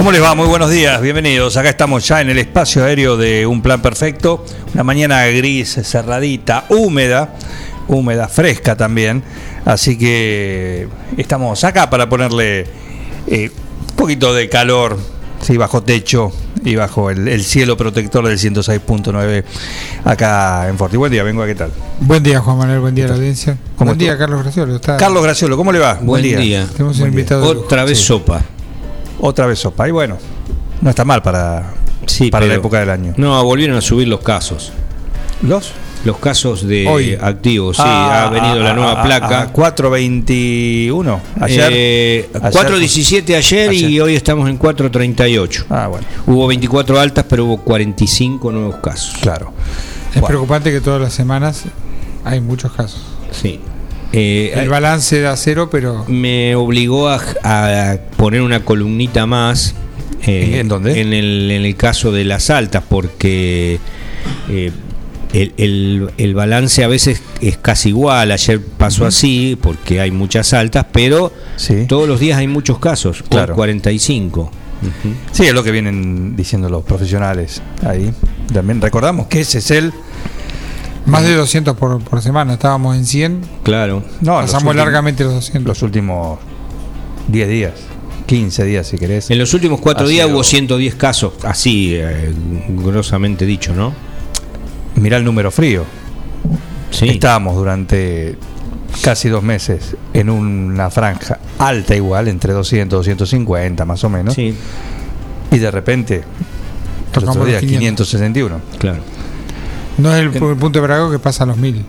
¿Cómo les va? Muy buenos días, bienvenidos. Acá estamos ya en el espacio aéreo de Un Plan Perfecto. Una mañana gris, cerradita, húmeda, húmeda, fresca también. Así que estamos acá para ponerle eh, un poquito de calor, sí, bajo techo y bajo el, el cielo protector del 106.9 acá en Forti. Buen día, vengo, ¿qué tal? Buen día, Juan Manuel. Buen día a la audiencia. ¿Cómo Buen día? Carlos Graciolo. Está, Carlos Graciolo, ¿cómo le va? Buen día. Tenemos Buen invitado. Otra vez Sí. sopa. Otra vez sopa. Y bueno, no está mal para, Sí, para la época del año. No, volvieron a subir los casos. ¿Los? Los casos de Hoy. activos, sí, Ah, ha venido ah, la nueva ah, placa. ah, 421 ayer. Eh, Ayer 4.17 ayer, y hoy estamos en 4.38. Ah, bueno, Hubo 24 altas, pero hubo 45 nuevos casos. claro. Es Bueno. preocupante que todas las semanas hay muchos casos. Sí. Eh, El balance da cero, pero me obligó a, a poner una columnita más. eh, ¿En dónde? En el, en el caso de las altas, porque eh, el, el- el balance a veces es casi igual. Ayer pasó así, porque hay muchas altas, pero Sí. todos los días hay muchos casos. Claro. 45. Ujú. Sí, es lo que vienen diciendo los profesionales ahí. También recordamos que ese es el. Más de 200 por, por semana. Estábamos en 100. Claro. No, los pasamos últimos- largamente los 200. Los últimos 10 días, 15 días si querés. En los últimos cuatro Ha días sido- hubo 110 casos, así, eh, grosamente dicho, ¿no? Mirá el número frío. Sí. Estábamos durante casi dos meses en una franja alta igual, entre 200 250 más o menos. Sí, Y de repente, el otro día, los 500. 561. claro. No es el, el punto de Brago que pasa a los 1000.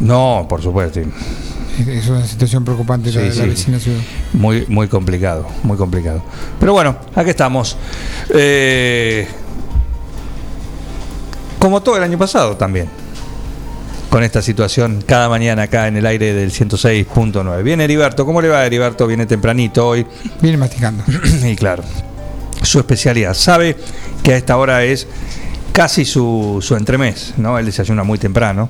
No, por supuesto. Es, una situación preocupante la Sí, de la vecina ciudad. Muy, muy complicado, muy complicado. Pero bueno, aquí estamos. Eh, como todo el año pasado también. Con esta situación cada mañana acá en el aire del 106.9. Viene Heriberto, ¿cómo le va Heriberto? Viene tempranito hoy. Viene masticando. y claro, su especialidad. Sabe que a esta hora es casi su, su entremés, ¿no? Él desayuna muy temprano.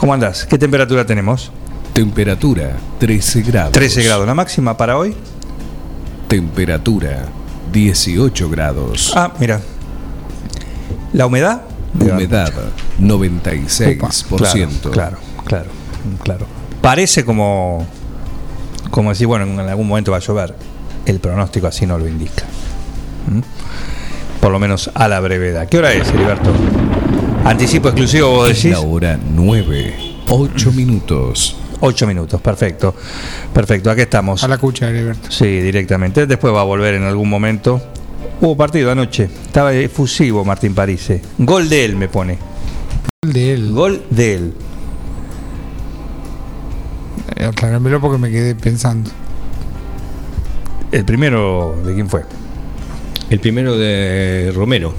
¿Cómo andás? ¿Qué temperatura tenemos? Temperatura 13 grados. 13 grados. ¿La máxima para hoy? Temperatura 18 grados. Ah, mira. ¿La humedad? Humedad 96%. Claro, claro, claro, claro. Parece como, como decir, bueno, en algún momento va a llover. El pronóstico así no lo indica. ¿Mm? Por lo menos a la brevedad. ¿Qué hora es, Heriberto? Anticipo exclusivo, vos Es decís. la hora 9, 8 minutos. Ocho minutos, perfecto. Perfecto, aquí estamos. A la cucha, Heriberto. Sí, directamente. Después va a volver en algún momento. Hubo partido anoche. Estaba efusivo Martín Parise. Gol de él me pone. El de él. Gol de él. Eh, Acláramelo porque me quedé pensando. El primero, ¿de quién fue? El primero de Romero.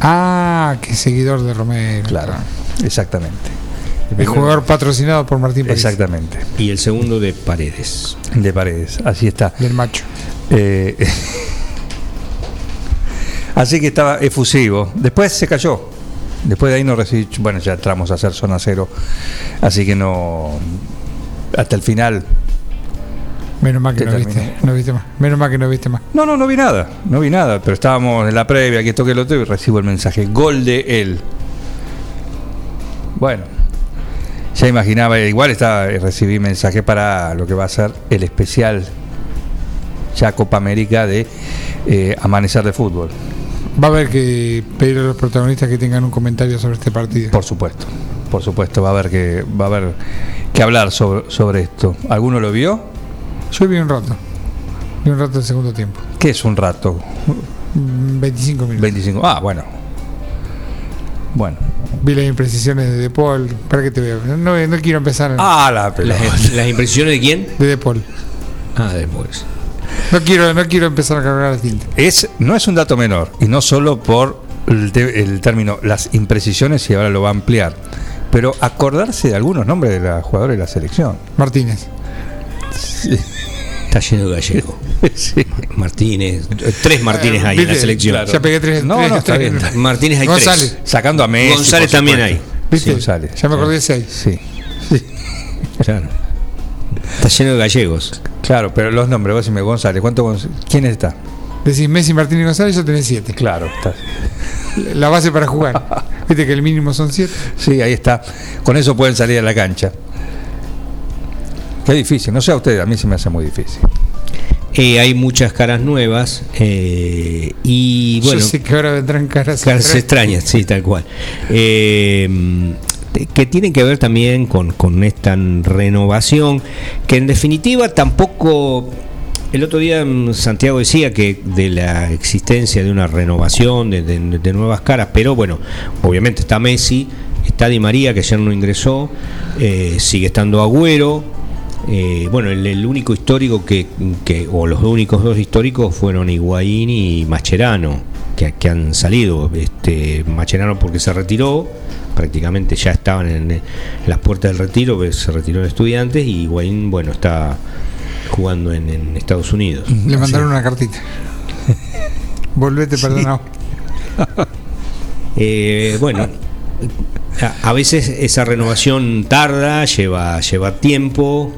Ah, qué seguidor de Romero. Claro, exactamente. El jugador patrocinado por Martín París. Exactamente. Y el segundo de Paredes. De paredes, así está. Del macho. Eh, así que estaba efusivo. Después se cayó. Después de ahí no recibí. Bueno, ya entramos a hacer zona cero. Así que no. Hasta el final. Menos mal que ¿Qué no viste, no viste más. Menos mal que no viste más. No, no, no vi nada. No vi nada. Pero estábamos en la previa, que esto que lo otro, y recibo el mensaje. Gol de él. Bueno. Ya imaginaba, igual estaba, recibí mensaje para lo que va a ser el especial ya Copa América de eh, Amanecer de Fútbol. Va a haber que pedir a los protagonistas que tengan un comentario sobre este partido. Por supuesto, por supuesto, va a haber que, va a haber que hablar sobre, sobre esto. ¿Alguno lo vio? Yo vi un rato. Ni un rato del segundo tiempo. ¿Qué es un rato? Mm, 25 minutos. 25. Ah, bueno. Bueno. Vi las imprecisiones de De Paul. ¿Para qué te veo? No, no quiero empezar Ah, la pelota. ¿Las, las impresiones de quién? de De Paul. Ah, después. No quiero, no quiero empezar a cargar la tinta. Es, no es un dato menor, y no solo por el, te- el término las imprecisiones, y ahora lo va a ampliar, pero acordarse de algunos nombres de los jugadores de la selección. Martínez. Está lleno de gallego. Sí. Martínez. Tres Martínez hay en la ¿Viste? selección. Claro. Ya pegué tres. No, tres- no, está tres- bien. Martínez hay González. tres. Sacando a Messi. González también supuesto. ¿Viste? Sí, González. Ya me acordé de seis. Sí, Claro. Está lleno de gallegos. claro, pero los nombres, vos decime González, ¿cuánto ¿quién está? Decís Messi, Martínez y González, yo tenés siete. Claro, está. La base para jugar. Viste que el mínimo son siete. Sí, ahí está. Con eso pueden salir a la cancha. Qué difícil, no sé a ustedes, a mí se me hace muy difícil. Eh, hay muchas caras nuevas. eh, y bueno. yo sé que ahora vendrán caras. Caras extrañas, sí, tal cual. Eh, que tienen que ver también con, con esta renovación, que en definitiva tampoco... El otro día mm, Santiago decía que de la existencia de una renovación, de, de- de nuevas caras, pero bueno, obviamente está Messi, está Di María, que ayer no ingresó, sigue estando Agüero, eh, bueno, el, el único histórico que, que- o los únicos dos históricos fueron Higuaín y Mascherano, que, que han salido. Este, Mascherano porque se retiró, prácticamente ya estaban en, en las puertas del retiro, que se retiró en estudiantes, y Higuaín, bueno, está jugando en, en Estados Unidos. Le mandaron una cartita. Volvete, perdonado. Eh, bueno, a, a veces esa renovación tarda, lleva, lleva tiempo.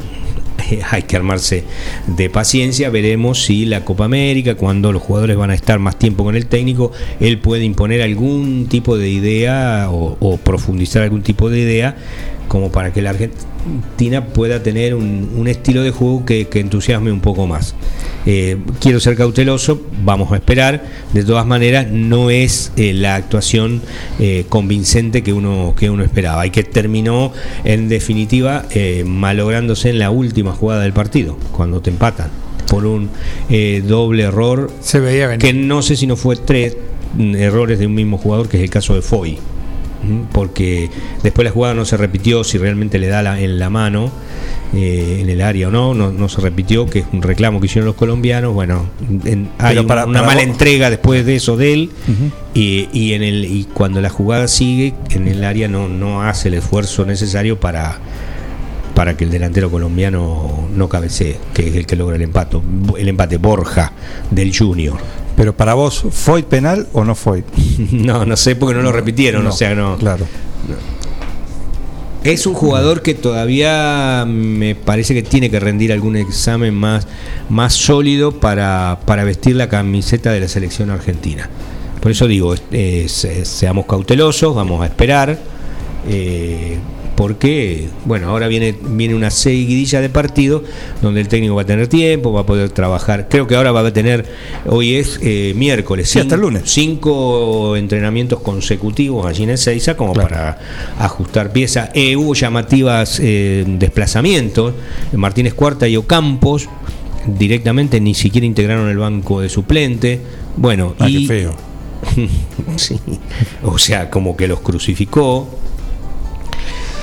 Eh, Hay que armarse de paciencia. Veremos si la Copa América, cuando los jugadores van a estar más tiempo con el técnico, él puede imponer algún tipo de idea o, o profundizar algún tipo de idea como para que la Argentina pueda tener un, un estilo de juego que, que entusiasme un poco más. Eh, quiero ser cauteloso, vamos a esperar. De todas maneras, no es eh, la actuación eh, convincente que uno, que uno esperaba y que terminó en definitiva eh, malográndose en la última jugada del partido, cuando te empatan por un eh, doble error Se veía venir. que no sé si no fue tres mm, errores de un mismo jugador, que es el caso de Foy. Porque después la jugada no se repitió si realmente le da la- en la mano eh, en el área o no, no, no se repitió, que es un reclamo que hicieron los colombianos. Bueno, en- hay para- una para mala vos- entrega después de eso de él, y, y en el, y cuando la jugada sigue, en el área no, no hace el esfuerzo necesario para para que el delantero colombiano no cabecee, que es el que logra el empate, el empate Borja del Junior. Pero para vos, ¿fue penal o no fue? No, no sé porque no lo repitieron, No, o sea, no. Claro. Es un jugador que todavía me parece que tiene que rendir algún examen más, más sólido para, para vestir la camiseta de la selección argentina. Por eso digo, eh, se- seamos cautelosos, vamos a esperar, eh, porque, bueno, ahora viene, viene una seguidilla de partidos donde el técnico va a tener tiempo, va a poder trabajar. Creo que ahora va a tener, hoy es eh, miércoles, Sí, hasta el lunes. cinco entrenamientos consecutivos allí en Ezeiza como Claro. para ajustar piezas. Eh, hubo llamativas eh, desplazamientos. Martínez Cuarta y Ocampos directamente ni siquiera integraron el banco de suplente. Bueno, Ah, y qué feo. Sí. O sea, como que los crucificó.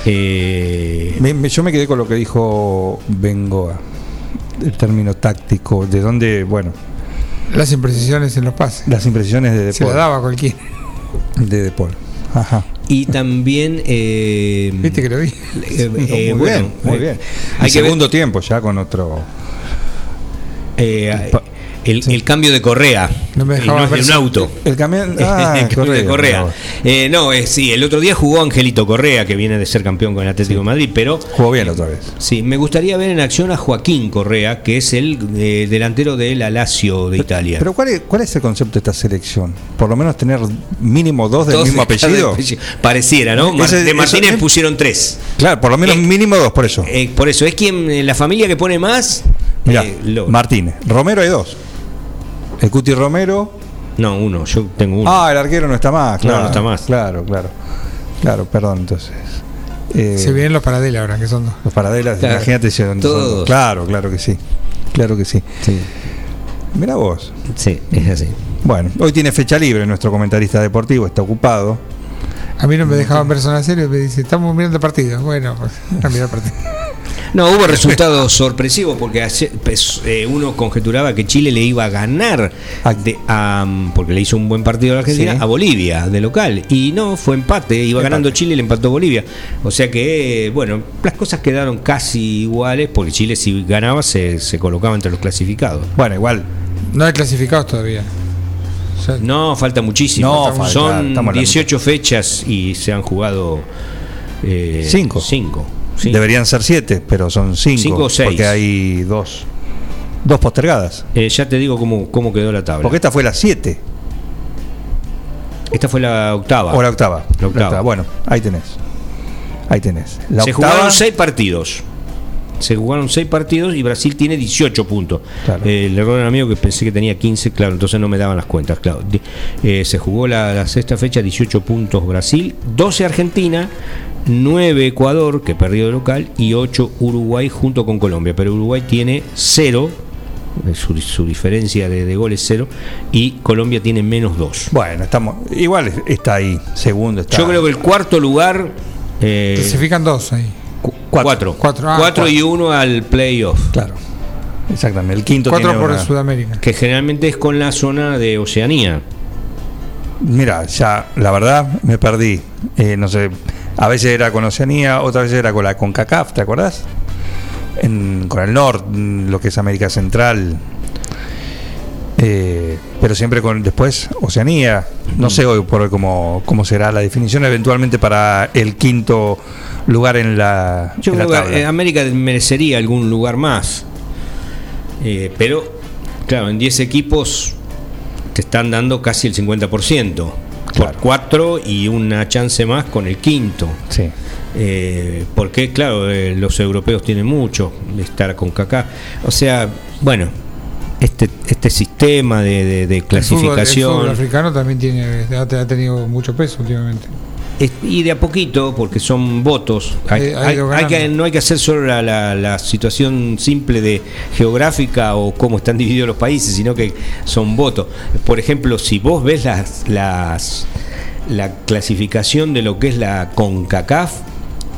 Eh, Me- me- yo me quedé con lo que dijo Bengoa, el término táctico, de dónde, bueno, Las imprecisiones en los pases. las impresiones de Se la Depol. daba a cualquiera. De Depol. Ajá. y también. eh, Viste que lo vi. eh, eh, muy bueno, bien, muy eh, bien. Hay El que ver- segundo tiempo ya con otro. eh, el, el cambio de correa. No me y dejaba no es de un auto. El camión. Ah, El cambio de Correa. Correa. Eh, no, eh, sí, el otro día jugó Angelito Correa, que viene de ser campeón con el Atlético de Madrid, pero Jugó bien otra vez. sí, me gustaría ver en acción a Joaquín Correa, que es el eh, delantero del Alacio de Italia. Pero ¿cuál es, ¿cuál es el concepto de esta selección? Por lo menos tener mínimo dos del mismo de apellido. apellido. Pareciera, ¿no? Mar- Ese- de Martínez eso- pusieron tres. Claro, por lo menos mínimo dos, por eso. Por eso, es quien la familia que pone más. Mirá, Martínez. Romero hay dos. El Cuti Romero. no, uno, yo tengo uno. Ah, el arquero no está más. No, Claro, no está más. Claro, claro. Claro, perdón, entonces. Eh, Se vienen los paradelas ahora, que son dos. Los paradelas, Claro, imagínate si son- son- todos. Claro, claro que sí. Claro que sí. Sí. Mira vos. Sí, es así. Bueno, hoy tiene fecha libre nuestro comentarista deportivo, está ocupado. A mí no me dejaban ver zona serio, me dice, estamos mirando partidos. Bueno, pues, a mirar partidos. No, hubo resultados sorpresivos porque pues, eh, uno conjeturaba que Chile le iba a ganar de- porque le hizo un buen partido a la Argentina Sí. a Bolivia de local y no fue empate, iba Empate. ganando Chile y le empató Bolivia. O sea que eh, bueno, las cosas quedaron casi iguales porque Chile si ganaba se, se colocaba entre los clasificados. Bueno, igual. No hay clasificados todavía. O sea, No, falta muchísimo. No, falta, Son estamos en la 18 fechas y se han jugado eh, Cinco. Cinco. Sí. Deberían ser siete, pero son cinco. Cinco o seis. Porque hay dos. Dos postergadas. Eh, ya te digo cómo, cómo quedó la tabla. Porque esta fue la siete. Esta fue la octava. O la octava. La octava. Bueno, ahí tenés. Ahí tenés. La Se octava. jugaron seis partidos. Se jugaron seis partidos y Brasil tiene 18 puntos. Claro. Eh, el error era mío que pensé que tenía 15, claro, entonces no me daban las cuentas. Claro. Eh, se jugó la, la sexta fecha, 18 puntos Brasil, 12 Argentina, 9 Ecuador, que perdió de local, y 8 Uruguay junto con Colombia. Pero Uruguay tiene 0, su, su diferencia de, de goles 0, y Colombia tiene menos 2. Bueno, estamos. Igual está ahí. Segundo está. Yo creo que el cuarto lugar. eh, clasifican dos ahí. Cu- Cuatro. Cuatro. Cuatro, ah, Cuatro y uno al playoff. Claro. Exactamente. El quinto Cuatro tiene por una- Sudamérica. Que generalmente es con la zona de Oceanía. Mira, ya, la verdad, me perdí. Eh, no sé, a veces era con Oceanía, otras veces era con la CONCACAF, ¿te acordás? En- con el norte, lo que es América Central. Eh, pero siempre con después Oceanía. No sé hoy por hoy cómo, cómo será la definición eventualmente para el quinto lugar en la, Yo en la tabla. que eh, América merecería algún lugar más. Eh, pero, claro, en 10 equipos te están dando casi el 50%. Claro. Por 4 y una chance más con el quinto. Sí. Eh, porque, claro, eh, los europeos tienen mucho de estar con Kaká. O sea, bueno, este, este sistema de, de- de El fútbol, el clasificación. fútbol africano también tiene, ha, ha tenido mucho peso últimamente. Y de a poquito, porque son votos, hay, Eh, ha hay- que, no hay que hacer solo la, la- la situación simple de geográfica o cómo están divididos los países, sino que son votos. Por ejemplo, si vos ves las, las la clasificación de lo que es la CONCACAF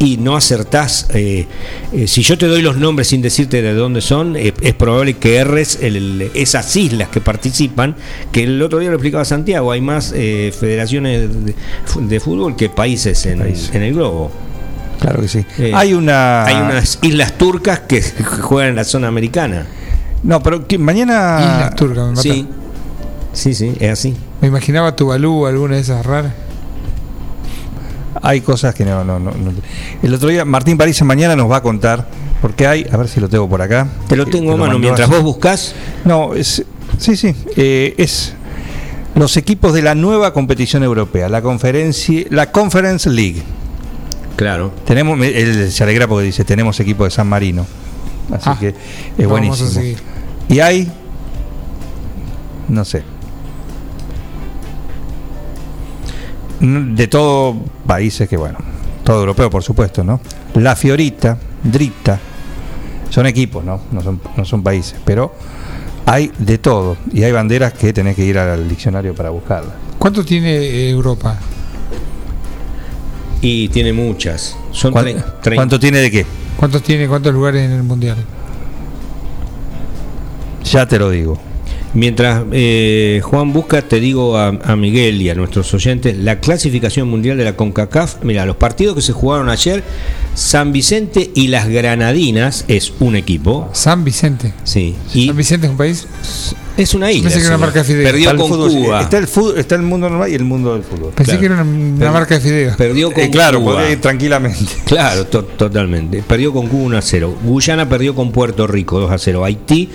y no acertás, eh, eh, si yo te doy los nombres sin decirte de dónde son, eh, es probable que erres el- el- esas islas que participan, que el otro día lo explicaba Santiago, hay más eh, federaciones de, de fútbol que países en, el globo. Claro que sí. Eh, hay una. Hay unas islas turcas que juegan en la zona americana. No, pero que mañana. Islas turcas, me mata. Sí, sí, sí, es así. Me imaginaba Tuvalu, alguna de esas raras. Hay cosas que no, no, no, no. El otro día, Martín París mañana nos va a contar, porque hay, a ver si lo tengo por acá. Te lo tengo Eh, a mano. Mientras vos buscás, No, es, sí, sí, eh, es los equipos de la nueva competición europea, la conferencia, la Conference League. claro. Tenemos, me- él se alegra porque dice, tenemos equipo de San Marino. Así Ah, que es buenísimo. Y hay, no sé, de todo países que, bueno, todo europeo por supuesto, ¿no? La Fiorita, Drita, son equipos, ¿no? No son, no son países, pero hay de todo. Y hay banderas que tenés que ir al diccionario para buscarlas. ¿Cuánto tiene eh, Europa? Y tiene muchas. Son ¿Cuán- tre- trein- ¿Cuánto tiene de qué? ¿Cuántos tiene cuántos lugares en el mundial? Ya te lo digo. Mientras eh, Juan busca, te digo a, a Miguel y a nuestros oyentes, la clasificación mundial de la CONCACAF, mira, los partidos que se jugaron ayer, San Vicente y las Granadinas es un equipo, San Vicente. sí, y San Vicente es un país. Es una isla. Pensé que era una marca de fideos. Perdió Está el con fútbol- Cuba. Está el, fútbol, está el mundo normal y el mundo del fútbol. Pensé Claro. que era una, una marca de fideos. Perdió con Eh, claro, Cuba. podría ir tranquilamente. Claro, to- totalmente. Perdió con Cuba 1 a 0. Guyana perdió con Puerto Rico 2 a 0. Haití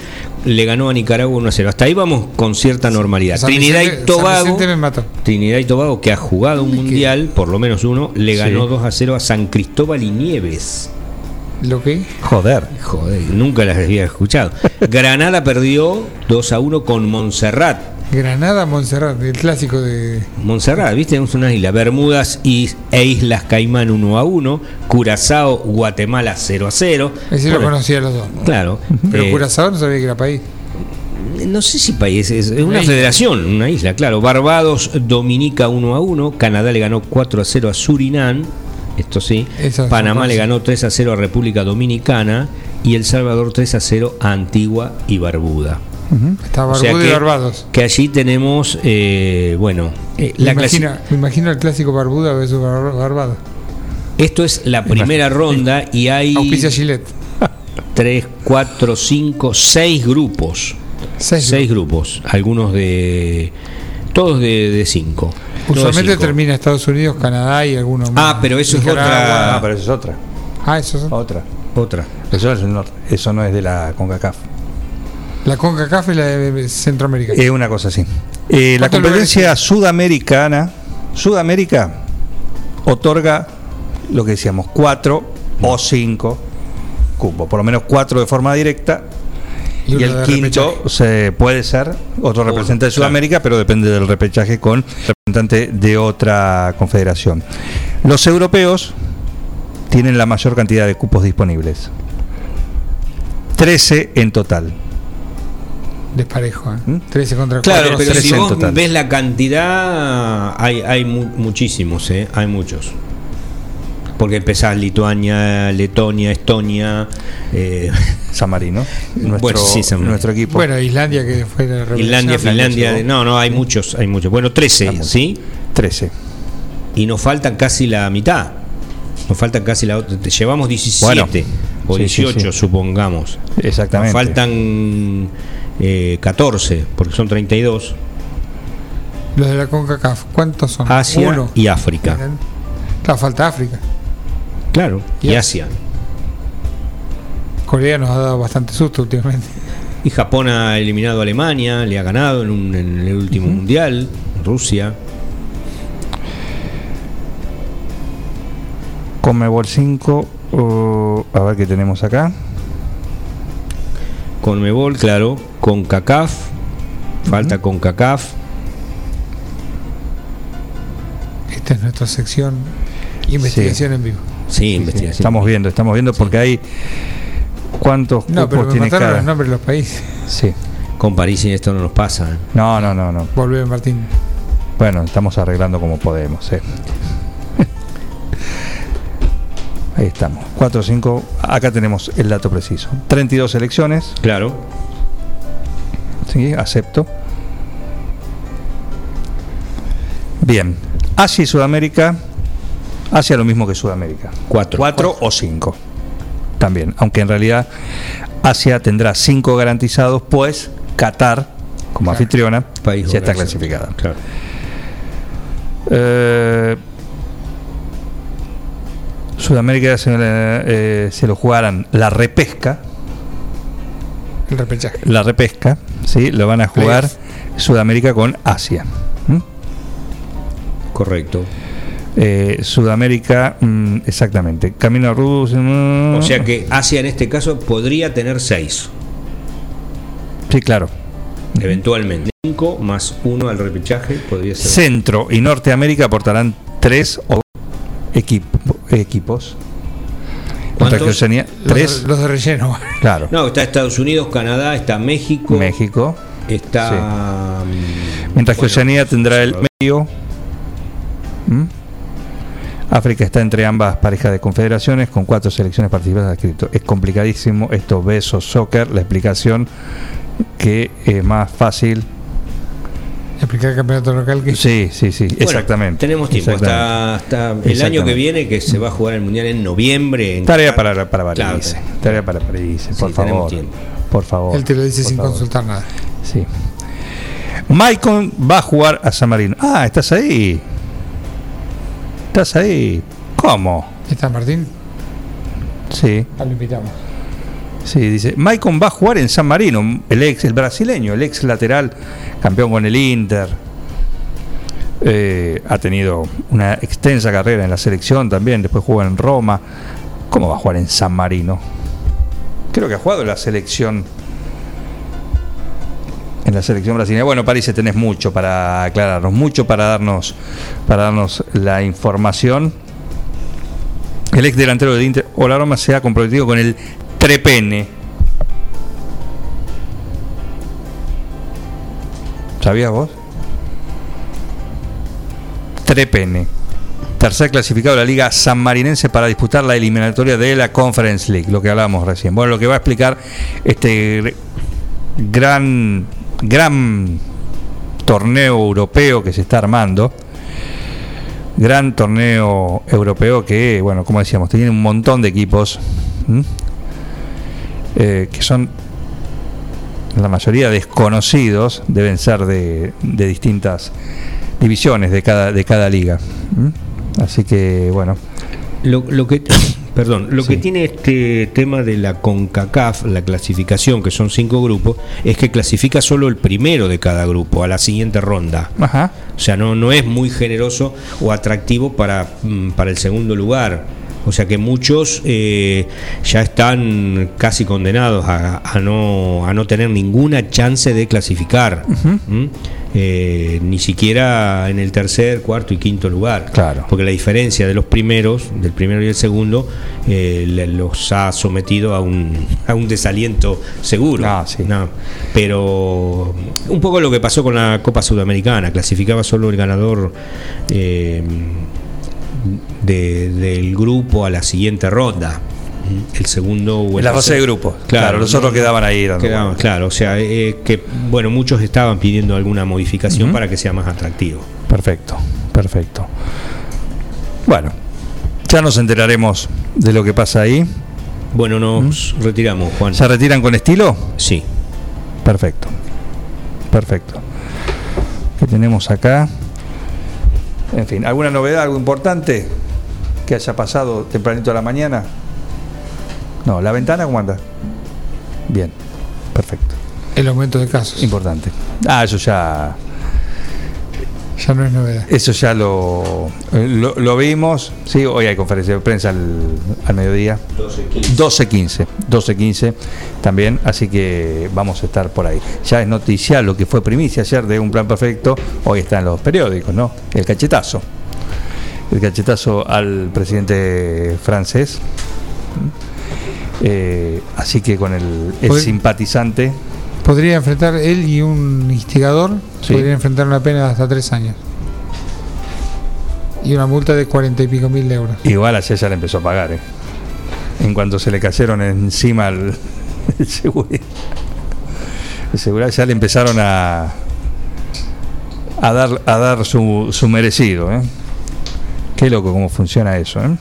le ganó a Nicaragua 1 a 0. Hasta ahí vamos con cierta normalidad. San Trinidad Vicente- y Tobago. Me mató. Trinidad y Tobago, que ha jugado un mundial, por lo menos uno, le Sí. ganó 2 a 0 a San Cristóbal y Nieves. ¿Lo que? Joder. Joder, nunca las había escuchado. Granada perdió 2 a 1 con Montserrat. Granada, Montserrat, el clásico de. Montserrat, ¿viste? Es una isla. Bermudas y, e Islas Caimán 1 a 1. Curazao, Guatemala 0 a 0. Ese lo conocía los dos. Claro. Pero eh, Curazao no sabía que era país. no sé si país, es, una Una federación, una isla, claro. Barbados, Dominica 1 a 1, Canadá le ganó 4 a 0 a Surinam, esto sí. Panamá le ganó 3 a 0 a República Dominicana y El Salvador 3 a 0 a Antigua y Barbuda. Está O Barbuda sea y Barbados. Que allí tenemos, eh, bueno, eh, Me la imagino, clasi- me imagino el clásico Barbuda versus Bar- Barbados. esto es la primera ronda y hay Auspicia Gillette. 3, 4, 5, 6 grupos. Seis. Seis grupos, algunos de. Todos de 5. Usualmente termina Estados Unidos, Canadá y algunos más. Ah, pero eso es otra- Ah, pero eso es otra. Ah, eso es Otra. Otra. Eso, es el norte. eso no es de la CONCACAF. La CONCACAF y la de Centroamérica. Es una cosa así. Eh, la ¿Cuántos competencia sudamericana, Sudamérica otorga lo que decíamos, cuatro o cinco cupos, por lo menos cuatro de forma directa. Y, el quinto se puede ser otro representante de claro. Sudamérica, pero depende del repechaje con representante de otra confederación. Los europeos tienen la mayor cantidad de cupos disponibles. 13 en total. Desparejo, ¿eh? ¿Mm? 13 contra Claro, 4. pero tres si vos total. ves la cantidad, hay, hay mu- muchísimos, ¿eh? Hay muchos. Porque empezás Lituania, Letonia, Estonia, eh, San Marino, nuestro, Bueno, sí, San Marino. nuestro equipo. Bueno, Islandia que fue la revelación. Finlandia. No, no, hay muchos, hay muchos. Bueno, 13, Vamos. ¿sí? 13. Y nos faltan casi la mitad. Nos faltan casi la otra. te- Llevamos 17 Bueno, o sí, sí, 18, sí. supongamos. Exactamente. Nos faltan eh, 14, porque son 32. Los de la CONCACAF, ¿cuántos son? Asia Uno. y África. Claro, falta África. Claro, y Asia. Corea nos ha dado bastante susto últimamente. Y Japón ha eliminado a Alemania, le ha ganado en, un- en el último mundial. Rusia. Conmebol 5. uh, a ver qué tenemos acá. Con Mebol, claro. Con CACAF. Falta con CACAF. Esta es nuestra sección investigación en vivo. Sí, investigación. Estamos viendo, estamos viendo porque hay. ¿Cuántos No, pero cupos me tiene cada? los nombres de los países. Sí. Con París y esto no nos pasa. ¿eh? No, no, no, no. Volvé, Martín. Bueno, estamos arreglando como podemos. eh. Ahí estamos. 4 5. Acá tenemos el dato preciso. 32 elecciones. Claro. Sí, acepto. Bien. Asia y Sudamérica. Asia lo mismo que Sudamérica. Cuatro. Cuatro o cinco. También. Aunque en realidad Asia tendrá cinco garantizados, pues Qatar, como Claro. anfitriona, País ya está clasificada. Claro. Eh, Sudamérica se, eh, se lo jugarán la repesca. El repechaje. La repesca, ¿sí? Lo van a jugar. Sudamérica con Asia. ¿Mm? Correcto. Eh, Sudamérica, mm, exactamente. Camino a Rusia. mm, O sea que Asia en este caso podría tener seis, Sí, claro. eventualmente. Cinco más uno al repechaje podría ser. Centro y Norteamérica aportarán tres o equipo- equipos. Mientras que Los, tres. de- los de relleno. Claro. No, está Estados Unidos, Canadá, está México, México. está. mm, Mientras que Oceanía tendrá el medio. ¿Mm? África está entre ambas parejas de confederaciones con cuatro selecciones participantes. Es complicadísimo esto, besos, soccer, la explicación que es más fácil. Explicar el campeonato local que Sí, sí, sí, Bueno, exactamente. Tenemos tiempo Exactamente. hasta, hasta el año que viene que se va a jugar el mundial en noviembre. en Tarea para, para París. Claro, Tarea para París, por Sí, favor. Por favor. él te lo dice sin favor. consultar nada. Sí. Maicon va a jugar a San Marino. Ah, estás ahí. Estás ahí. ¿Cómo? ¿Está Martín? Sí, Ah, lo invitamos. sí, dice. Maicon va a jugar en San Marino, el ex, el brasileño, el ex lateral, campeón con el Inter. Eh, ha tenido una extensa carrera en la selección también, después jugó en Roma. ¿Cómo va a jugar en San Marino? Creo que ha jugado en la selección. En la selección brasileña. Bueno, parece tenés mucho para aclararnos, mucho para darnos, para darnos la información. El ex delantero del Inter, Olaroma, se ha comprometido con el Trepene. ¿Sabías vos? Trepene. Tercer clasificado de la Liga Sanmarinense para disputar la eliminatoria de la Conference League, lo que hablábamos recién. Bueno, lo que va a explicar este gran, gran torneo europeo que se está armando. Gran torneo europeo que, bueno, como decíamos, tiene un montón de equipos eh, que son la mayoría desconocidos, deben ser de, de distintas divisiones de cada, de cada liga. Así que, bueno, Lo, lo que, perdón, lo Sí. que tiene este tema de la CONCACAF, la clasificación, que son cinco grupos, es que clasifica solo el primero de cada grupo a la siguiente ronda. ajá, O sea, no, no es muy generoso o atractivo para, mm, para el segundo lugar. O sea que muchos eh, ya están casi condenados a, a no, a no tener ninguna chance de clasificar. ¿Mm? Eh, ni siquiera en el tercer, cuarto y quinto lugar. Claro. Porque la diferencia de los primeros, del primero y el segundo, eh, los ha sometido a un, a un desaliento seguro. Ah, sí. No, pero un poco lo que pasó con la Copa Sudamericana, clasificaba solo el ganador eh, de- del grupo a la siguiente ronda. El segundo o el la fase de grupos. Claro, los otros quedaban ahí. dando Quedaban, vueltas. claro, o sea, eh, que bueno, muchos estaban pidiendo alguna modificación para que sea más atractivo. Perfecto, perfecto. Bueno, ya nos enteraremos de lo que pasa ahí. Bueno, nos retiramos, Juan. ¿Se retiran con estilo? Sí. Perfecto, perfecto. ¿Qué tenemos acá? En fin, ¿alguna novedad, algo importante que haya pasado tempranito a la mañana? No, ¿la ventana cómo anda? Bien, perfecto, El aumento de casos. importante. Ah, eso ya, Ya no es novedad. eso ya lo, lo, lo vimos. Sí, hoy hay conferencia de prensa al, al mediodía. 12.15, 12.15 también, así que vamos a estar por ahí. Ya es noticial lo que fue primicia ayer de un plan perfecto, hoy está en los periódicos, ¿no? El cachetazo. El cachetazo al presidente francés. Eh, así que con el, el simpatizante, Podría enfrentar él y un instigador, Sí. podría enfrentar una pena de hasta tres años. Y una multa de cuarenta y pico mil euros. igual ya le empezó a pagar, ¿eh? En cuanto se le cayeron encima el, el seguridad. El seguridad ya le empezaron a, a dar, a dar su, su merecido, ¿eh? Qué loco cómo funciona eso, ¿eh?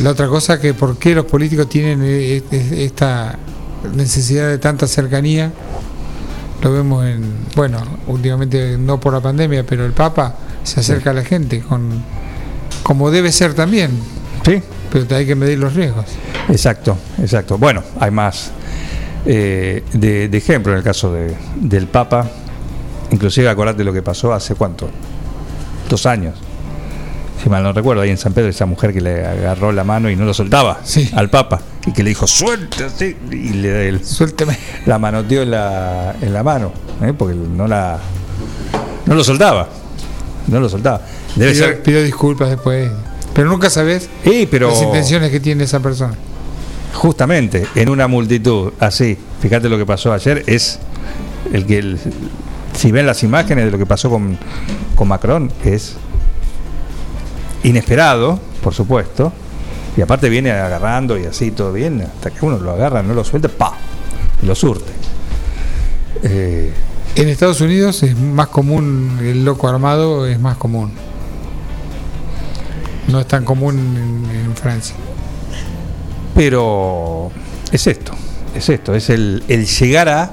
La otra cosa que por qué los políticos tienen eh, eh, esta necesidad de tanta cercanía, lo vemos en, bueno, últimamente no por la pandemia, pero el Papa se acerca a la gente con como debe ser también, Sí, pero hay que medir los riesgos. exacto, exacto. Bueno, hay más eh, de, de ejemplo en el caso de- del Papa. Inclusive acordate lo que pasó hace cuánto, dos años. Si mal no recuerdo, ahí en San Pedro, esa mujer que le agarró la mano y no lo soltaba Sí. al Papa y que le dijo suelta así", y le el- Suélteme. la manoteó en la, en la mano, ¿eh? porque no la no lo soltaba, no lo soltaba. Debe ser, disculpas después, pero nunca sabes sí, pero las intenciones que tiene esa persona. justamente en una multitud así, fíjate lo que pasó ayer es el que el- si ven las imágenes de lo que pasó con, con Macron es inesperado, por supuesto, y aparte viene agarrando y así todo bien, hasta que uno lo agarra, no lo suelta, pa, y lo surte. Eh, En Estados Unidos es más común el loco armado, es más común. No es tan común en, en Francia. pero es esto, es esto, es el, el llegar a,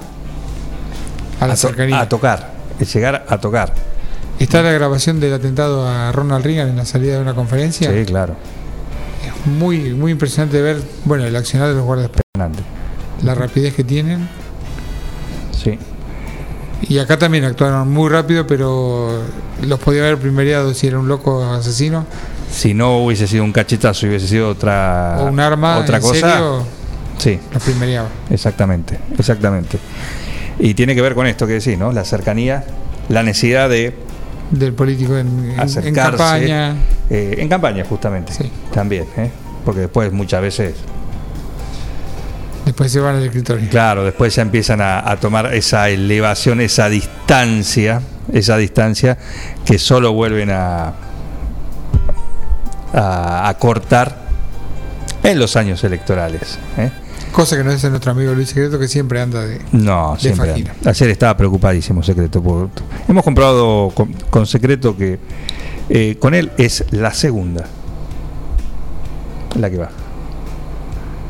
A la a, to- a tocar, el llegar a tocar. Está la grabación del atentado a Ronald Reagan en la salida de una conferencia. Sí, claro, Es muy, muy impresionante ver, bueno, el accionar de los guardias, la rapidez que tienen. Sí. Y acá también actuaron muy rápido, pero los podía haber primereado si era un loco asesino Si no hubiese sido un cachetazo hubiese sido otra o un arma. otra en cosa, serio, sí, los primereaba. exactamente, exactamente. Y tiene que ver con esto que decís, ¿no? La cercanía, la necesidad de Del político en, en- en acercarse. campaña. eh, en campaña, justamente. Sí. También, ¿eh? Porque después muchas veces Después Después se van al escritorio. Claro, después ya empiezan a, a tomar esa elevación, esa distancia, esa distancia que solo vuelven a, a, a cortar en los años electorales. ¿eh? Cosa que no es nuestro amigo Luis Secreto, que siempre anda de. No, De siempre. Anda. Ayer estaba preocupadísimo Secreto. por- hemos comprado con, con Secreto que eh, con él es la segunda. La que va.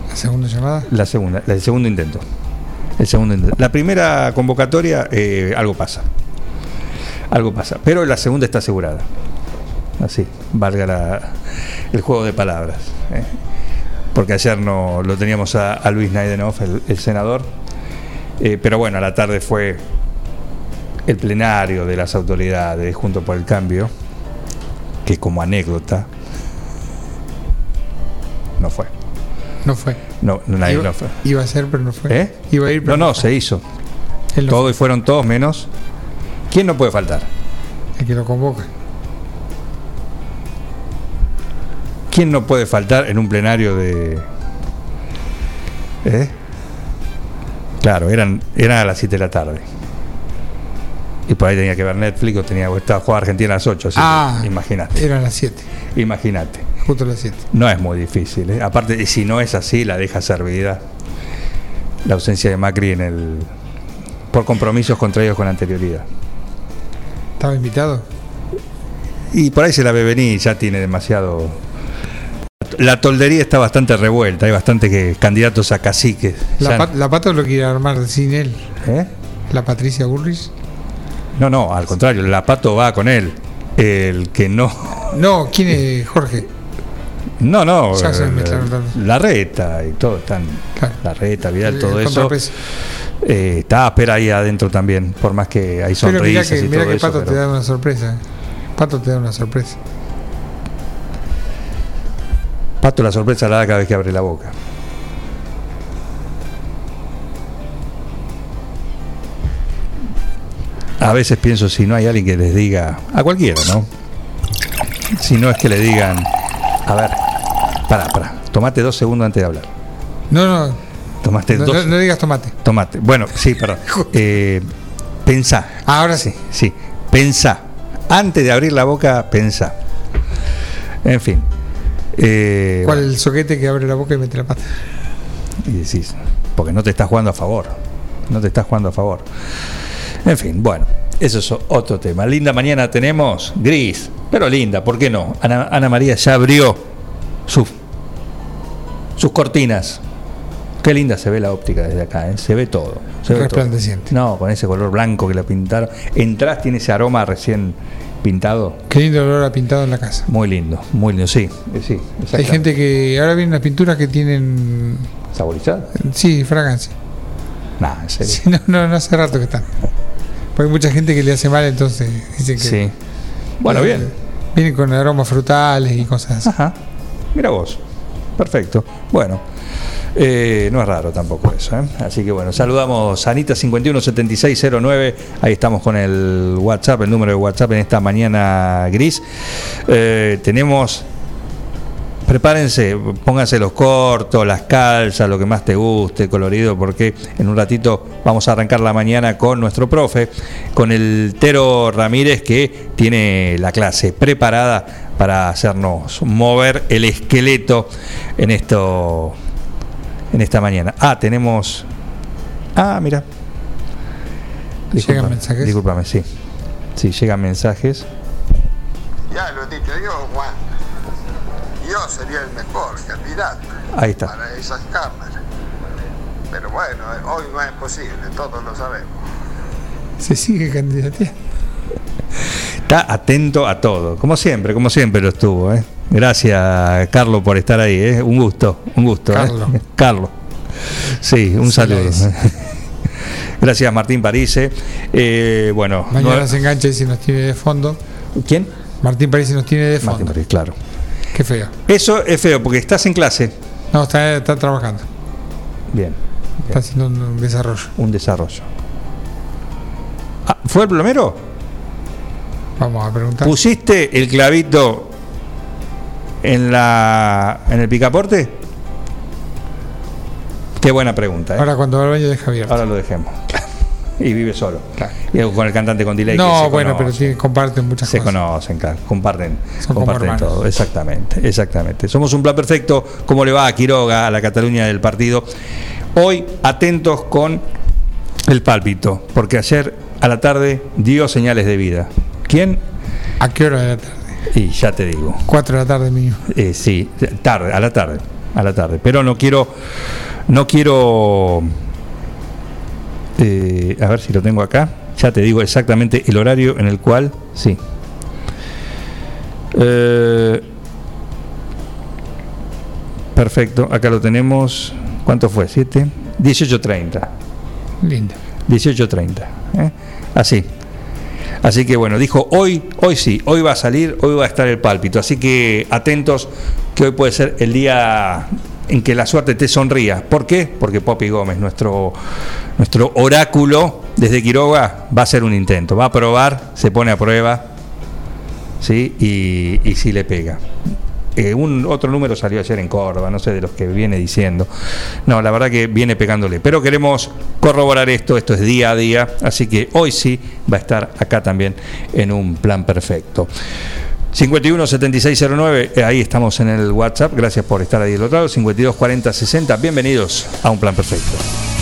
La segunda llamada. La segunda, el segundo intento. El segundo intento. La primera convocatoria, eh, algo pasa. Algo pasa. Pero la segunda está asegurada. Así, valga la- el juego de palabras. ¿eh? Porque ayer no lo teníamos a, a Luis Naidenov, el, el senador. Eh, pero bueno, a la tarde fue el plenario de las autoridades junto por el cambio, que como anécdota no fue. No fue. No, nadie iba, no fue. iba a ser, pero no fue. ¿Eh? Iba a ir, pero No, no, se hizo. Él no Todos y fueron todos menos. ¿Quién no puede faltar? el que lo convoca. ¿Quién no puede faltar en un plenario de. ¿Eh? Claro, eran, eran a las 7 de la tarde. Y por ahí tenía que ver Netflix o tenía estaba jugando Argentina a las 8. así que Ah, imagínate, Eran las 7, imagínate. justo las 7. No es muy difícil. ¿eh? Aparte, si no es así, la deja servida. La ausencia de Macri en el. por compromisos contraídos con anterioridad. ¿Estaba invitado? Y por ahí se la ve venir, ya tiene demasiado. La toldería está bastante revuelta, hay bastante que candidatos a caciques. La, Ya- pat- la Pato lo quiere armar sin él. ¿Eh? La Patricia Burris. No, no, al contrario, la pato va con él. El que no. No, ¿quién es Jorge? No, no. Ya se eh, la reta y todo, están. Claro. La reta, Vidal, El todo eso. contrapeso. Eh, está espera ahí adentro también, por más que hay Pero mira sonrisas que, y todo que eso. Pato te pero- da una sorpresa. Pato te da una sorpresa. Pato la sorpresa la da cada vez que abre la boca. A veces pienso si no hay alguien que les diga, a cualquiera, ¿no? Si no es que le digan, a ver, para, para, tomate dos segundos antes de hablar. No, no, Tomaste no, dos, no- no digas tomate. tomate. Bueno, sí, perdón. Eh, pensá, Ahora sí. sí, pensá. Antes de abrir la boca, pensá. En fin. Eh, ¿Cuál es el soquete que abre la boca y mete la pata? Y decís, porque no te estás jugando a favor. No te estás jugando a favor. En fin, bueno, eso es otro tema. Linda mañana tenemos, gris, pero linda, ¿por qué no? Ana, Ana María ya abrió sus, sus cortinas. Qué linda se ve la óptica desde acá, ¿eh? se ve todo. Se ve todo. Resplandeciente. No, con ese color blanco que la pintaron. Entrás, tiene ese aroma recién pintado. Qué lindo olor a pintado en la casa. Muy lindo, muy lindo, sí. eh, sí Hay gente que ahora vienen las pinturas que tienen, ¿Saborizada? sí, fragancia. Nah, en serio. Sí, no, no, no hace rato que están. Porque hay mucha gente que le hace mal, entonces dicen que Sí. Bueno, bien. vienen con aromas frutales y cosas así. Ajá. Mira vos. Perfecto. Bueno. Eh, no es raro tampoco eso. ¿eh? Así que bueno, saludamos Anita 517609. Ahí estamos con el WhatsApp, el número de WhatsApp en esta mañana gris. Eh, tenemos. Prepárense, pónganse los cortos, las calzas, lo que más te guste, colorido, porque en un ratito vamos a arrancar la mañana con nuestro profe, con el Tero Ramírez, que tiene la clase preparada para hacernos mover el esqueleto en esto en esta mañana. Ah, tenemos. Ah, mira. ¿Llegan mensajes? Discúlpame, sí. Sí, llegan mensajes. Ya lo he dicho yo, Juan. Yo sería el mejor candidato Ahí está. para esas cámaras. Pero bueno, hoy no es posible, todos lo sabemos. Se sigue candidateando. Está atento a todo, como siempre, como siempre lo estuvo. ¿eh? Gracias, Carlos, por estar ahí. ¿eh? Un gusto, un gusto. ¿eh? Carlos. Carlos. Sí, un saludo. Gracias, Martín Parise. Eh, bueno, Mañana no- se engancha y si nos tiene de fondo. ¿quién? Martín París nos tiene de Martín fondo. París, claro. Qué feo. Eso es feo, porque estás en clase. No, está, está trabajando. Bien, Está haciendo un, un desarrollo. un desarrollo. Ah, ¿Fue el plomero? Vamos a preguntar. ¿Pusiste el clavito en la en el picaporte? Qué buena pregunta. ¿eh? Ahora cuando va al baño deja abierto. Ahora lo dejemos. y vive solo. Y con el cantante con delay. no, se bueno, pero sí, comparten muchas Se cosas. conocen, claro, comparten, Son comparten todo, exactamente, exactamente. Somos un plan perfecto, ¿cómo le va a Quiroga, a la Cataluña del partido? Hoy atentos con el pálpito, porque ayer a la tarde dio señales de vida. ¿Quién? ¿A qué hora de la tarde? Y ya te digo, 4 de la tarde mínimo. eh, sí, tarde, a la tarde, a la tarde. Pero no quiero, no quiero, eh, a ver si lo tengo acá. Ya te digo exactamente el horario en el cual, sí. Eh, perfecto, acá lo tenemos. ¿Cuánto fue? ¿Siete? 18.30. Lindo. 18.30. ¿eh? Así. Así que bueno, dijo hoy, hoy sí, hoy va a salir, hoy va a estar el pálpito. Así que atentos, que hoy puede ser el día en que la suerte te sonría. ¿Por qué? Porque Poppy Gómez, nuestro, nuestro oráculo desde Quiroga, va a hacer un intento. Va a probar, se pone a prueba, ¿sí? Y, y sí le pega. Un otro número salió ayer en Córdoba, no sé de los que viene diciendo. No, la verdad que viene pegándole. Pero queremos corroborar esto, esto es día a día, así que hoy sí va a estar acá también en un plan perfecto. 51 7609, eh, ahí estamos en el WhatsApp, gracias por estar ahí del otro lado. 52 40 60, bienvenidos a un plan perfecto.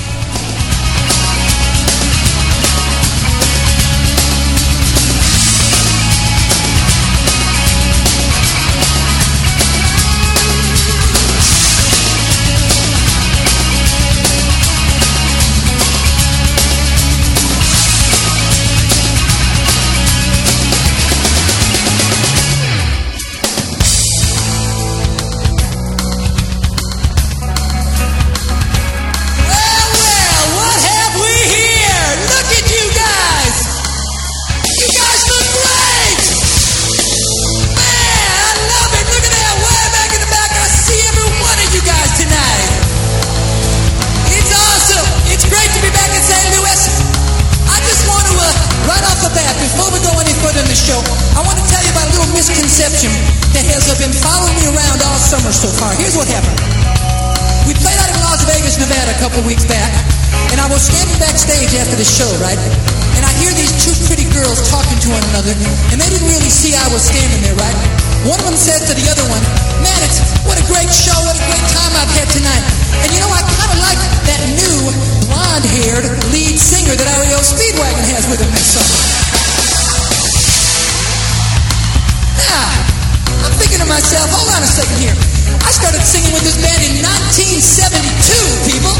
I started singing with this band in 1972, people.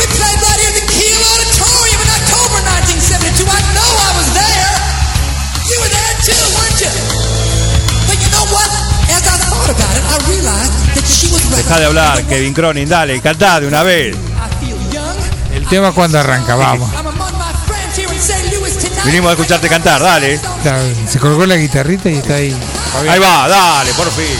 We played right here at the Kiel Auditorium in October 1972. I know I was there. You were there too, weren't you? But you know what? As I thought about it, I realized that she was right. Deja de hablar, Kevin Cronin, dale, cantá de una vez. I feel young. El tema cuando arranca, vamos. I'm among my friends here in St. Louis tonight. Vinimos a escucharte cantar, dale. Se colgó la guitarrita y está ahí. Ahí va, dale, por fin.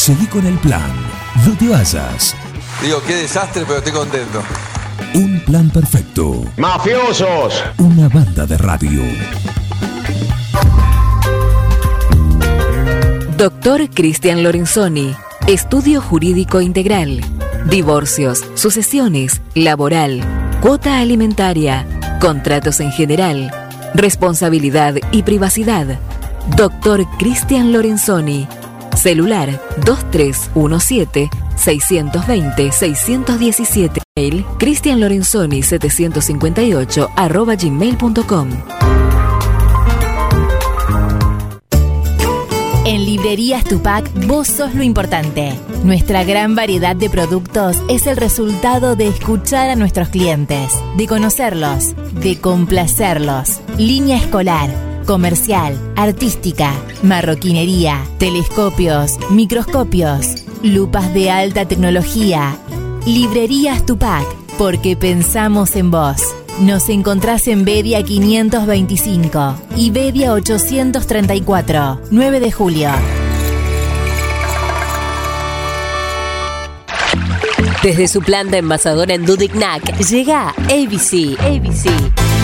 Seguí con el plan. No te vayas. Digo, qué desastre, pero estoy contento. Un plan perfecto. ¡Mafiosos! Una banda de radio. Doctor Cristian Lorenzoni, Estudio Jurídico Integral, Divorcios, Sucesiones, Laboral, Cuota Alimentaria, Contratos en General, Responsabilidad y Privacidad. Doctor Cristian Lorenzoni, celular 2317-620-617, mail cristianlorenzoni758 arroba gmail.com. En Librerías Tupac, vos sos lo importante. Nuestra gran variedad de productos es el resultado de escuchar a nuestros clientes, de conocerlos, de complacerlos. Línea escolar, comercial, artística, marroquinería, telescopios, microscopios, lupas de alta tecnología. Librerías Tupac, porque pensamos en vos. Nos encontrás en Bedia 525 y Bedia 834, 9 de julio. Desde su planta envasadora en Dudignac llega ABC. ABC.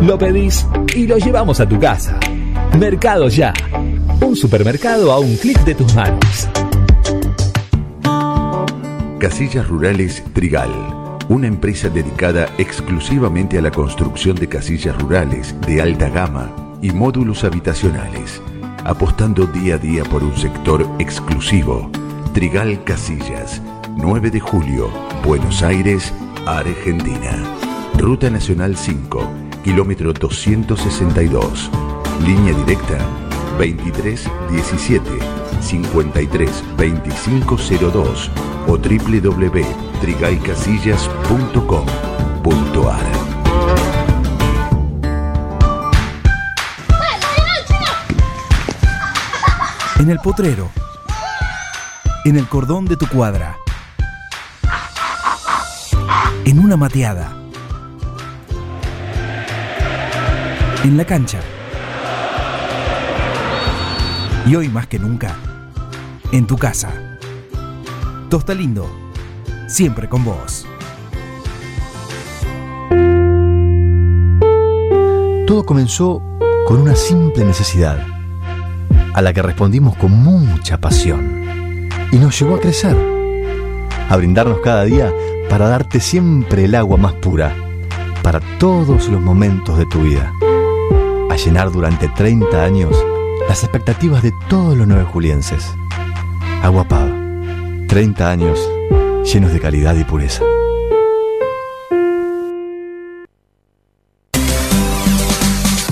Lo pedís y lo llevamos a tu casa. Mercado Ya. Un supermercado a un clic de tus manos. Casillas Rurales Trigal, una empresa dedicada exclusivamente a la construcción de casillas rurales de alta gama y módulos habitacionales, apostando día a día por un sector exclusivo. Trigal Casillas, 9 de julio, Buenos Aires, Argentina. Ruta Nacional 5, kilómetro 262. Línea directa 23 17 53 2502 o www.trigaycasillas.com.ar En el potrero. En el cordón de tu cuadra. En una mateada. En la cancha. Y hoy más que nunca, en tu casa. Tosta Lindo, siempre con vos. Todo comenzó con una simple necesidad, a la que respondimos con mucha pasión, y nos llevó a crecer, a brindarnos cada día para darte siempre el agua más pura, para todos los momentos de tu vida, llenar durante 30 años las expectativas de todos los nueve julienses. Agua Pava, 30 años llenos de calidad y pureza.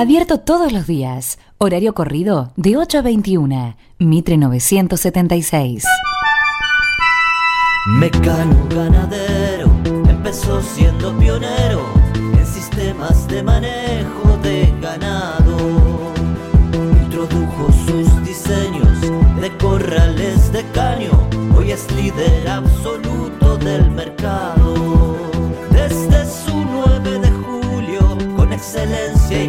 Abierto todos los días. Horario corrido de 8 a 21. Mitre 976. Mecano ganadero empezó siendo pionero en sistemas de manejo de ganado. Introdujo sus diseños de corrales de caño, hoy es líder absoluto del mercado.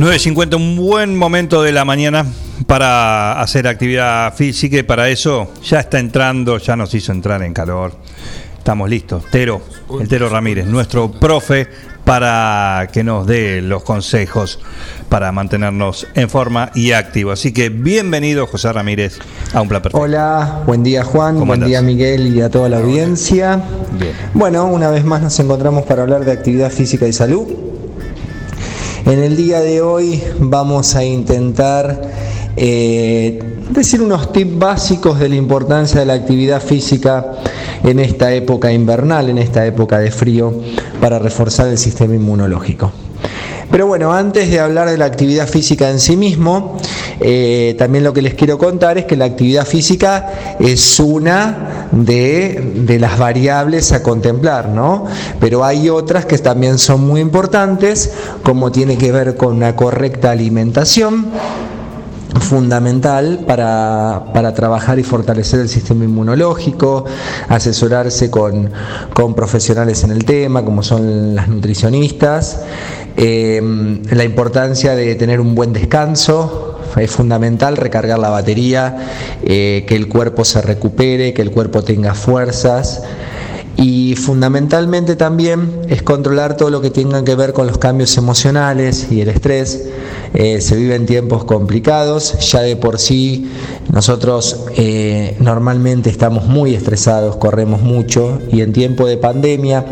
9.50, un buen momento de la mañana para hacer actividad física y para eso ya está entrando, ya nos hizo entrar en calor. Estamos listos. Tero, el Tero Ramírez, nuestro profe, para que nos dé los consejos para mantenernos en forma y activo. Así que bienvenido, José Ramírez, a un plan perfecto. Hola, buen día Juan, ¿Cómo buen día Miguel y a toda la audiencia. Bueno, una vez más nos encontramos para hablar de actividad física y salud. En el día de hoy vamos a intentar eh, decir unos tips básicos de la importancia de la actividad física en esta época invernal, en esta época de frío, para reforzar el sistema inmunológico. Pero bueno, antes de hablar de la actividad física en sí mismo, eh, también lo que les quiero contar es que la actividad física es una de, las variables a contemplar, ¿no? Pero hay otras que también son muy importantes, como tiene que ver con una correcta alimentación, fundamental para, trabajar y fortalecer el sistema inmunológico, asesorarse con, con profesionales en el tema, como son las nutricionistas, eh, la importancia de tener un buen descanso, es fundamental recargar la batería, eh, que el cuerpo se recupere, que el cuerpo tenga fuerzas. Y fundamentalmente también es controlar todo lo que tenga que ver con los cambios emocionales y el estrés. Eh, se viven tiempos complicados, ya de por sí nosotros eh, normalmente estamos muy estresados, corremos mucho y en tiempo de pandemia,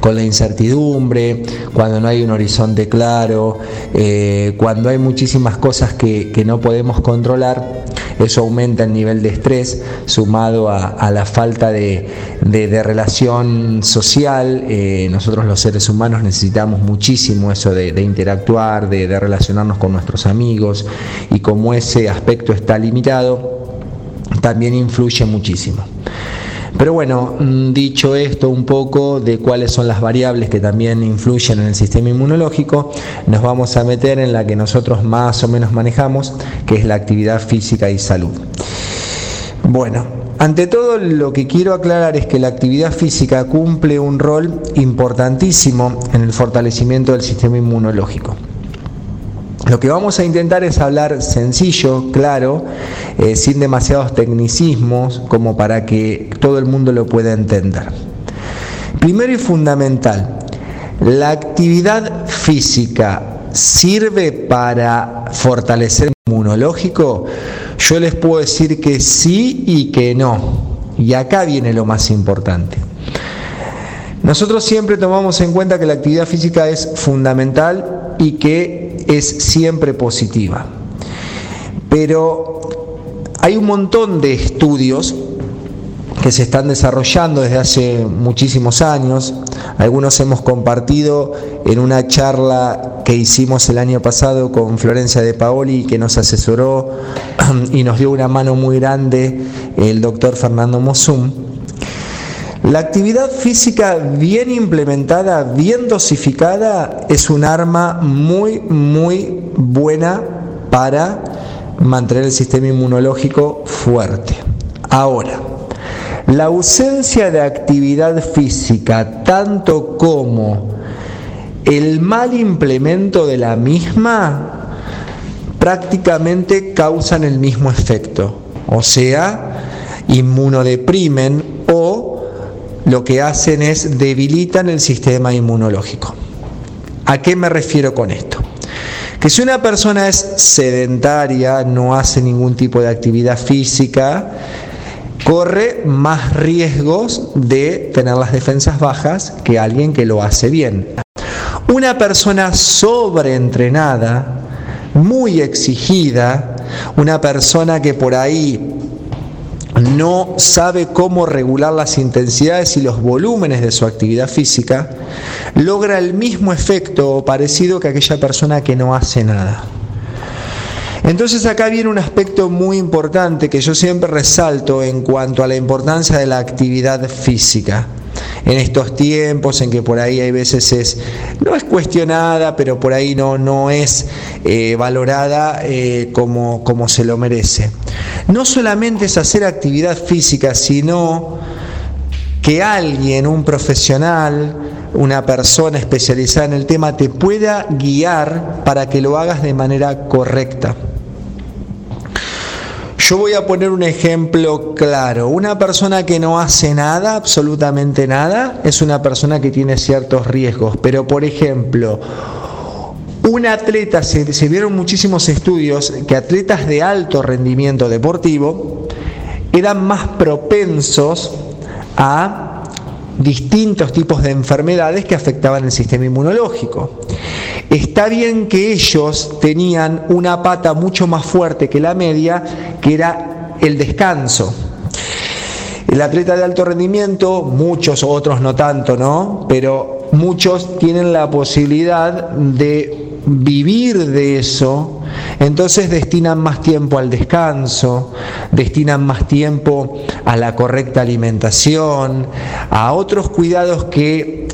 con la incertidumbre, cuando no hay un horizonte claro, eh, cuando hay muchísimas cosas que, que no podemos controlar, eso aumenta el nivel de estrés sumado a, a la falta de, de- relación social. Eh, nosotros los seres humanos necesitamos muchísimo eso de, interactuar, de, de relacionarnos con nuestros amigos y como ese aspecto está limitado, también influye muchísimo. Pero bueno, mm, dicho esto un poco de cuáles son las variables que también influyen en el sistema inmunológico, nos vamos a meter en la que nosotros más o menos manejamos, que es la actividad física y salud. Bueno, ante todo lo que quiero aclarar es que la actividad física cumple un rol importantísimo en el fortalecimiento del sistema inmunológico. Lo que vamos a intentar es hablar sencillo, claro, eh, sin demasiados tecnicismos, como para que todo el mundo lo pueda entender. Primero y fundamental, la actividad física sirve para fortalecer el inmunológico. Yo les puedo decir que sí y que no. Y acá viene lo más importante. Nosotros siempre tomamos en cuenta que la actividad física es fundamental y que es siempre positiva. Pero hay un montón de estudios que se están desarrollando desde hace muchísimos años. Algunos hemos compartido en una charla que hicimos el año pasado con Florencia de Paoli, que nos asesoró y nos dio una mano muy grande el doctor Fernando Mosum. La actividad física bien implementada, bien dosificada, es un arma muy, muy buena para mantener el sistema inmunológico fuerte. Ahora, la ausencia de actividad física, tanto como el mal implemento de la misma, prácticamente causan el mismo efecto. O sea, inmunodeprimen o lo que hacen es debilitan el sistema inmunológico. ¿A qué me refiero con esto? Que si una persona es sedentaria, no hace ningún tipo de actividad física, corre más riesgos de tener las defensas bajas que alguien que lo hace bien. Una persona sobreentrenada, muy exigida, una persona que por ahí no sabe cómo regular las intensidades y los volúmenes de su actividad física, logra el mismo efecto parecido que aquella persona que no hace nada. Entonces acá viene un aspecto muy importante que yo siempre resalto en cuanto a la importancia de la actividad física. En estos tiempos en que por ahí hay veces es, no es cuestionada, pero por ahí no, no es eh, valorada eh, como, como se lo merece. No solamente es hacer actividad física, sino que alguien, un profesional, una persona especializada en el tema, te pueda guiar para que lo hagas de manera correcta. Yo voy a poner un ejemplo claro. Una persona que no hace nada, absolutamente nada, es una persona que tiene ciertos riesgos. Pero, por ejemplo, un atleta, se, vieron muchísimos estudios que atletas de alto rendimiento deportivo eran más propensos a distintos tipos de enfermedades que afectaban el sistema inmunológico. Está bien que ellos tenían una pata mucho más fuerte que la media, que era el descanso. El atleta de alto rendimiento, muchos otros no tanto, ¿no? Pero muchos tienen la posibilidad de vivir de eso, entonces destinan más tiempo al descanso, destinan más tiempo a la correcta alimentación, a otros cuidados que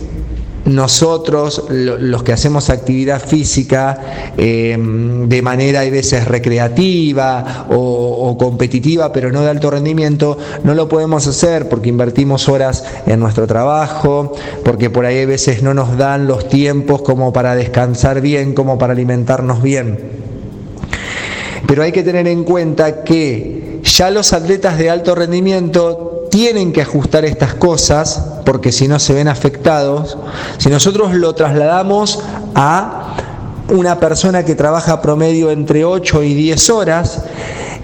nosotros, los que hacemos actividad física eh, de manera a veces recreativa o, o, competitiva, pero no de alto rendimiento, no lo podemos hacer porque invertimos horas en nuestro trabajo, porque por ahí a veces no nos dan los tiempos como para descansar bien, como para alimentarnos bien. Pero hay que tener en cuenta que ya los atletas de alto rendimiento tienen que ajustar estas cosas porque si no se ven afectados. Si nosotros lo trasladamos a una persona que trabaja promedio entre 8 y 10 horas,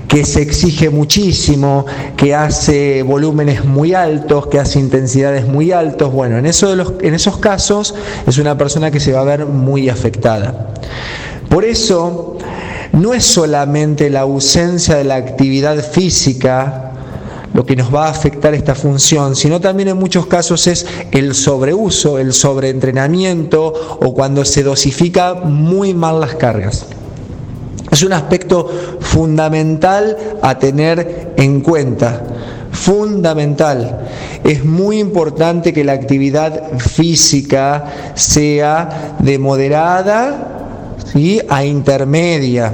que se exige muchísimo, que hace volúmenes muy altos, que hace intensidades muy altos, bueno, en, en esos casos es una persona que se va a ver muy afectada. Por eso, no es solamente la ausencia de la actividad física lo que nos va a afectar esta función, sino también en muchos casos es el sobreuso, el sobreentrenamiento o cuando se dosifica muy mal las cargas. Es un aspecto fundamental a tener en cuenta. Fundamental. Es muy importante que la actividad física sea de moderada ¿sí? a intermedia.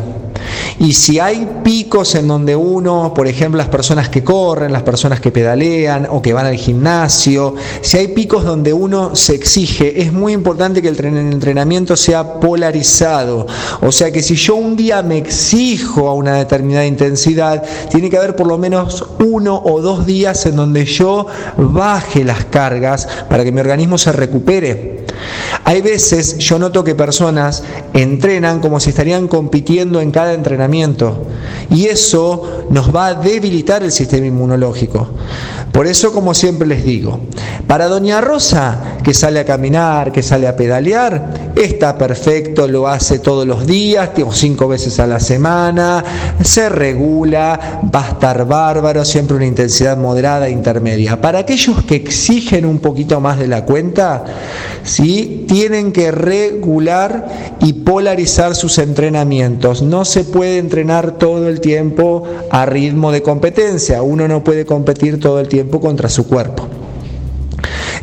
Y si hay picos en donde uno, por ejemplo, las personas que corren, las personas que pedalean o que van al gimnasio, si hay picos donde uno se exige, es muy importante que el entrenamiento sea polarizado. O sea que si yo un día me exijo a una determinada intensidad, tiene que haber por lo menos uno o dos días en donde yo baje las cargas para que mi organismo se recupere. Hay veces yo noto que personas entrenan como si estarían compitiendo en cada entrenamiento y eso nos va a debilitar el sistema inmunológico. Por eso, como siempre les digo, para Doña Rosa, que sale a caminar, que sale a pedalear, está perfecto, lo hace todos los días, o cinco veces a la semana, se regula, va a estar bárbaro, siempre una intensidad moderada e intermedia. Para aquellos que exigen un poquito más de la cuenta, ¿sí? Tienen que regular y polarizar sus entrenamientos. No se puede entrenar todo el tiempo a ritmo de competencia, uno no puede competir todo el tiempo contra su cuerpo.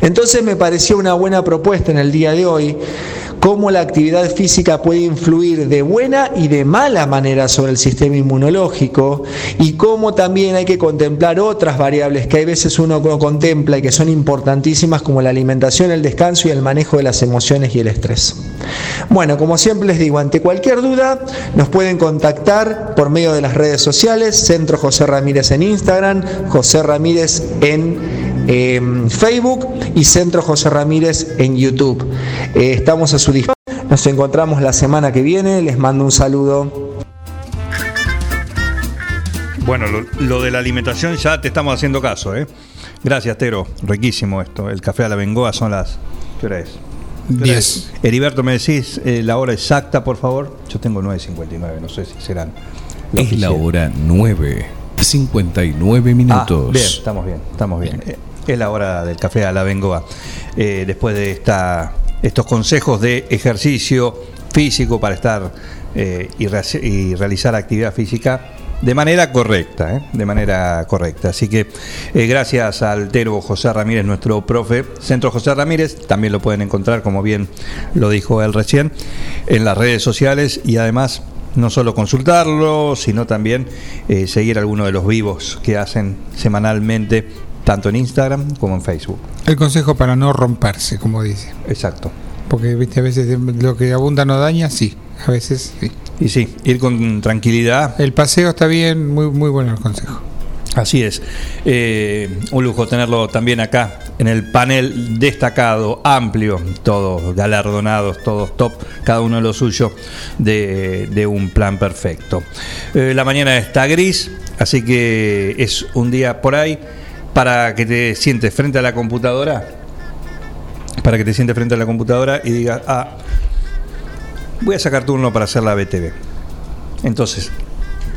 Entonces me pareció una buena propuesta en el día de hoy cómo la actividad física puede influir de buena y de mala manera sobre el sistema inmunológico y cómo también hay que contemplar otras variables que hay veces uno no contempla y que son importantísimas como la alimentación, el descanso y el manejo de las emociones y el estrés. Bueno, como siempre les digo, ante cualquier duda nos pueden contactar por medio de las redes sociales, Centro José Ramírez en Instagram, José Ramírez en eh, Facebook y Centro José Ramírez en YouTube. Eh, estamos a su disposición. Nos encontramos la semana que viene. Les mando un saludo. Bueno, lo, lo de la alimentación ya te estamos haciendo caso, ¿eh? Gracias, Tero. Riquísimo esto. El café a la Bengoa son las. ¿Qué hora es? ¿Qué hora 10. es? Heriberto, ¿me decís eh, la hora exacta, por favor? Yo tengo 9.59, no sé si serán. Es la hora 9, 59 minutos. Ah, bien, estamos bien, estamos bien. Es la hora del café a la Bengoa. Eh, después de esta, estos consejos de ejercicio físico para estar eh, y, re- y realizar actividad física de manera correcta, ¿eh? de manera correcta. Así que gracias al Tero José Ramírez, nuestro profe, Centro José Ramírez, también lo pueden encontrar, como bien lo dijo él recién, en las redes sociales y además no solo consultarlo, sino también seguir algunos de los vivos que hacen semanalmente, tanto en Instagram como en Facebook. El consejo para no romperse, como dice. Exacto. Porque viste a veces lo que abunda no daña, sí. A veces sí. Y sí, ir con tranquilidad. El paseo está bien, muy muy bueno el consejo. Así es. Eh, un lujo tenerlo también acá en el panel destacado, amplio, todos galardonados, todos top, cada uno lo suyo, de, de un plan perfecto. Eh, la mañana está gris, así que es un día por ahí para que te sientes frente a la computadora, para que te sientes frente a la computadora y digas, ah, voy a sacar turno para hacer la BTV. Entonces,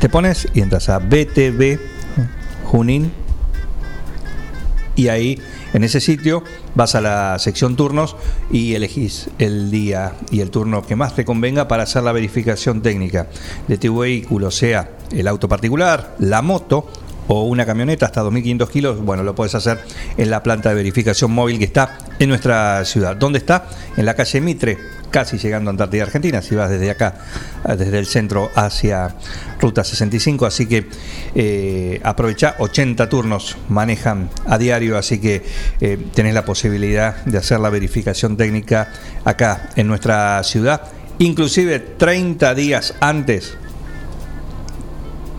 te pones y entras a BTV Junín y ahí en ese sitio vas a la sección turnos y elegís el día y el turno que más te convenga para hacer la verificación técnica de tu vehículo, sea el auto particular, la moto o una camioneta hasta 2.500 kilos, bueno, lo puedes hacer en la planta de verificación móvil que está en nuestra ciudad. ¿Dónde está? En la calle Mitre, casi llegando a Antártida Argentina, si vas desde acá, desde el centro hacia Ruta 65, así que eh, aprovecha, 80 turnos manejan a diario, así que eh, tenés la posibilidad de hacer la verificación técnica acá en nuestra ciudad, inclusive 30 días antes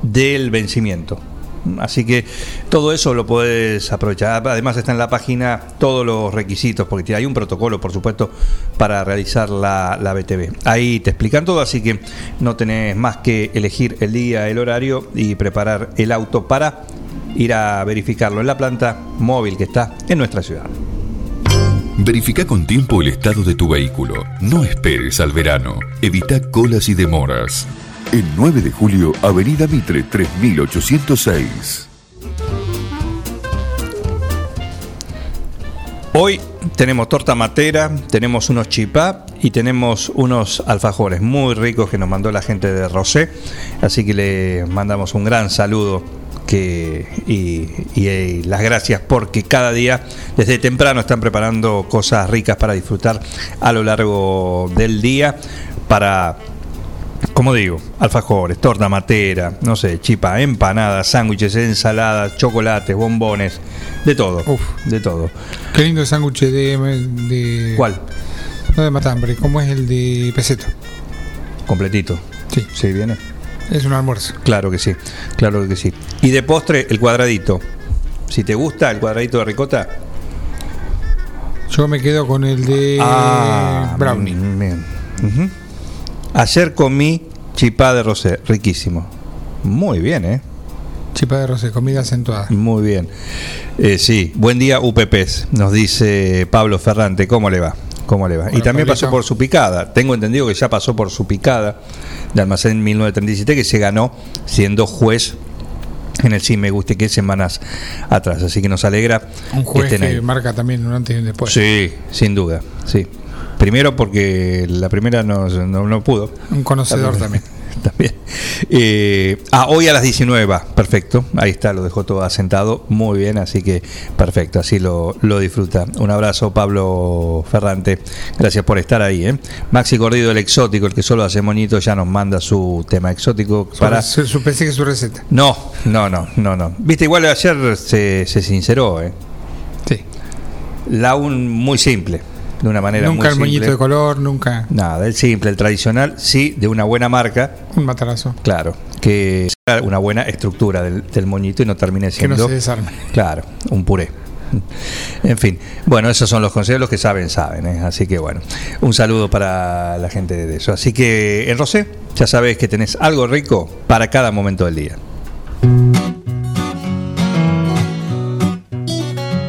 del vencimiento. Así que todo eso lo puedes aprovechar. Además está en la página todos los requisitos, porque hay un protocolo, por supuesto, para realizar la, la BTV. Ahí te explican todo, así que no tenés más que elegir el día, el horario y preparar el auto para ir a verificarlo en la planta móvil que está en nuestra ciudad. Verifica con tiempo el estado de tu vehículo. No esperes al verano. Evita colas y demoras. El 9 de julio, Avenida Mitre 3806. Hoy tenemos torta matera, tenemos unos chipá y tenemos unos alfajores muy ricos que nos mandó la gente de Rosé. Así que le mandamos un gran saludo y, y, eh, las gracias porque cada día desde temprano están preparando cosas ricas para disfrutar a lo largo del día para como digo, alfajores, torta matera, no sé, chipa, empanadas, sándwiches, ensaladas, chocolates, bombones, de todo, de todo. Qué lindo sándwich de, de. ¿Cuál? No de matambre, ¿cómo es el de peseto? Completito. Sí. Sí, viene. Es un almuerzo. Claro que sí, claro que sí. Y de postre, el cuadradito. Si te gusta el cuadradito de ricota, Yo me quedo con el de Ah, Brownie. bien. Ujú. Ayer comí chipá de rosé, riquísimo. Muy bien, ¿eh? Chipá de rosé, comida acentuada. Muy bien. Eh, sí, buen día UPPs, nos dice Pablo Ferrante, ¿cómo le va? ¿Cómo le va? y también Pablito. pasó por su picada. Tengo entendido que ya pasó por su picada de Almacén 1937 que se ganó siendo juez en el Sí Me Guste que semanas atrás. Así que nos alegra Un juez que estén que marca también un antes y un después. Sí, sin duda, sí. Primero porque la primera no, no, no pudo. Un conocedor también. También. Eh, ah, hoy a las 19 va, perfecto. Ahí está, lo dejó todo asentado. Muy bien, así que perfecto, así lo, lo disfruta. Un abrazo, Pablo Ferrante. Gracias por estar ahí. ¿eh? Maxi Cordido, el exótico, el que solo hace moñito, ya nos manda su tema exótico para. Su- su- pensé que su receta. No, no, no, no, no. Viste, igual ayer se, se sinceró, ¿eh? Sí. La un muy simple, de una manera Nunca muy el moñito simple. de color, nunca Nada, el simple, el tradicional, sí, de una buena marca, un matarazo. claro, que sea una buena estructura del, del moñito y no termine Que no siendo. se desarme. Claro, un puré. En fin, bueno, esos son los consejos, los que saben, saben, ¿eh? así que bueno, un saludo para la gente de eso. Así que en Rosé, ya sabes que tenés algo rico para cada momento del día.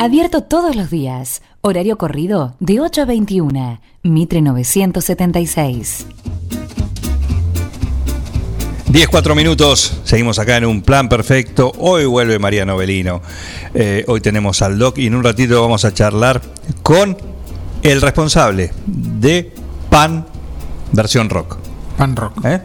Abierto todos los días. Horario corrido de 8 a 21. Mitre 976. 10, 4 minutos, seguimos acá en un plan perfecto. Hoy vuelve María Novelino. Eh, hoy tenemos al Doc y en un ratito vamos a charlar con el responsable de Pan versión rock. Pan rock. ¿Eh?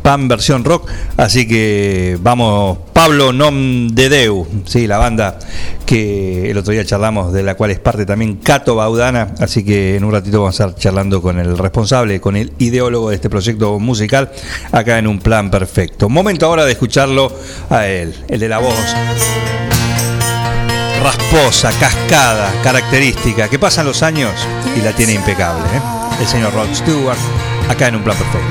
Pan versión rock. Así que vamos, Pablo Nom de Deu, sí, la banda que el otro día charlamos, de la cual es parte también Cato Baudana. Así que en un ratito vamos a estar charlando con el responsable, con el ideólogo de este proyecto musical, acá en un plan perfecto. Momento ahora de escucharlo a él, el de la voz rasposa, cascada, característica, que pasan los años y la tiene impecable. ¿eh? El señor Rod Stewart, acá en un plan perfecto.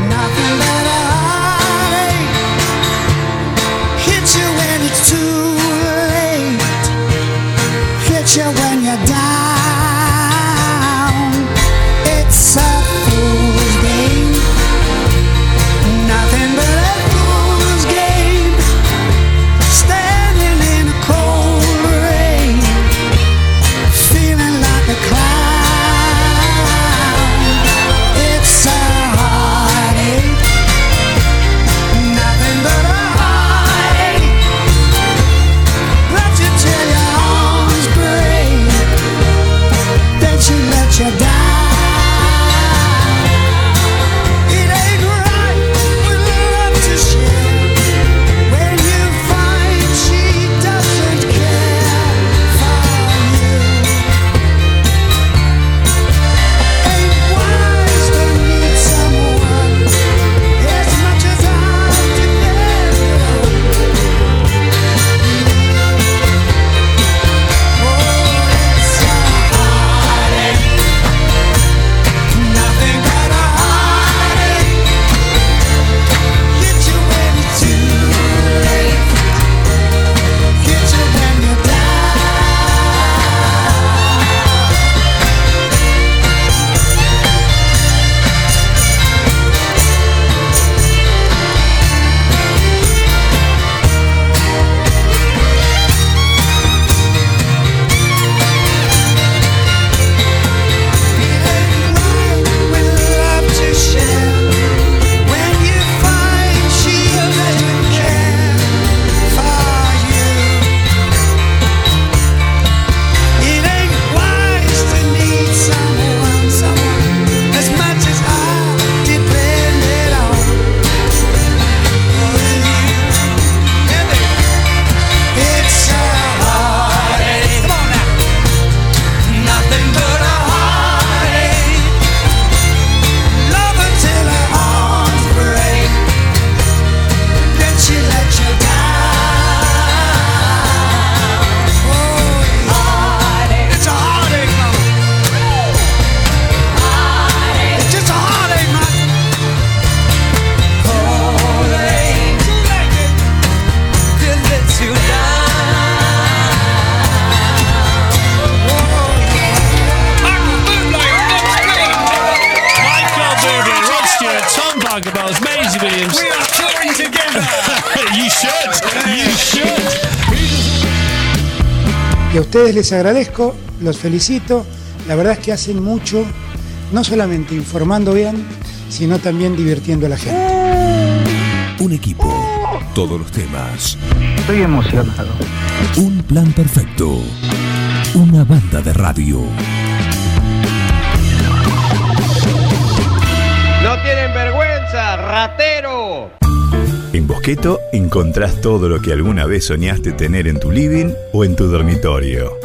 Les agradezco, los felicito. La verdad es que hacen mucho, no solamente informando bien, sino también divirtiendo a la gente. Un equipo, todos los temas. Estoy emocionado. Un plan perfecto. Una banda de radio. No tienen vergüenza, ratero. En Bosqueto encontrás todo lo que alguna vez soñaste tener en tu living o en tu dormitorio.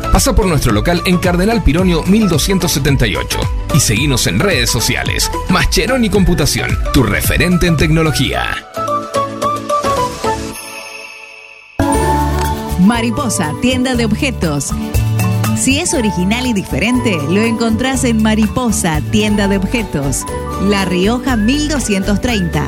Pasa por nuestro local en Cardenal Pironio 1278 y seguinos en redes sociales. Mascheroni Computación, tu referente en tecnología. Mariposa, tienda de objetos. Si es original y diferente, lo encontrás en Mariposa, tienda de objetos. La Rioja 1230.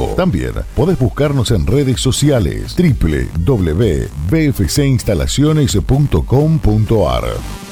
También podés buscarnos en redes sociales www.bfcinstalaciones.com.ar.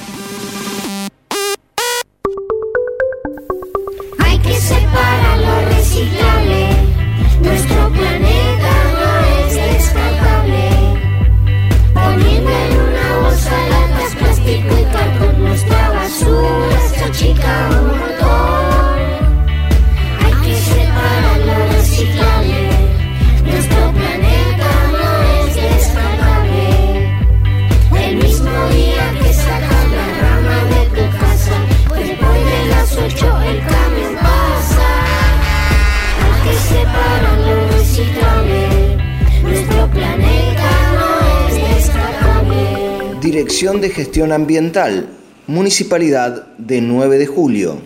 Dirección de Gestión Ambiental, Municipalidad de 9 de Julio.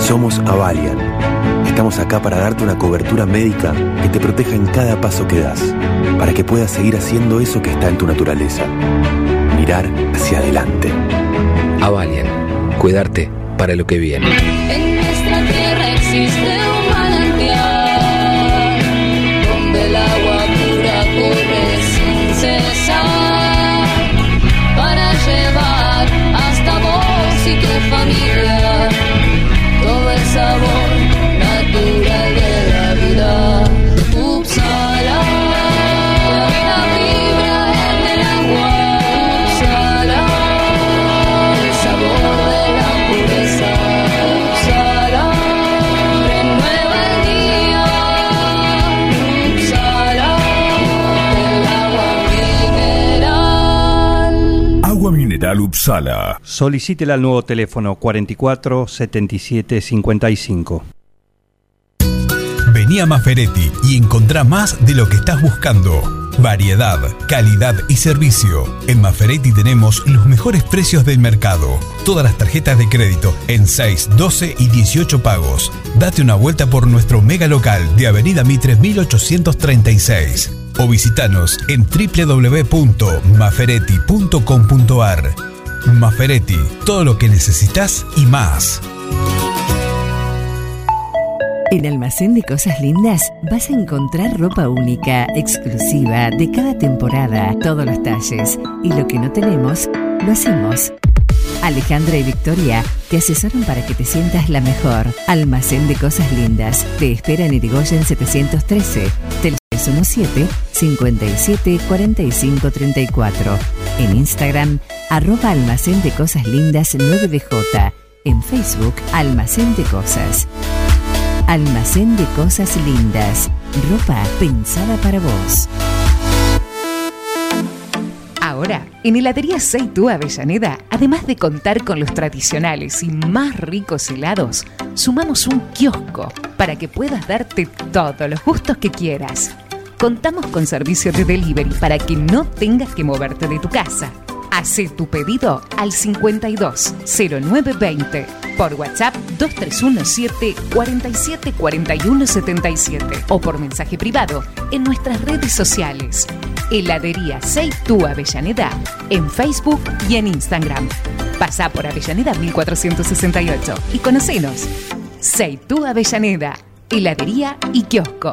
Somos Avalian. Estamos acá para darte una cobertura médica que te proteja en cada paso que das, para que puedas seguir haciendo eso que está en tu naturaleza. Mirar hacia adelante. Avalian, cuidarte para lo que viene. En nuestra tierra existe si che me. Upsala. Solicítela al nuevo teléfono 44 77 55. Vení a Maferetti y encontrá más de lo que estás buscando. Variedad, calidad y servicio. En Maferetti tenemos los mejores precios del mercado. Todas las tarjetas de crédito en 6, 12 y 18 pagos. Date una vuelta por nuestro mega local de Avenida Mitre 1836 o visitanos en www.maferetti.com.ar. Maferetti, todo lo que necesitas y más. En Almacén de Cosas Lindas vas a encontrar ropa única, exclusiva, de cada temporada, todos los talles. Y lo que no tenemos, lo hacemos. Alejandra y Victoria te asesoran para que te sientas la mejor. Almacén de Cosas Lindas. Te espera en Irigoyen 713. Teléfono 7 57 45 34. En Instagram, arroba Almacén de Cosas Lindas 9DJ. En Facebook, Almacén de Cosas. Almacén de Cosas Lindas. Ropa pensada para vos. Ahora, en Heladería Seitú Avellaneda, además de contar con los tradicionales y más ricos helados, sumamos un kiosco para que puedas darte todos los gustos que quieras. Contamos con servicio de delivery para que no tengas que moverte de tu casa. Hacé tu pedido al 52 0920 por WhatsApp 2317 47 41 77 o por mensaje privado en nuestras redes sociales. Heladería Seitú Avellaneda en Facebook y en Instagram. Pasá por Avellaneda 1468 y conocenos. Seitú Avellaneda, heladería y kiosco.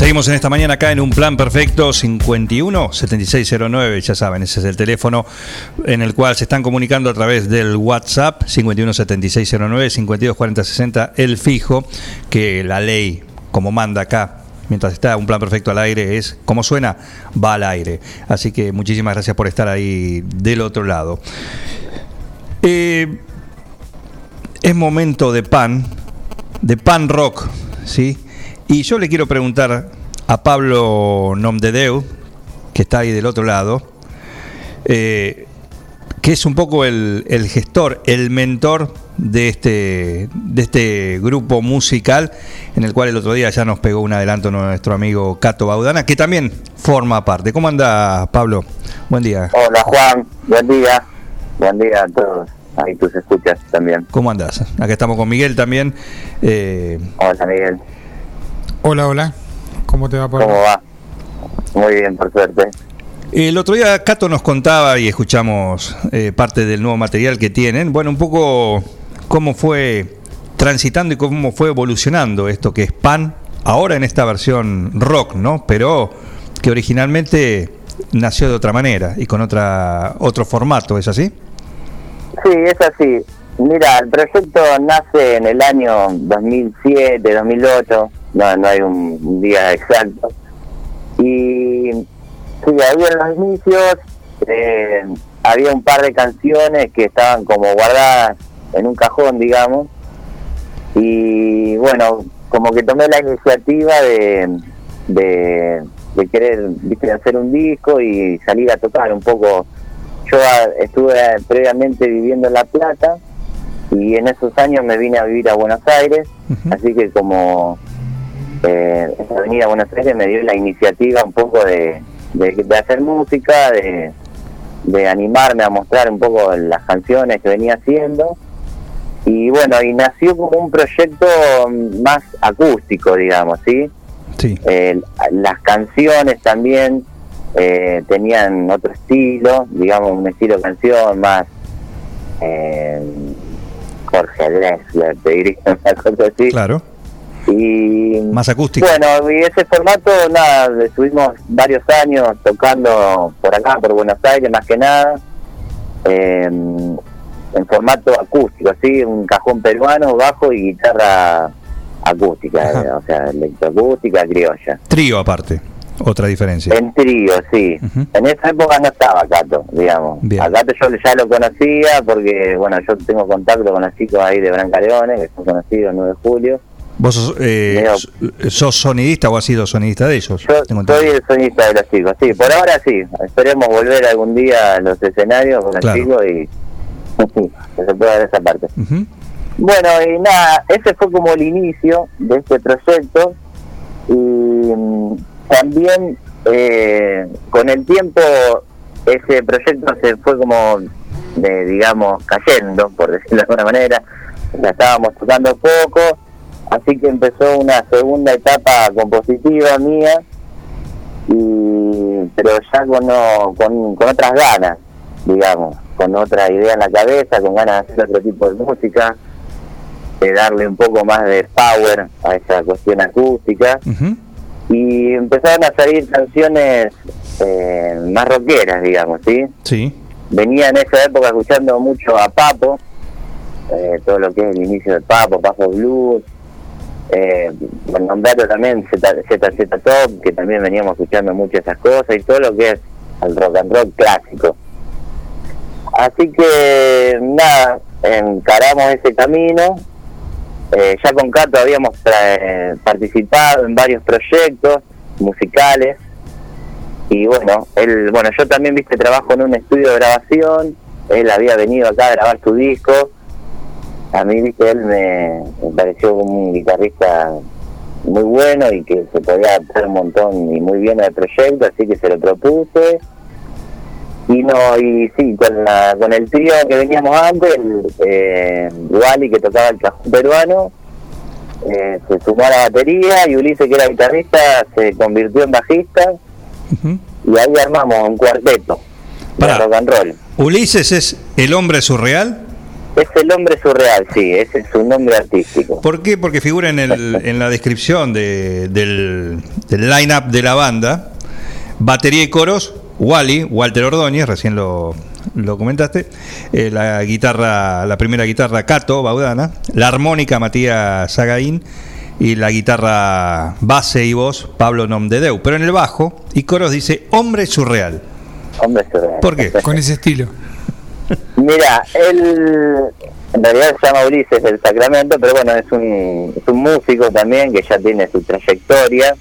Seguimos en esta mañana acá en un plan perfecto 51 7609, ya saben, ese es el teléfono en el cual se están comunicando a través del WhatsApp 51 7609 52 40 60, el fijo que la ley como manda acá mientras está un plan perfecto al aire es como suena, va al aire. Así que muchísimas gracias por estar ahí del otro lado. Eh, es momento de pan, de pan rock, ¿sí? Y yo le quiero preguntar a Pablo Nomdedeu, que está ahí del otro lado, eh, que es un poco el, el gestor, el mentor de este, de este grupo musical, en el cual el otro día ya nos pegó un adelanto nuestro amigo Cato Baudana, que también forma parte. ¿Cómo anda Pablo? Buen día. Hola Juan, buen día. Buen día a todos. Ahí tus escuchas también. ¿Cómo andás? Acá estamos con Miguel también. Eh, Hola Miguel. Hola, hola. ¿Cómo te va por ¿Cómo va? Muy bien, por suerte. El otro día Cato nos contaba y escuchamos eh, parte del nuevo material que tienen. Bueno, un poco cómo fue transitando y cómo fue evolucionando esto que es Pan, ahora en esta versión rock, ¿no? Pero que originalmente nació de otra manera y con otra otro formato, ¿es así? Sí, es así. Mira, el proyecto nace en el año 2007, 2008, no, no hay un día exacto. Y sí, ahí en los inicios eh, había un par de canciones que estaban como guardadas en un cajón, digamos. Y bueno, como que tomé la iniciativa de, de, de querer ¿viste? hacer un disco y salir a tocar un poco. Yo ah, estuve previamente viviendo en La Plata y en esos años me vine a vivir a Buenos Aires, así que como eh, esa venida a Buenos Aires me dio la iniciativa un poco de, de, de hacer música, de, de animarme a mostrar un poco las canciones que venía haciendo. Y bueno, y nació como un proyecto más acústico, digamos, ¿sí? Sí. Eh, las canciones también eh, tenían otro estilo, digamos, un estilo de canción más eh, Jorge Drexler, te diría, una cosa así. Claro. Y Más acústico. bueno, y ese formato, nada, estuvimos varios años tocando por acá, por Buenos Aires, más que nada, eh, en formato acústico, así, un cajón peruano, bajo y guitarra acústica, eh, o sea, electroacústica criolla. Trío aparte, otra diferencia. En trío, sí. En esa época no estaba Cato, digamos. Bien. A Cato yo ya lo conocía porque, bueno, yo tengo contacto con los chicos ahí de Brancaleones, que son conocidos el 9 de julio. ¿Vos sos, eh, sos sonidista o has sido sonidista de ellos? Yo soy el sonista de los chicos, sí. Por ahora sí. Esperemos volver algún día a los escenarios con los Claro. chicos y que se pueda ver esa parte. Bueno, y nada, ese fue como el inicio de este proyecto y mm, también eh, con el tiempo ese proyecto se fue como, eh, digamos, cayendo, por decirlo de alguna manera, ya estábamos tocando poco, así que empezó una segunda etapa compositiva mía, y pero ya con, no- con, con otras ganas, digamos, con otra idea en la cabeza, con ganas de hacer otro tipo de música, de darle un poco más de power a esa cuestión acústica. Y empezaron a salir canciones eh, más rockeras, digamos, ¿sí? Sí. Venía en esa época escuchando mucho a Papo, eh, todo lo que es el inicio de Papo, Papo Blues, eh, por nombrarlo también ZZ Top, que también veníamos escuchando mucho esas cosas, y todo lo que es el rock and roll clásico. Así que nada, encaramos ese camino. Eh, ya con Cato habíamos eh, participado en varios proyectos musicales y bueno, él, bueno, yo también viste trabajo en un estudio de grabación. Él había venido acá a grabar su disco. A mí, viste, él me, me pareció un guitarrista muy bueno y que se podía adaptar un montón y muy bien al proyecto, así que se lo propuse. Y no, y sí, con, la, con el trío que veníamos antes, el, eh, Wally que tocaba el cajón peruano, eh, se sumó a la batería y Ulises que era guitarrista se convirtió en bajista y ahí armamos un cuarteto de rock and roll. ¿Ulises es el hombre surreal? Es el hombre surreal, sí, ese es su nombre artístico. ¿Por qué? Porque figura en, el, en la descripción de- del, del line-up de la banda, batería y coros, Wally, Walter Ordóñez, recién lo, lo comentaste, eh, la guitarra, la primera guitarra Cato Baudana, la armónica Matías Sagaín y la guitarra base y voz Pablo Nomdedeu, pero en el bajo y coros dice hombre surreal. Hombre surreal. ¿Por qué? Con ese estilo. Mira, él en realidad se llama Ulises del Sacramento, pero bueno, es un, es un músico también que ya tiene su trayectoria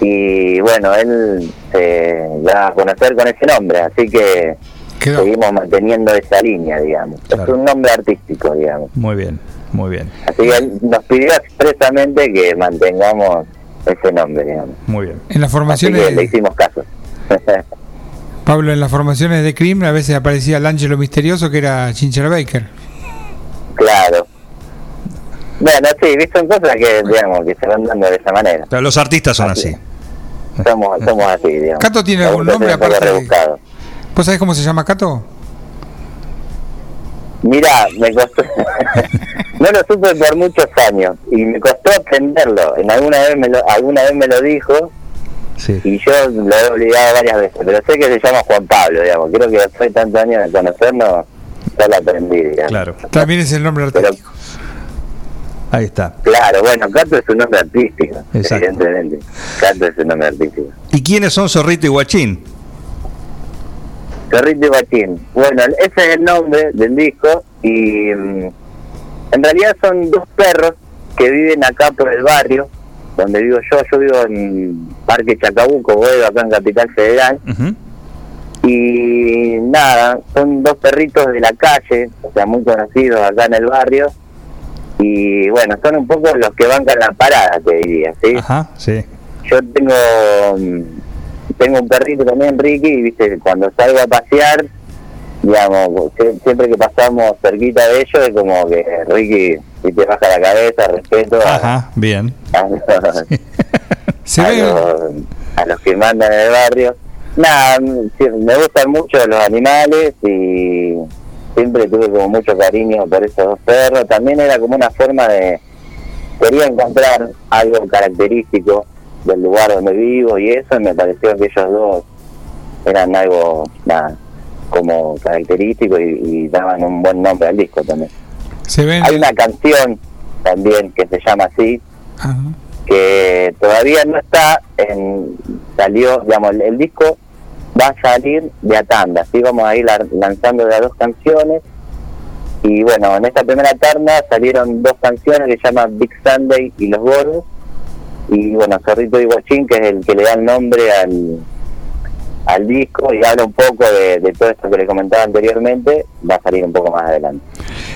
y bueno, él se da a conocer con ese nombre, así que seguimos manteniendo esa línea, digamos. Es un nombre artístico, digamos. Muy bien, muy bien, Así que él nos pidió expresamente que mantengamos ese nombre, digamos. muy bien. En las Así formaciones, que le hicimos caso. Pablo, en las formaciones de Cream a veces aparecía el ángelo misterioso que era Chincher Baker. Claro. Bueno, sí, viste, son cosas que, digamos, que se van dando de esa manera. Claro, Los artistas son así. Somos, somos así, digamos. ¿Cato tiene algún nombre aparte rebuscado. ¿Vos sabés cómo se llama Cato? Mira, me costó. no lo supe por muchos años y me costó aprenderlo. En alguna vez me lo, alguna vez me lo dijo y yo lo he obligado varias veces, pero sé que se llama Juan Pablo, digamos. Creo que después de tantos años de conocernos, ya lo aprendí, digamos. Claro. También es el nombre artístico. Ahí está. Claro, bueno, Cato es un nombre artístico, Exacto. evidentemente. Cato es un nombre artístico. ¿Y quiénes son Zorrito y Guachín? Zorrito y Guachín. Bueno, ese es el nombre del disco y mm, en realidad son dos perros que viven acá por el barrio donde vivo yo. Yo vivo en Parque Chacabuco, Boedo, acá en Capital Federal. Y nada, son dos perritos de la calle, o sea, muy conocidos acá en el barrio. Y bueno, son un poco los que bancan la parada, te diría, ¿sí? Ajá, sí. Yo tengo mm, tengo un perrito también, Ricky, y viste, cuando salgo a pasear, digamos, sie- siempre que pasamos cerquita de ellos, es como que Ricky, si te baja la cabeza, respeto a, bien. a los, a los- a los que mandan en el barrio. Nada, me gustan mucho los animales y siempre tuve como mucho cariño por esos dos perros. También era como una forma de... Quería encontrar algo característico del lugar donde vivo y eso y me pareció que ellos dos eran algo, nada, como característico y, y daban un buen nombre al disco también. Se ven Hay una canción también que se llama así, que todavía no está en salió digamos el, el disco va a salir de a tanda así vamos a ir la- lanzando a dos canciones. Y bueno en esta primera tanda salieron dos canciones que se llaman Big Sunday y Los Gordos. Y bueno Zorrito y Guachín que es el que le da el nombre al al disco y habla un poco de, de todo esto que le comentaba anteriormente va a salir un poco más adelante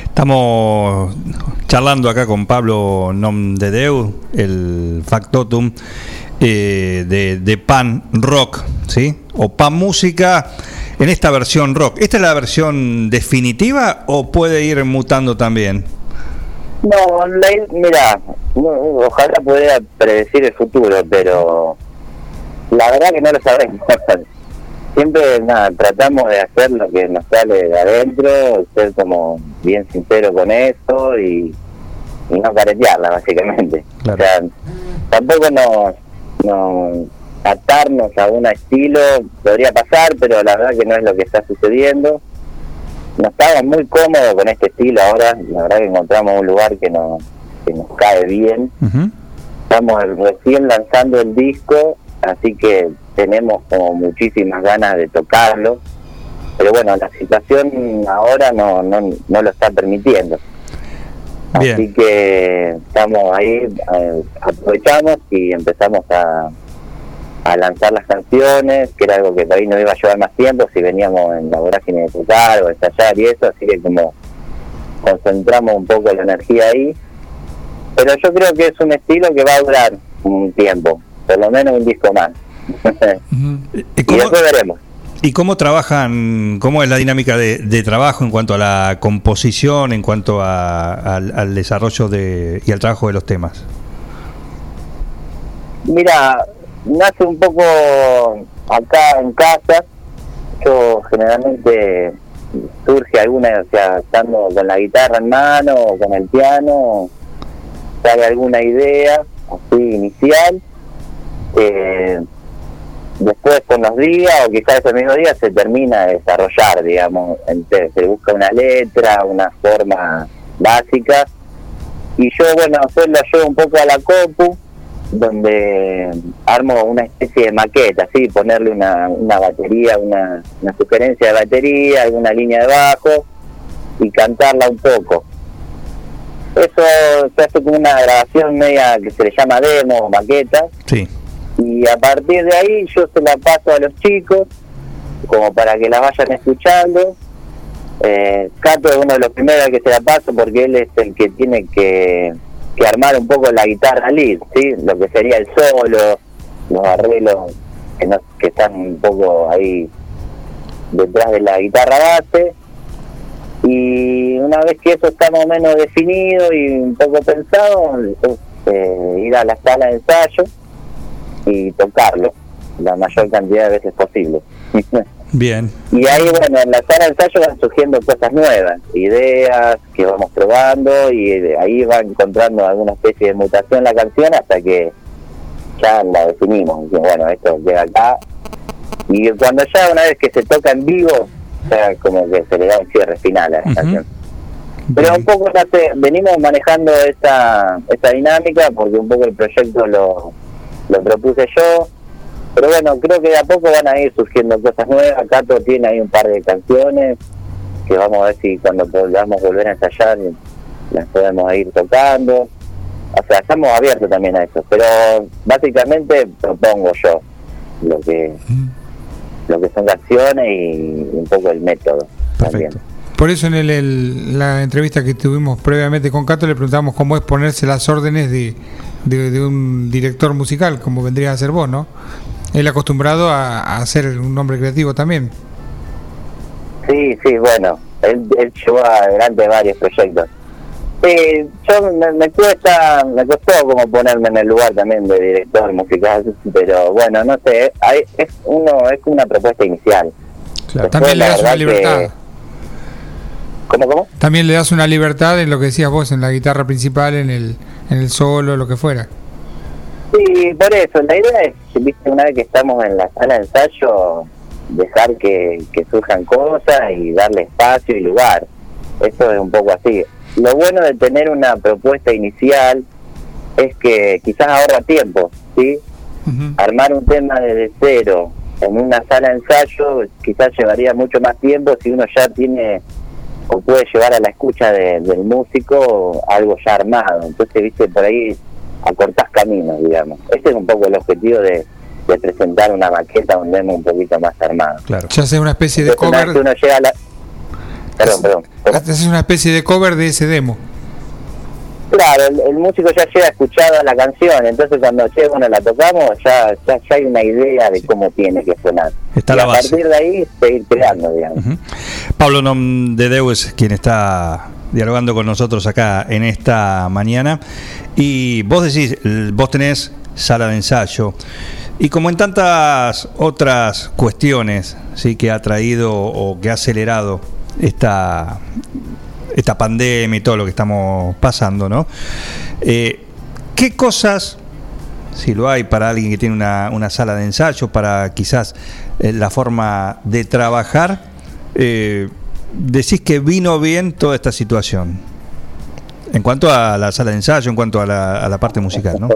Estamos charlando acá con Pablo Nomdedeu, el factotum eh, de, de Pan Rock, ¿sí? O Pan Música en esta versión rock. ¿Esta es la versión definitiva o puede ir mutando también? No, la- mira, ojalá pudiera predecir el futuro, pero la verdad que no lo sabemos. Siempre nada, tratamos de hacer lo que nos sale de adentro, ser como bien sincero con eso y, y no caretearla, básicamente. O sea, tampoco nos, nos atarnos a un estilo, podría pasar, pero la verdad que no es lo que está sucediendo no estamos muy cómodos con este estilo ahora, la verdad que encontramos un lugar que nos, que nos cae bien. Estamos recién lanzando el disco, así que tenemos como muchísimas ganas de tocarlo, pero bueno, la situación ahora no, no, no lo está permitiendo. Así que estamos ahí, eh, aprovechamos y empezamos a, a lanzar las canciones, que era algo que por ahí nos iba a llevar más tiempo si veníamos en la vorágine de tocar o ensayar y eso, así que como concentramos un poco la energía ahí. Pero yo creo que es un estilo que va a durar un tiempo, por lo menos un disco más. ¿Y después veremos. ¿Y cómo trabajan, cómo es la dinámica de, de trabajo en cuanto a la composición, en cuanto a- al, al desarrollo de, y al trabajo de los temas? Mira, nace un poco acá en casa. Yo generalmente surge alguna, o sea, estando con la guitarra en mano o con el piano, sale alguna idea así inicial. Eh, después con los días o quizás ese mismo día se termina de desarrollar, digamos, Ente- se busca una letra, una forma básica y yo, bueno, yo lo llevo un poco a la compu, donde armo una especie de maqueta, ¿sí? ponerle una, una batería, una, una sugerencia de batería, alguna línea de bajo y cantarla un poco. Eso se hace como una grabación media que se le llama demo, maqueta, Sí. Y a partir de ahí yo se la paso a los chicos como para que la vayan escuchando. Eh, Cato es uno de los primeros que se la paso porque él es el que tiene que, que armar un poco la guitarra lead ¿sí? lo que sería el solo los arreglos que, no, que están un poco ahí detrás de la guitarra base. Y una vez que eso está más o menos definido y un poco pensado es, eh, ir a la sala de ensayo y tocarlo la mayor cantidad de veces posible. Bien. y ahí, bueno, en la sala de ensayo van surgiendo cosas nuevas, ideas que vamos probando y ahí va encontrando alguna especie de mutación la canción hasta que ya la definimos. Y bueno, esto llega acá. Y cuando ya una vez que se toca en vivo, ya como que se le da un cierre final a la canción. Pero un poco ya venimos manejando esta, esta dinámica porque un poco el proyecto lo, lo propuse yo. Pero bueno, creo que de a poco van a ir surgiendo cosas nuevas. Cato tiene ahí un par de canciones que vamos a ver si cuando podamos volver a ensayar las podemos ir tocando. O sea, estamos abiertos también a eso. Pero básicamente propongo yo lo que lo que son canciones y un poco el método también. Por eso en el, el- la entrevista que tuvimos previamente con Cato le preguntamos cómo es ponerse las órdenes de, de- de un director musical, como vendría a ser vos, ¿no? Él acostumbrado a, a ser un hombre creativo también. Sí, sí, bueno, él, él llevó adelante varios proyectos. Sí, yo me, me cuesta, me costó como ponerme en el lugar también de director musical, pero bueno, no sé, hay, es uno es una propuesta inicial. Después, También le das una que- libertad. ¿Cómo, cómo? También le das una libertad en lo que decías vos, en la guitarra principal, en el, el solo, lo que fuera. Sí, por eso, la idea es, viste, una vez que estamos en la sala de ensayo, dejar que, que surjan cosas y darle espacio y lugar. Eso es un poco así. Lo bueno de tener una propuesta inicial es que quizás ahorra tiempo, ¿sí? Armar un tema desde cero en una sala de ensayo quizás llevaría mucho más tiempo si uno ya tiene o puede llevar a la escucha de- del músico algo ya armado. Entonces, viste, por ahí acortás caminos, digamos. Este es un poco el objetivo de, de presentar una maqueta, un demo un poquito más armado. Claro. Ya hace una especie de Entonces, una vez cover. que uno llega a la... Perdón, perdón. Haces una especie de cover de ese demo. Claro, el, el músico ya llega escuchado la canción, entonces cuando che, bueno, la tocamos, ya, ya, ya hay una idea de cómo tiene que sonar. Está y la a base. partir de ahí seguir creando, digamos. Pablo Nom de Deu es quien está dialogando con nosotros acá en esta mañana. Y vos decís, vos tenés sala de ensayo. Y como en tantas otras cuestiones sí que ha traído o que ha acelerado esta, esta pandemia y todo lo que estamos pasando, ¿no? Eh, ¿Qué cosas si lo hay para alguien que tiene una, una sala de ensayo, para quizás eh, la forma de trabajar, eh, decís que vino bien toda esta situación. En cuanto a la sala de ensayo, en cuanto a la, a la parte musical, ¿no?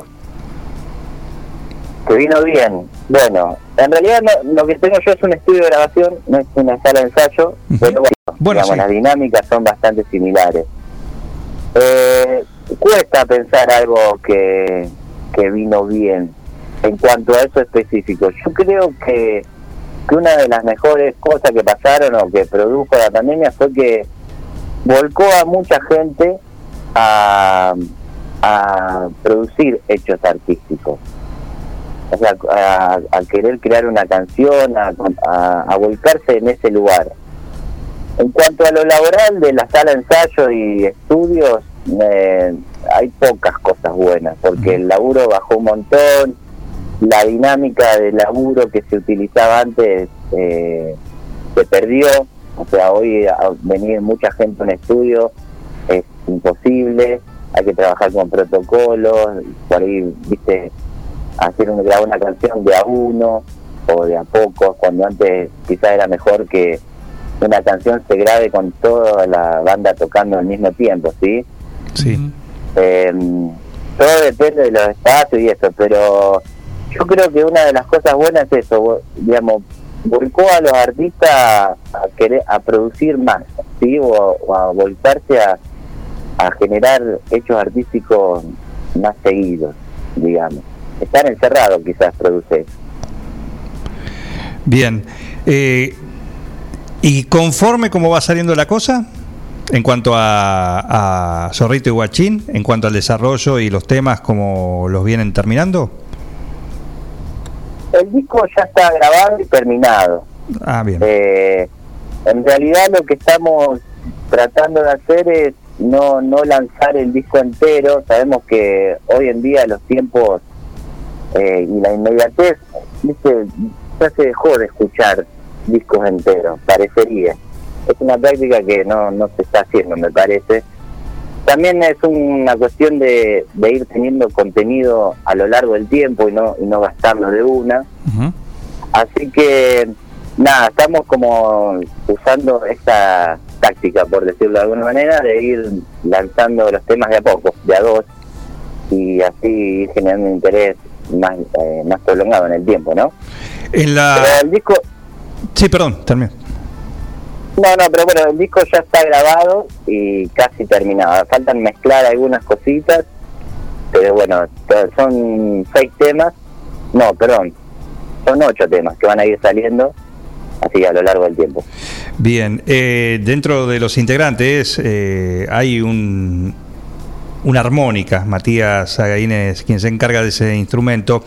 Que vino bien. Bueno, en realidad no- lo que tengo yo es un estudio de grabación, no es una sala de ensayo, pero bueno, digamos, las dinámicas son bastante similares. Eh, cuesta pensar algo que, que vino bien en cuanto a eso específico. Yo creo que, que una de las mejores cosas que pasaron o que produjo la pandemia fue que volcó a mucha gente a, a producir hechos artísticos. O sea, a, a querer crear una canción, a, a- a volcarse en ese lugar. En cuanto a lo laboral de la sala de ensayo y estudios, eh, hay pocas cosas buenas, porque el laburo bajó un montón, la dinámica de laburo que se utilizaba antes eh, se perdió, o sea, hoy venir mucha gente a un estudio es imposible, hay que trabajar con protocolos, por ahí, viste, hacer un, grabar una canción de a uno o de a poco, cuando antes quizás era mejor que una canción se grabe con toda la banda tocando al mismo tiempo, ¿sí? Sí. Eh, todo depende de los espacios y eso, pero yo creo que una de las cosas buenas es eso, digamos, volcó a los artistas a querer a producir más, ¿sí? O, o a volcarse a, a generar hechos artísticos más seguidos, digamos. Estar encerrado quizás produce. Bien. Eh, ¿Y conforme cómo va saliendo la cosa? En cuanto a, a Zorrito y Guachín, en cuanto al desarrollo y los temas, como los vienen terminando. El disco ya está grabado y terminado. Ah, bien. Eh, en realidad lo que estamos tratando de hacer es no, no lanzar el disco entero. Sabemos que hoy en día los tiempos eh, y la inmediatez, ¿viste? ya se dejó de escuchar discos enteros, parecería. Es una práctica que no, no se está haciendo, me parece. También es una cuestión de, de ir teniendo contenido a lo largo del tiempo y no, y no gastarlo de una. Así que, nada, estamos como usando esta táctica, por decirlo de alguna manera, de ir lanzando los temas de a poco, de a dos, y así ir generando interés más, eh, más prolongado en el tiempo, ¿no? En la... Pero el disco, Sí, perdón, termino. no, no, pero bueno, el disco ya está grabado y casi terminado. Faltan mezclar algunas cositas, pero bueno, son seis temas, no, perdón, son ocho temas que van a ir saliendo así a lo largo del tiempo. Bien, eh, dentro de los integrantes eh, hay un, una armónica, Matías Agaínez, quien se encarga de ese instrumento.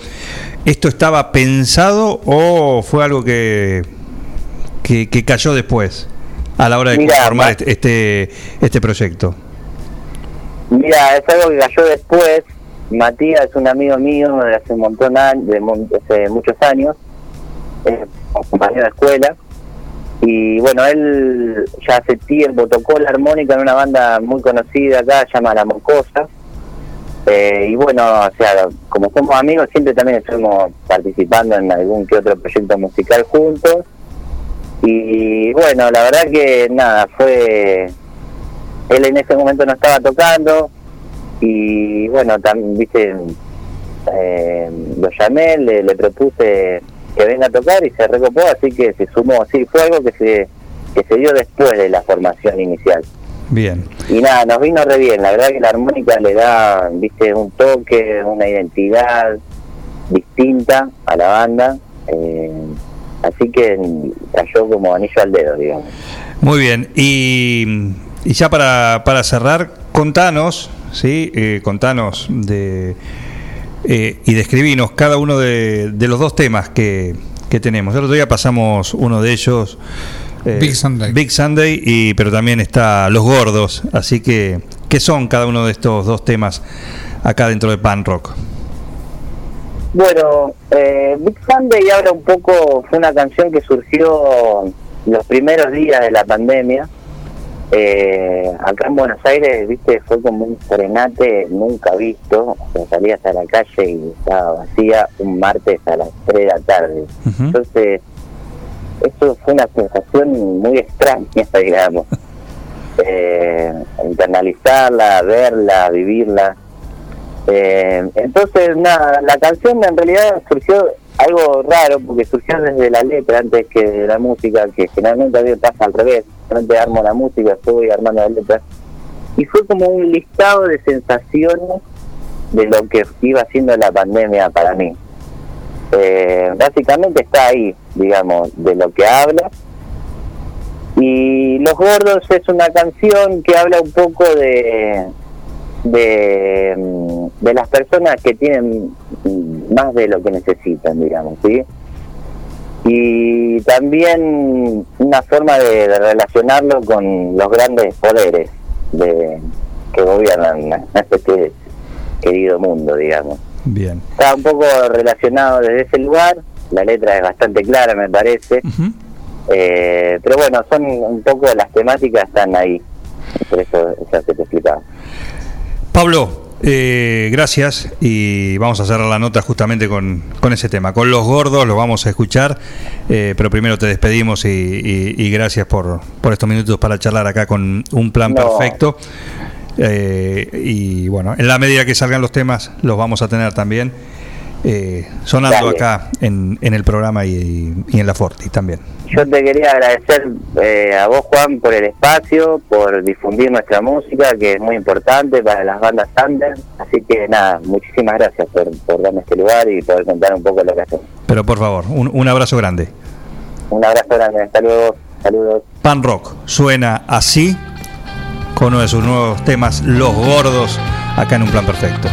¿Esto estaba pensado o fue algo que, que, que cayó después a la hora de conformar Ma- este, este, este proyecto? Mira, es algo que cayó después. Matías es un amigo mío de hace un montón de, hace muchos años, es compañero de escuela. Y bueno, él ya hace tiempo tocó la armónica en una banda muy conocida acá, llama La Mocosa. Eh, y bueno, o sea, como somos amigos, siempre también estuvimos participando en algún que otro proyecto musical juntos. Y bueno, la verdad que nada, fue. Él en ese momento no estaba tocando, y bueno, también, viste, eh, lo llamé, le, le propuse que venga a tocar y se recopó, así que se sumó, sí, fue algo que se, que se dio después de la formación inicial. Bien. Y nada, nos vino re bien, la verdad que la armónica le da, viste, un toque, una identidad distinta a la banda, eh, así que cayó como anillo al dedo, digamos. Muy bien. Y, y ya para, para cerrar, contanos, ¿sí? Eh, contanos de, eh, y describinos cada uno de, de los dos temas que, que tenemos. El otro día pasamos uno de ellos. eh, Big Sunday. Big Sunday, y, pero también está Los Gordos. Así que, ¿qué son cada uno de estos dos temas acá dentro de Pan Rock? Bueno, eh, Big Sunday habla un poco, fue una canción que surgió los primeros días de la pandemia. Eh, acá en Buenos Aires, viste, fue como un frenate nunca visto. O sea, salías a la calle y estaba vacía un martes a las 3 de la tarde. Entonces, eso fue una sensación muy extraña, digamos. Eh, internalizarla, verla, vivirla. Eh, entonces, nada, la canción en realidad surgió algo raro, porque surgió desde la letra antes que de la música, que generalmente a mí pasa al revés. Antes armo la música, estoy armando la letra. Y fue como un listado de sensaciones de lo que iba haciendo la pandemia para mí. Eh, básicamente está ahí, digamos, de lo que habla. Y Los Gordos es una canción que habla un poco de, de, mm, las personas que tienen mm, más de lo que necesitan, digamos, ¿sí? Y también una forma de, de relacionarlo con los grandes poderes de, que gobiernan este querido mundo, digamos. Bien. Está un poco relacionado desde ese lugar, la letra es bastante clara, me parece. Eh, pero bueno, son un poco las temáticas están ahí. Por eso, eso que te explicaba. Pablo, eh, gracias y vamos a cerrar la nota justamente con, con ese tema. Con los gordos lo vamos a escuchar, eh, pero primero te despedimos y, y- y gracias por, por estos minutos para charlar acá con un plan No. perfecto. Eh, y bueno, en la medida que salgan los temas, los vamos a tener también eh, sonando Dale. acá en, en el programa y, y en la Forti también. Yo te quería agradecer eh, a vos, Juan, por el espacio, por difundir nuestra música, que es muy importante para las bandas under. Así que nada, muchísimas gracias por, por darme este lugar y poder contar un poco lo que hacemos. Pero por favor, un, un abrazo grande. Un abrazo grande, hasta luego, saludos. Pan Rock suena así con uno de sus nuevos temas, Los Gordos, acá en un plan perfecto.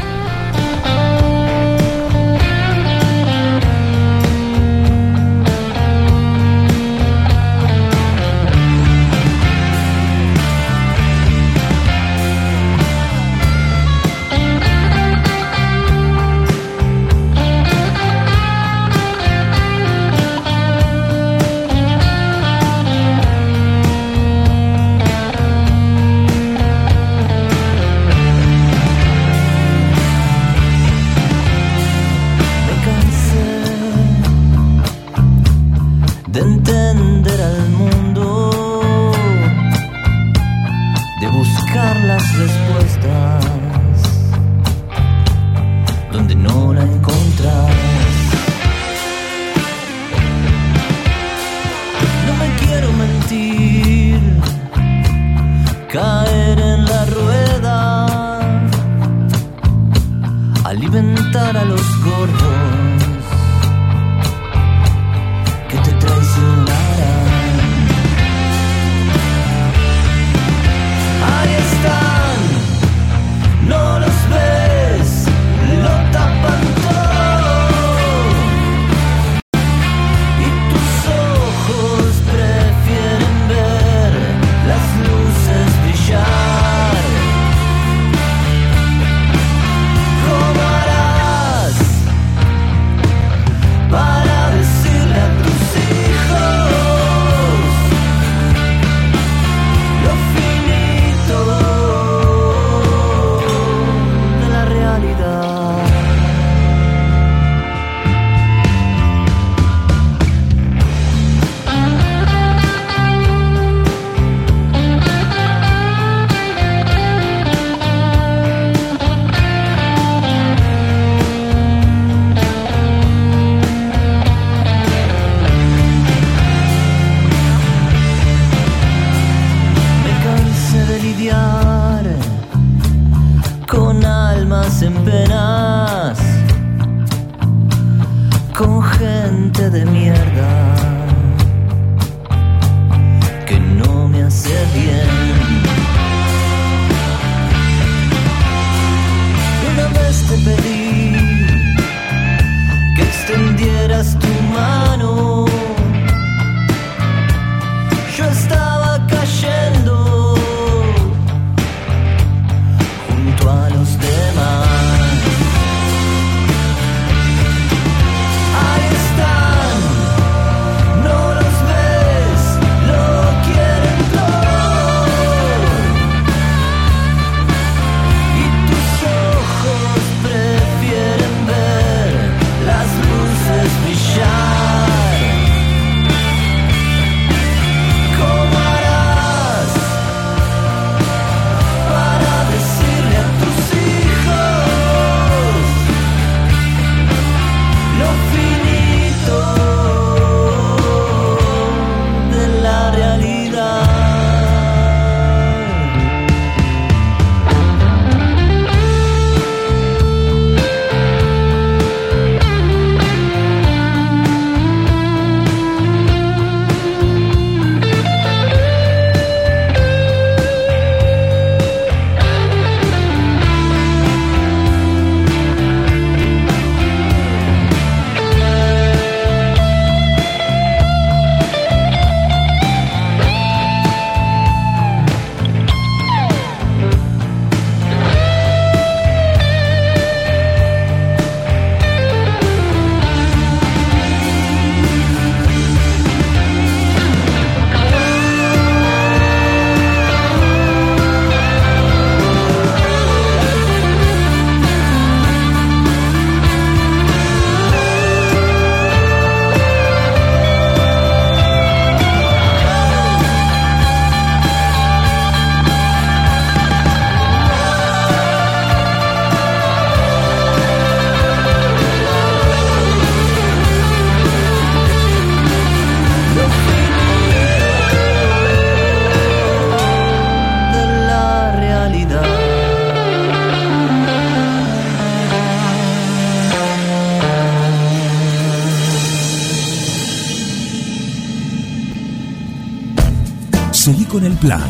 Con el plan.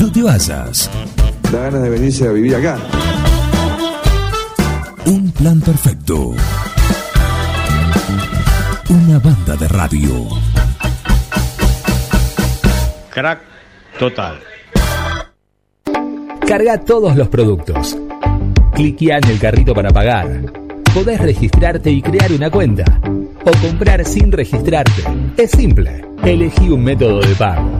No te vayas. Da ganas de venirse a vivir acá. Un plan perfecto. Una banda de radio. Crack total. Carga todos los productos. Cliquea en el carrito para pagar. Podés registrarte y crear una cuenta. O comprar sin registrarte. Es simple. Elegí un método de pago.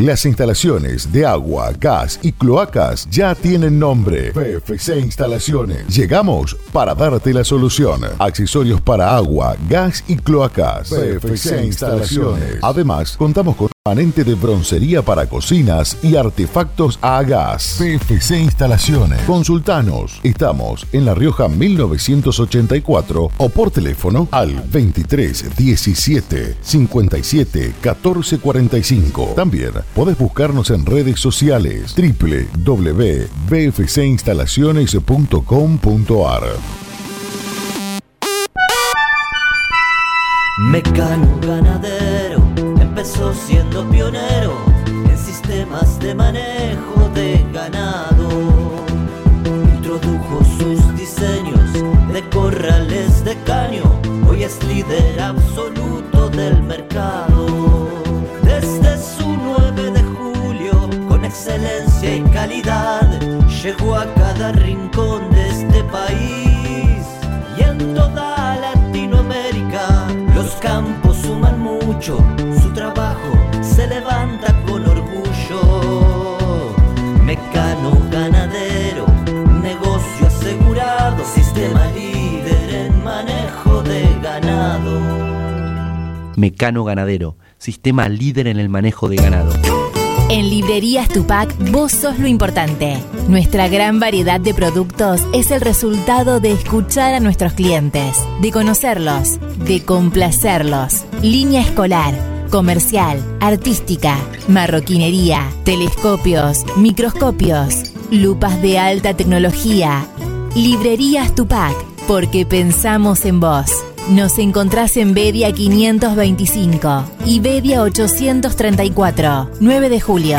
Las instalaciones de agua, gas y cloacas ya tienen nombre. PFC Instalaciones. Llegamos para darte la solución. Accesorios para agua, gas y cloacas. PFC Instalaciones. Además, contamos con Permanente de broncería para cocinas y artefactos a gas. PFC Instalaciones. Consultanos. Estamos en La Rioja 1984 o por teléfono al 23 17 57 14 45. También podés buscarnos en redes sociales www.bfcinstalaciones.com.ar. Mecano ganadero siendo pionero en sistemas de manejo de ganado. Introdujo sus diseños de corrales de caño, hoy es líder absoluto del mercado. Desde su 9 de julio, con excelencia y calidad, llegó a cada rincón de este país y en toda Latinoamérica. Los campos suman mucho, Mecano ganadero, negocio asegurado, sistema líder en manejo de ganado. Mecano Ganadero, sistema líder en el manejo de ganado. En Librerías Tupac, vos sos lo importante. Nuestra gran variedad de productos es el resultado de escuchar a nuestros clientes, de conocerlos, de complacerlos. Línea escolar, comercial, artística, marroquinería, telescopios, microscopios, lupas de alta tecnología. Librerías Tupac, porque pensamos en vos. Nos encontrás en Bedia 525 y Bedia 834, 9 de julio.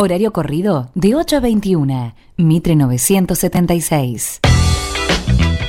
Horario corrido de 8 a 21. Mitre 976.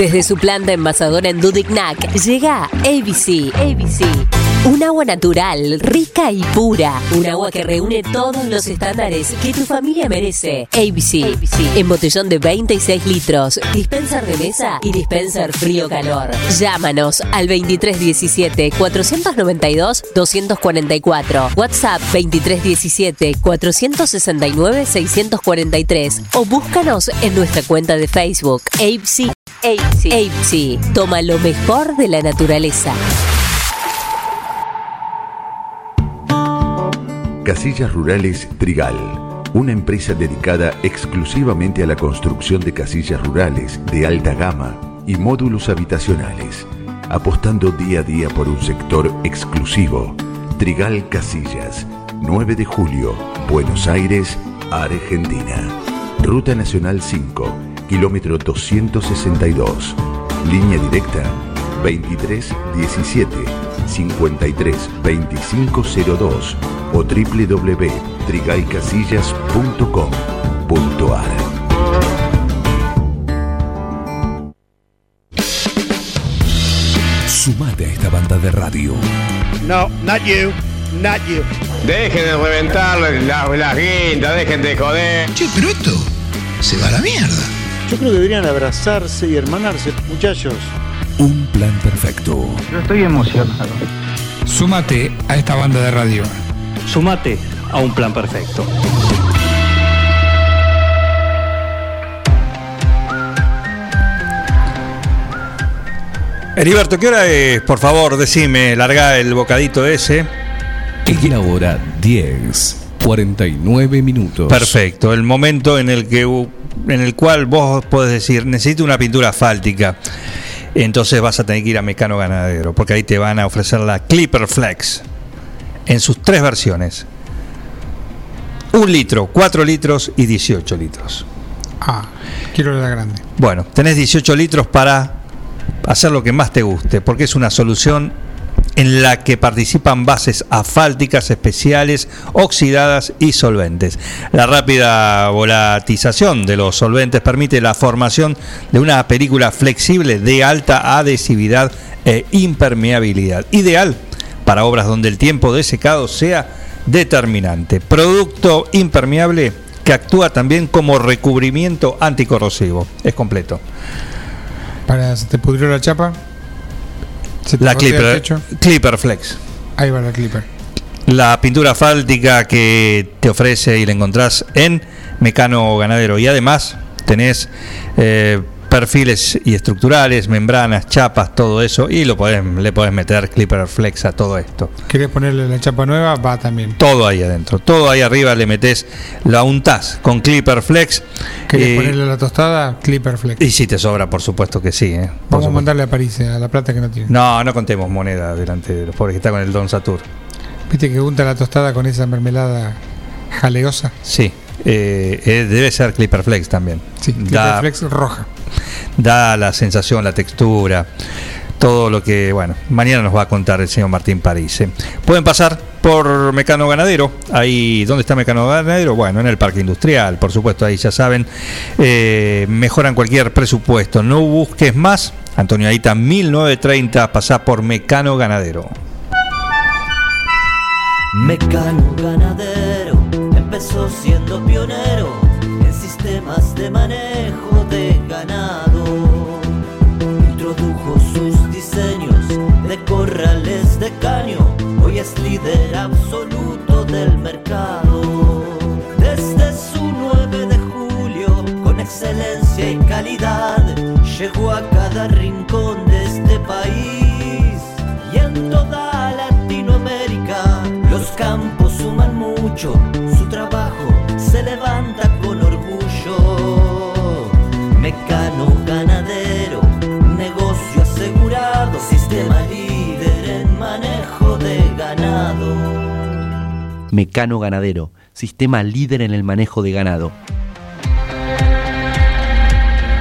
Desde su planta envasadora en Dudignac llega ABC. ABC. Un agua natural, rica y pura. Un agua que reúne todos los estándares que tu familia merece. ABC. En botellón de 26 litros. Dispenser de mesa y dispenser frío-calor. Llámanos al 2317-492-244. WhatsApp 2317-469-643. O búscanos en nuestra cuenta de Facebook. ABC. ABC. Toma lo mejor de la naturaleza. Casillas Rurales Trigal, una empresa dedicada exclusivamente a la construcción de casillas rurales de alta gama y módulos habitacionales, apostando día a día por un sector exclusivo. Trigal Casillas, 9 de julio, Buenos Aires, Argentina. Ruta Nacional 5, kilómetro 262. Línea directa 23 17 53 25 02 o www.trigaycasillas.com.ar. Sumate a esta banda de radio. No, not you, not you. Dejen de reventar las la guindas, dejen de joder. Che, pero esto se va a la mierda. Yo creo que deberían abrazarse y hermanarse, muchachos. Un plan perfecto. Yo estoy emocionado. Sumate a esta banda de radio. Sumate a un plan perfecto. Heriberto, ¿qué hora es? Por favor, decime, larga el bocadito ese. Es la hora 10, 49 minutos. Perfecto, el momento en el que en el cual vos podés decir, necesito una pintura asfáltica. Entonces vas a tener que ir a Mecano Ganadero, porque ahí te van a ofrecer la Clipper Flex en sus tres versiones. Un litro, 4 litros y 18 litros. Ah, quiero la grande. Bueno, tenés 18 litros para hacer lo que más te guste, porque es una solución en la que participan bases asfálticas especiales, oxidadas y solventes. La rápida volatización de los solventes permite la formación de una película flexible de alta adhesividad e impermeabilidad, ideal para obras donde el tiempo de secado sea determinante. Producto impermeable que actúa también como recubrimiento anticorrosivo. Es completo. Para, ¿Se te pudrió la chapa? ¿Se te La Clipper? Clipper Flex. Ahí va la Clipper. La pintura asfáltica que te ofrece y la encontrás en Mecano Ganadero. Y además tenés eh, perfiles y estructurales, membranas, chapas, todo eso. Y lo podés, le podés meter Clipper Flex a todo esto. ¿Querés ponerle la chapa nueva? Va también. Todo ahí adentro. Todo ahí arriba le metés, la untás con Clipper Flex. ¿Querés eh, ponerle la tostada? Clipper Flex. y si te sobra, por supuesto que sí. eh, Vamos a mandarle a París, eh, a la plata que no tiene. No, no contemos moneda delante de los pobres que está con el Don Satur. ¿Viste que unta la tostada con esa mermelada jaleosa? Sí, eh, eh, debe ser Clipper Flex también. Sí, Clipper Flex roja. Da la sensación, la textura, todo lo que, bueno, mañana nos va a contar el señor Martín París. Pueden pasar por Mecano Ganadero, ahí, ¿dónde está Mecano Ganadero? Bueno, en el Parque Industrial, por supuesto, ahí ya saben, eh, mejoran cualquier presupuesto, no busques más, Antonio Aita 1930, pasá por Mecano Ganadero. Mecano ganadero empezó siendo pionero en sistemas de manejo es líder absoluto del mercado. Desde su 9 de julio, con excelencia y calidad, llegó a cada rincón de este país y en toda Latinoamérica. Los campos suman mucho, su trabajo se levanta con orgullo. Mecano Mecano Ganadero, sistema líder en el manejo de ganado.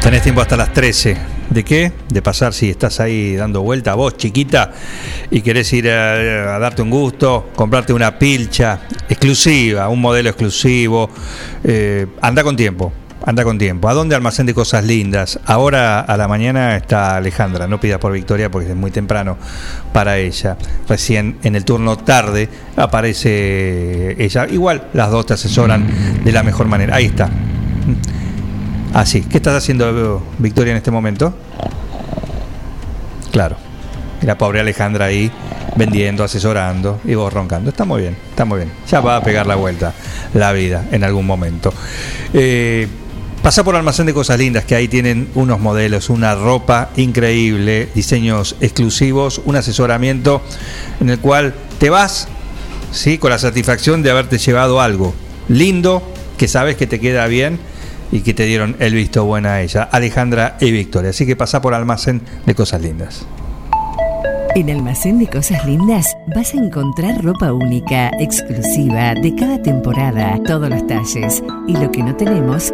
Tenés tiempo hasta las 13. ¿De qué? De pasar si estás ahí dando vuelta, vos chiquita, y querés ir a, darte un gusto, comprarte una pilcha exclusiva, un modelo exclusivo. eh, anda con tiempo, anda con tiempo. ¿A dónde almacén de cosas lindas? Ahora a la mañana está Alejandra, no pidas por Victoria porque es muy temprano para ella. Recién en el turno tarde aparece ella. Igual las dos te asesoran de la mejor manera. Ahí está. Así, ¿qué estás haciendo, Victoria, en este momento? Claro. La pobre Alejandra ahí vendiendo, asesorando y vos roncando. Está muy bien, está muy bien. Ya va a pegar la vuelta la vida en algún momento. Eh, Pasa por Almacén de Cosas Lindas, que ahí tienen unos modelos, una ropa increíble, diseños exclusivos, un asesoramiento en el cual te vas ¿sí? con la satisfacción de haberte llevado algo lindo, que sabes que te queda bien y que te dieron el visto bueno a ella, Alejandra y Victoria. Así que pasa por Almacén de Cosas Lindas. En Almacén de Cosas Lindas vas a encontrar ropa única, exclusiva, de cada temporada, todos los talles. Y lo que no tenemos,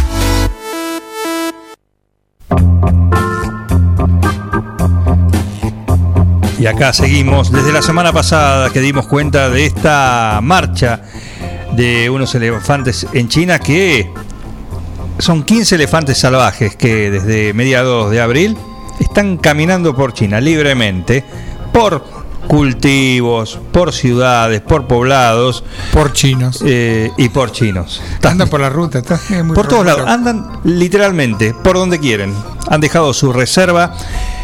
Y acá seguimos desde la semana pasada que dimos cuenta de esta marcha de unos elefantes en China que son 15 elefantes salvajes que desde mediados de abril están caminando por China libremente, por cultivos, por ciudades, por poblados. Por chinos. eh, y por chinos. Andan por la ruta, está es muy Por todos lados, andan literalmente por donde quieren. Han dejado su reserva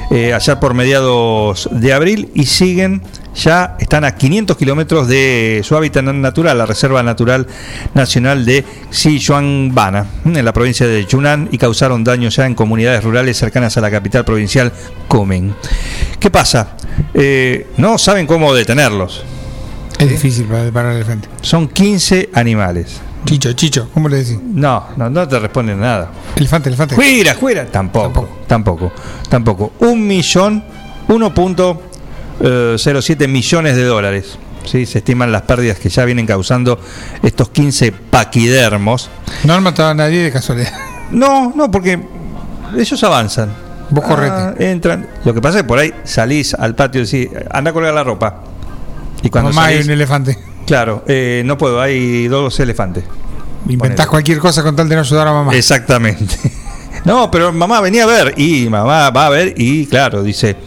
eh, allá por mediados de abril y siguen, ya están a 500 kilómetros de su hábitat natural, la Reserva Natural Nacional de Sichuanbana, en la provincia de Yunnan, y causaron daños ya en comunidades rurales cercanas a la capital provincial, Kunming. ¿Qué pasa? Eh, no saben cómo detenerlos. Es difícil para, para el elefante. Son 15 animales. Chicho, Chicho, ¿cómo le decís? No, no, no te responden nada. Elefante, elefante. Fuera, fuera. Tampoco, tampoco, tampoco. Un millón, 1.07 millones de dólares. ¿sí? Se estiman las pérdidas que ya vienen causando estos 15 paquidermos. No han matado a nadie de casualidad. No, no, porque ellos avanzan. Vos correte. Ah, entran. Lo que pasa es que por ahí salís al patio y decís, anda a colgar la ropa. Y cuando Mamá hay salís- un elefante. Claro, eh, no puedo, hay dos elefantes. Inventás cualquier cosa con tal de no ayudar a mamá. Exactamente. No, pero mamá venía a ver y mamá va a ver y claro, dice,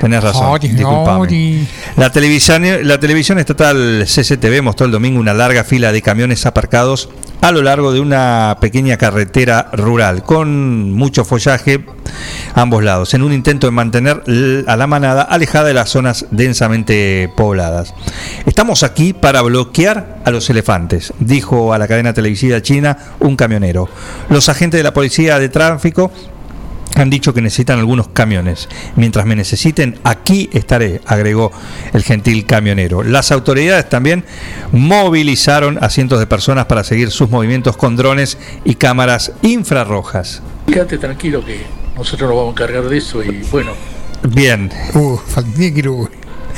tenés razón, disculpame. La televisión, la televisión estatal CCTV mostró el domingo una larga fila de camiones aparcados a lo largo de una pequeña carretera rural con mucho follaje a ambos lados, en un intento de mantener a la manada alejada de las zonas densamente pobladas. Estamos aquí para bloquear a los elefantes, dijo a la cadena televisiva china un camionero. Los agentes de la policía de tráfico han dicho que necesitan algunos camiones. Mientras me necesiten, aquí estaré, agregó el gentil camionero. Las autoridades también movilizaron a cientos de personas para seguir sus movimientos con drones y cámaras infrarrojas. Quédate tranquilo que nosotros nos vamos a encargar de eso y bueno, Bien. Uh,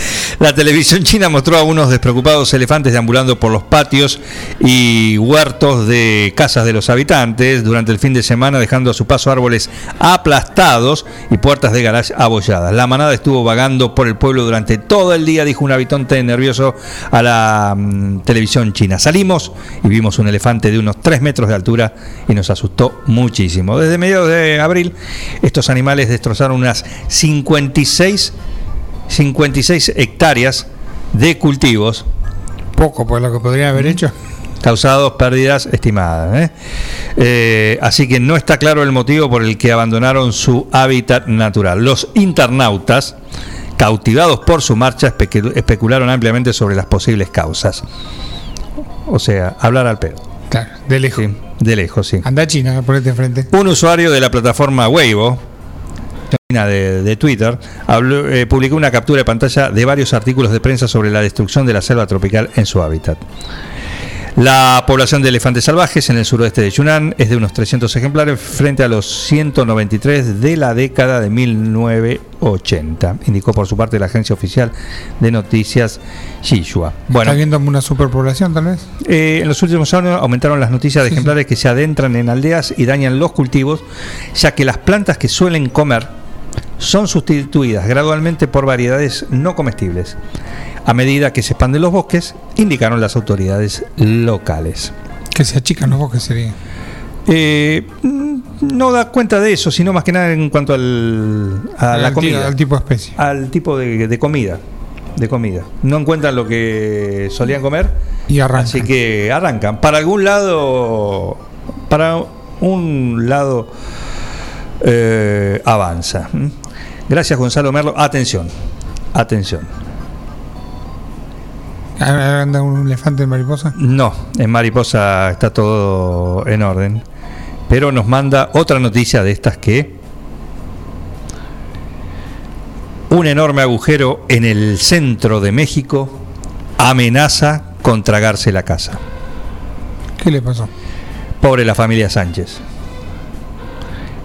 La televisión china mostró a unos despreocupados elefantes deambulando por los patios y huertos de casas de los habitantes durante el fin de semana, dejando a su paso árboles aplastados y puertas de garage abolladas. La manada estuvo vagando por el pueblo durante todo el día, dijo un habitante nervioso a la mm, televisión china. Salimos y vimos un elefante de unos 3 metros de altura y nos asustó muchísimo. Desde mediados de abril, estos animales destrozaron unas 56 56 hectáreas de cultivos. Poco, pues lo que podrían haber hecho. Causados pérdidas estimadas. ¿eh? Eh, así que no está claro el motivo por el que abandonaron su hábitat natural. Los internautas, cautivados por su marcha, especu- especularon ampliamente sobre las posibles causas. O sea, hablar al pedo. Claro, de lejos. Sí, de lejos, sí. Anda a China, ponete enfrente. Un usuario de la plataforma Weibo, de, de Twitter, habló- eh, publicó una captura de pantalla de varios artículos de prensa sobre la destrucción de la selva tropical en su hábitat. La población de elefantes salvajes en el suroeste de Yunnan es de unos 300 ejemplares frente a los 193 de la década de 1980, indicó por su parte la agencia oficial de noticias Xinhua. Bueno, ¿Está viendo una superpoblación tal vez? eh, en los últimos años aumentaron las noticias de ejemplares que se adentran en aldeas y dañan los cultivos, ya que las plantas que suelen comer son sustituidas gradualmente por variedades no comestibles. A medida que se expanden los bosques, indicaron las autoridades locales. Que se achican los bosques sería. Eh, mm, no da cuenta de eso, sino más que nada en cuanto al, a la Al comida. al tipo de especie. Al tipo de, de comida. De comida. No encuentran lo que solían comer. Y arrancan. Así que arrancan. Para algún lado. Para un lado. eh, avanza. Gracias, Gonzalo Merlo. Atención. Atención. Anda un elefante en mariposa. No, en Mariposa está todo en orden. Pero nos manda otra noticia de estas que un enorme agujero en el centro de México amenaza con tragarse la casa. ¿Qué le pasó? Pobre la familia Sánchez.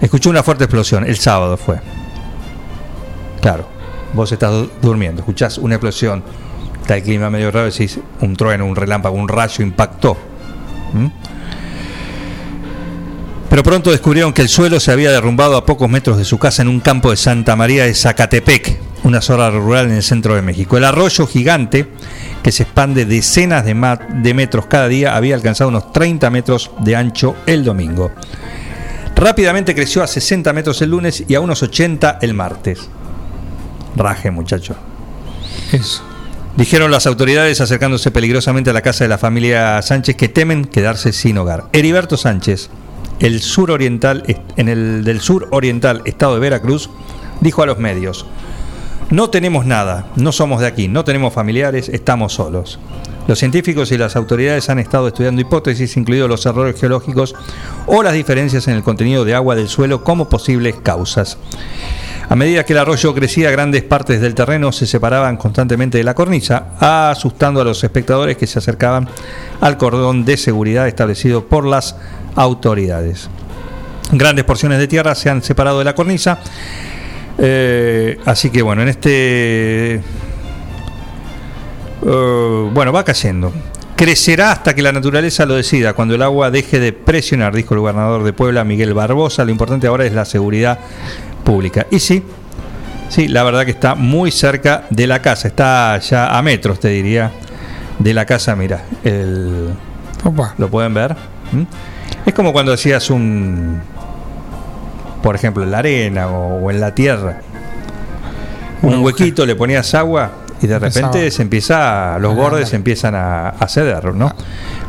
Escuchó una fuerte explosión, el sábado fue. Claro, vos estás du- durmiendo, escuchás una explosión, está el clima medio raro, decís un trueno, un relámpago, un rayo impactó. Pero pronto descubrieron que el suelo se había derrumbado a pocos metros de su casa en un campo de Santa María de Zacatepec, una zona rural en el centro de México. El arroyo gigante, que se expande decenas de metros cada día, había alcanzado unos 30 metros de ancho el domingo. Rápidamente creció a 60 metros el lunes y a unos 80 el martes. Raje, muchacho. Eso. Dijeron las autoridades acercándose peligrosamente a la casa de la familia Sánchez que temen quedarse sin hogar. Heriberto Sánchez, el sur oriental, en el del sur oriental estado de Veracruz, dijo a los medios: No tenemos nada, no somos de aquí, no tenemos familiares, estamos solos. Los científicos y las autoridades han estado estudiando hipótesis, incluidos los errores geológicos o las diferencias en el contenido de agua del suelo como posibles causas. A medida que el arroyo crecía, grandes partes del terreno se separaban constantemente de la cornisa, asustando a los espectadores que se acercaban al cordón de seguridad establecido por las autoridades. Grandes porciones de tierra se han separado de la cornisa, eh, así que bueno, en este... eh, bueno, va cayendo. Crecerá hasta que la naturaleza lo decida, cuando el agua deje de presionar, dijo el gobernador de Puebla, Miguel Barbosa. Lo importante ahora es la seguridad pública. Y sí, sí, la verdad que está muy cerca de la casa, está ya a metros, te diría, de la casa. Mira, el, lo pueden ver. ¿Mm? Es como cuando hacías un, por ejemplo, en la arena o, o en la tierra, un huequito, le ponías agua y de repente se empieza, los bordes se empiezan a, a ceder, ¿no?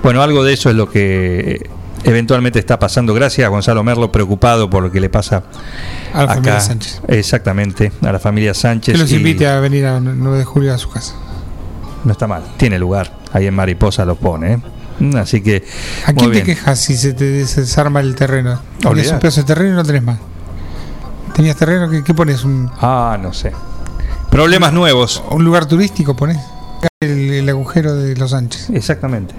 Bueno, algo de eso es lo que eventualmente está pasando. Gracias a Gonzalo Merlo, preocupado por lo que le pasa A la familia acá. Sánchez. Exactamente, a la familia Sánchez. Que los invite a venir a 9 de julio a su casa. No está mal, tiene lugar. Ahí en Mariposa lo pone, ¿eh? Mm, Así que. ¿A quién te quejas si se te desarma el terreno? Tenías un pedazo de terreno y no tenés más. ¿Tenías terreno? ¿Qué, qué pones? Un, Ah, no sé. Problemas nuevos. ¿Un lugar turístico pones? El, el agujero de los Sánchez. Exactamente.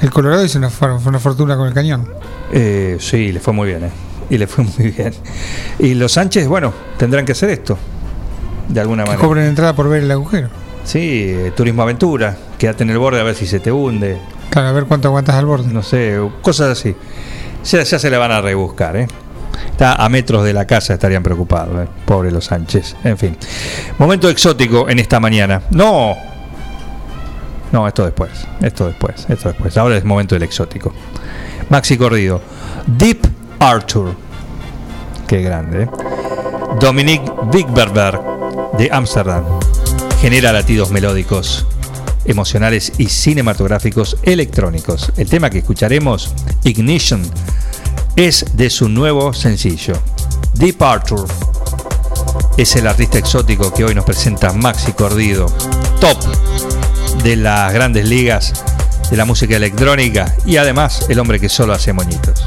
El Colorado hizo una, for- una fortuna con el cañón. Eh, sí, le fue muy bien, ¿eh? Y le fue muy bien. Y los Sánchez, bueno, tendrán que hacer esto. De alguna Que manera. cobren entrada por ver el agujero. Sí, eh, turismo aventura. Quédate en el borde a ver si se te hunde. Claro, a ver cuánto aguantas al borde. No sé, cosas así. Ya, ya se le van a rebuscar, ¿eh? Está a metros de la casa, estarían preocupados, ¿eh? Pobre los Sánchez. En fin. Momento exótico en esta mañana. No. No, esto después. Esto después. Esto después. Ahora es momento del exótico. Maxi Cordido. Deep Arthur. Qué grande, ¿eh? Dominique Wigberberg de Ámsterdam. Genera latidos melódicos, emocionales y cinematográficos electrónicos. El tema que escucharemos, Ignition, es de su nuevo sencillo, Deep Arthur. Es el artista exótico que hoy nos presenta Maxi Cordido, top de las grandes ligas de la música electrónica y además el hombre que solo hace moñitos.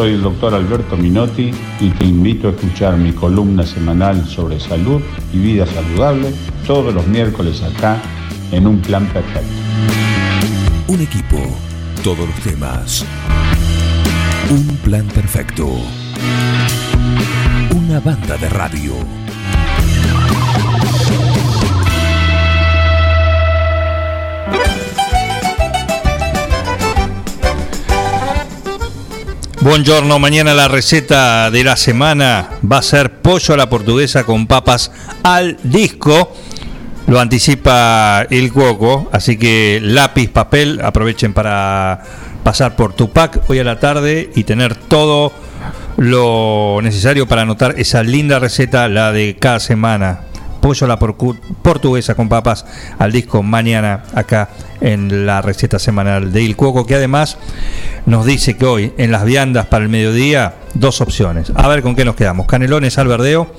Soy el doctor Alberto Minotti y te invito a escuchar mi columna semanal sobre salud y vida saludable todos los miércoles acá en Un Plan Perfecto. Un equipo, todos los temas. Un plan perfecto. Una banda de radio. Buongiorno, mañana la receta de la semana va a ser pollo a la portuguesa con papas al disco. Lo anticipa el Cuoco, así que lápiz, papel, aprovechen para pasar por Tupac hoy a la tarde y tener todo lo necesario para anotar esa linda receta, la de cada semana. Pollo a la portuguesa con papas al disco mañana acá en la receta semanal de Il Cuoco, que además nos dice que hoy en las viandas para el mediodía, dos opciones. A ver con qué nos quedamos, canelones al verdeo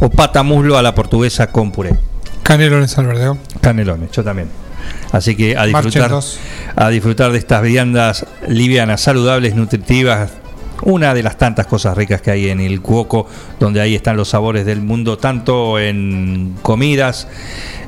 o pata muslo a la portuguesa con puré. Canelones al verdeo. Canelones, yo también. Así que a disfrutar, a disfrutar de estas viandas livianas, saludables, nutritivas. Una de las tantas cosas ricas que hay en el Cuoco, donde ahí están los sabores del mundo, tanto en comidas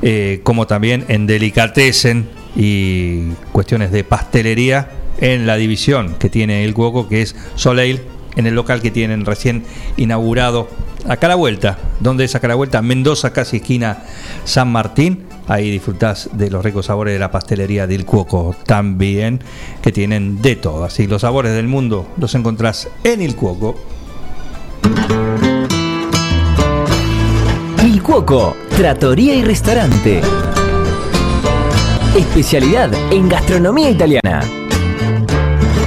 eh, como también en delicatessen y cuestiones de pastelería en la división que tiene el Cuoco, que es Soleil, en el local que tienen recién inaugurado acá a la vuelta. ¿Dónde es acá a la vuelta? Mendoza, casi esquina San Martín. Ahí disfrutás de los ricos sabores de la pastelería del Cuoco también, que tienen de todo. Así los sabores del mundo los encontrás en el Cuoco. Il Cuoco, trattoria y restaurante. Especialidad en gastronomía italiana.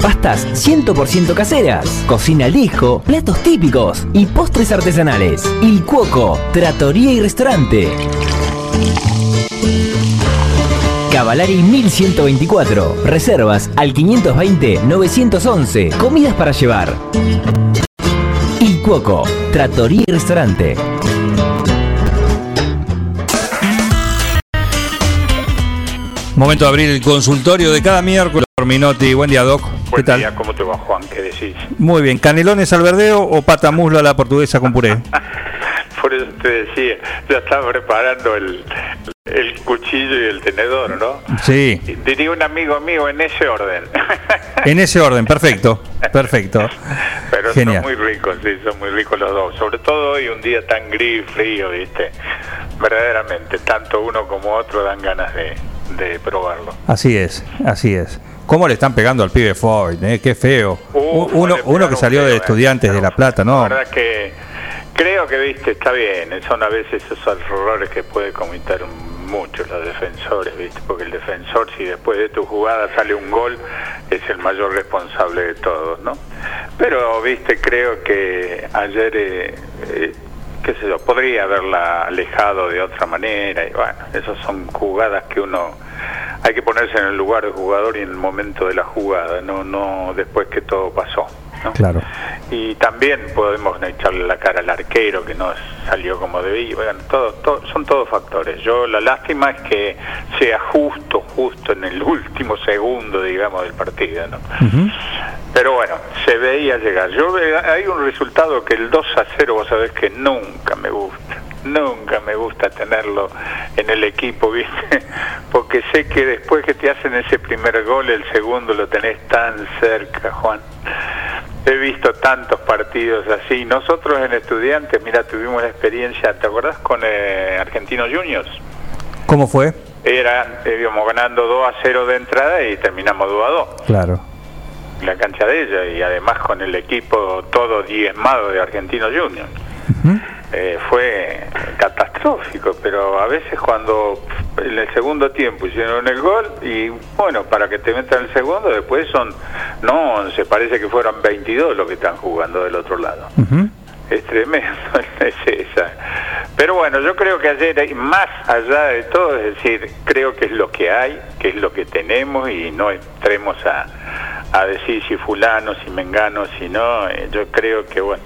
Pastas 100% caseras, cocina al platos típicos y postres artesanales. Il Cuoco, trattoria y restaurante. Cavalari 1124. Reservas al 520-911. Comidas para llevar. Il Cuoco, trattoria y restaurante. Momento de abrir el consultorio de cada miércoles. Minotti, buen día, Doc. ¿Qué Buen tal? día, ¿cómo te va, Juan? ¿Qué decís? Muy bien, canelones al verdeo o pata muslo a la portuguesa con puré. Por eso te decía, ya estaba preparando el, el cuchillo y el tenedor, ¿no? Sí, Diría un amigo mío en ese orden. en ese orden, perfecto, perfecto. Pero Genial. son muy ricos, sí, son muy ricos los dos. Sobre todo hoy, un día tan gris, frío, ¿viste? Verdaderamente, tanto uno como otro dan ganas de, de probarlo. Así es, así es. ¿Cómo le están pegando al pibe Foyt? eh? Qué feo. Uh, uno, uno que salió de eh. estudiantes de La Plata, ¿no? La verdad que creo que, viste, está bien. Son a veces esos errores que puede cometer muchos los defensores, viste, porque el defensor, si después de tu jugada sale un gol, es el mayor responsable de todos, ¿no? Pero, viste, creo que ayer, eh, eh, qué sé yo, podría haberla alejado de otra manera, y bueno, esas son jugadas que uno hay que ponerse en el lugar del jugador y en el momento de la jugada, no, no después que todo pasó. ¿No? Claro. Y también podemos echarle la cara al arquero que no salió como debía. Bueno, todo, todo- son todos factores. Yo la lástima es que sea justo, justo en el último segundo, digamos, del partido. ¿no? Pero bueno, se veía llegar. Yo hay un resultado que el 2 a 0, vos sabés que nunca me gusta. Nunca me gusta tenerlo en el equipo, ¿viste? Porque sé que después que te hacen ese primer gol, el segundo lo tenés tan cerca, Juan. He visto tantos partidos así. Nosotros en Estudiantes, mira, tuvimos la experiencia, ¿te acordás con eh, Argentinos Juniors? ¿Cómo fue? Era, eh, íbamos ganando 2 a 0 de entrada y terminamos 2 a 2 Claro. en la cancha de ella y además con el equipo todo diezmado de Argentinos Juniors. Eh, fue catastrófico, pero a veces cuando en el segundo tiempo hicieron el gol y bueno, para que te metan el segundo, después son, no 11, parece que fueron 22 los que están jugando del otro lado. Es tremendo, es esa. Pero bueno, yo creo que ayer, más allá de todo, es decir, creo que es lo que hay, que es lo que tenemos y no entremos a, a decir si fulano, si mengano, si no. eh, Yo creo que, bueno,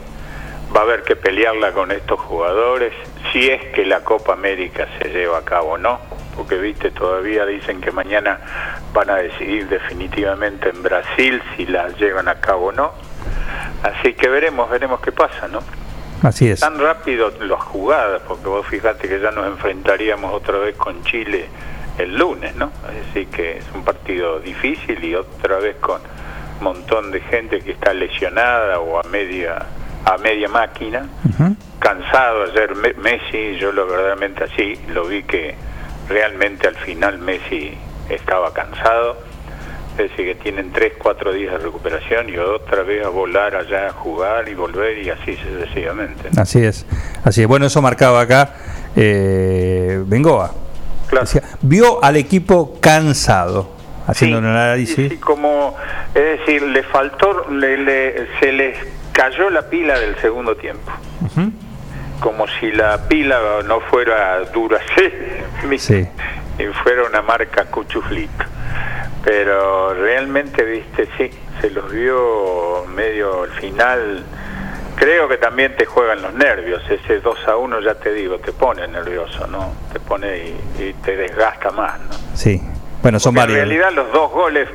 va a haber que pelearla con estos jugadores, si es que la Copa América se lleva a cabo o no, porque, viste, todavía dicen que mañana van a decidir definitivamente en Brasil si la llevan a cabo o no. Así que veremos, veremos qué pasa, ¿no? Así es. Tan rápido las jugadas, porque vos fijate que ya nos enfrentaríamos otra vez con Chile el lunes, ¿no? Así que es un partido difícil y otra vez con un montón de gente que está lesionada o a media a media máquina. Cansado ayer Me- Messi, yo lo verdaderamente así, lo vi que realmente al final Messi estaba cansado. Es decir, que tienen 3, 4 días de recuperación y otra vez a volar allá a jugar y volver y así sucesivamente. Así es. Así es. Bueno, eso marcaba acá eh, Bengoa. Decía, vio al equipo cansado, haciendo un análisis. Como, es decir, le faltó, le, le- se les cayó la pila del segundo tiempo. Como si la pila no fuera Duracell Sí. y fuera una marca Cuchuflito. Pero realmente, viste, sí, se los vio medio al final. Creo que también te juegan los nervios. Ese 2 a 1, ya te digo, te pone nervioso, ¿no? Te pone y, y te desgasta más, ¿no? Sí. Bueno, son Porque varios. En realidad los dos goles,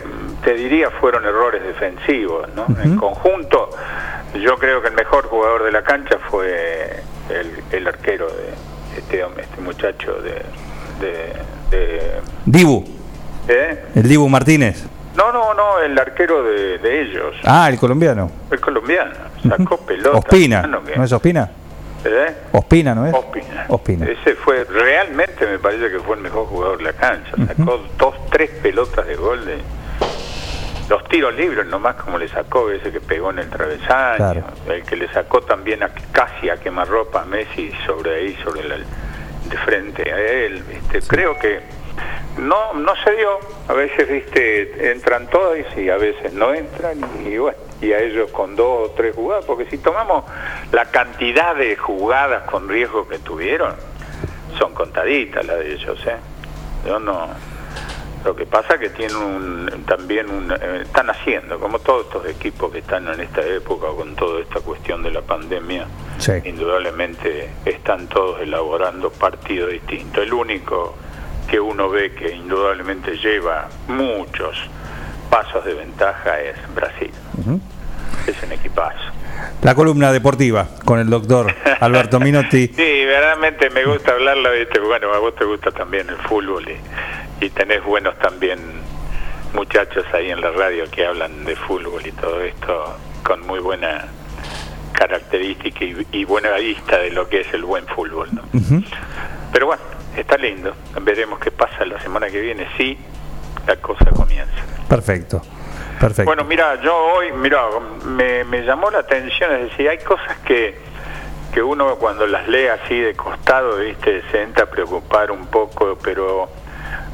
te diría, fueron errores defensivos, ¿no? En conjunto, yo creo que el mejor jugador de la cancha fue el, el arquero de este hombre, este muchacho de... de, de- Dibu, ¿eh? el Dibu Martínez. No, no, no, el arquero de, de ellos, Ah, el colombiano. el colombiano, sacó pelota. Ospina. ¿No es Ospina? ¿eh? Ospina, ¿no es? Ospina. Ospina. Ese fue, realmente me parece que fue el mejor jugador de la cancha. Sacó dos, tres pelotas de gol de los tiros libres nomás como le sacó ese que pegó en el travesaño, Claro. el que le sacó también a, casi a quemarropa a Messi sobre ahí, sobre la, de frente a él. ¿viste? Creo que no no se dio. A veces, viste, entran todas y a veces no entran y, bueno, y a ellos con dos o tres jugadas, porque si tomamos la cantidad de jugadas con riesgo que tuvieron, son contaditas las de ellos, ¿eh? Yo no... Lo que pasa que tienen un, también un, eh, están haciendo, como todos estos equipos que están en esta época con toda esta cuestión de la pandemia, Sí. indudablemente están todos elaborando partidos distintos. El único que uno ve que indudablemente lleva muchos pasos de ventaja es Brasil. Es un equipazo. La columna deportiva con el doctor Alberto Minotti. Sí, verdaderamente me gusta hablarla, ¿viste? bueno, a vos te gusta también el fútbol y, y tenés buenos también muchachos ahí en la radio que hablan de fútbol y todo esto con muy buena característica y, y buena vista de lo que es el buen fútbol, ¿no? Pero bueno, está lindo, veremos qué pasa la semana que viene, sí, la cosa comienza. Perfecto. Perfecto. Bueno, mira, yo hoy, mira, me, me llamó la atención, es decir, hay cosas que, que uno cuando las lee así de costado, viste, se entra a preocupar un poco, pero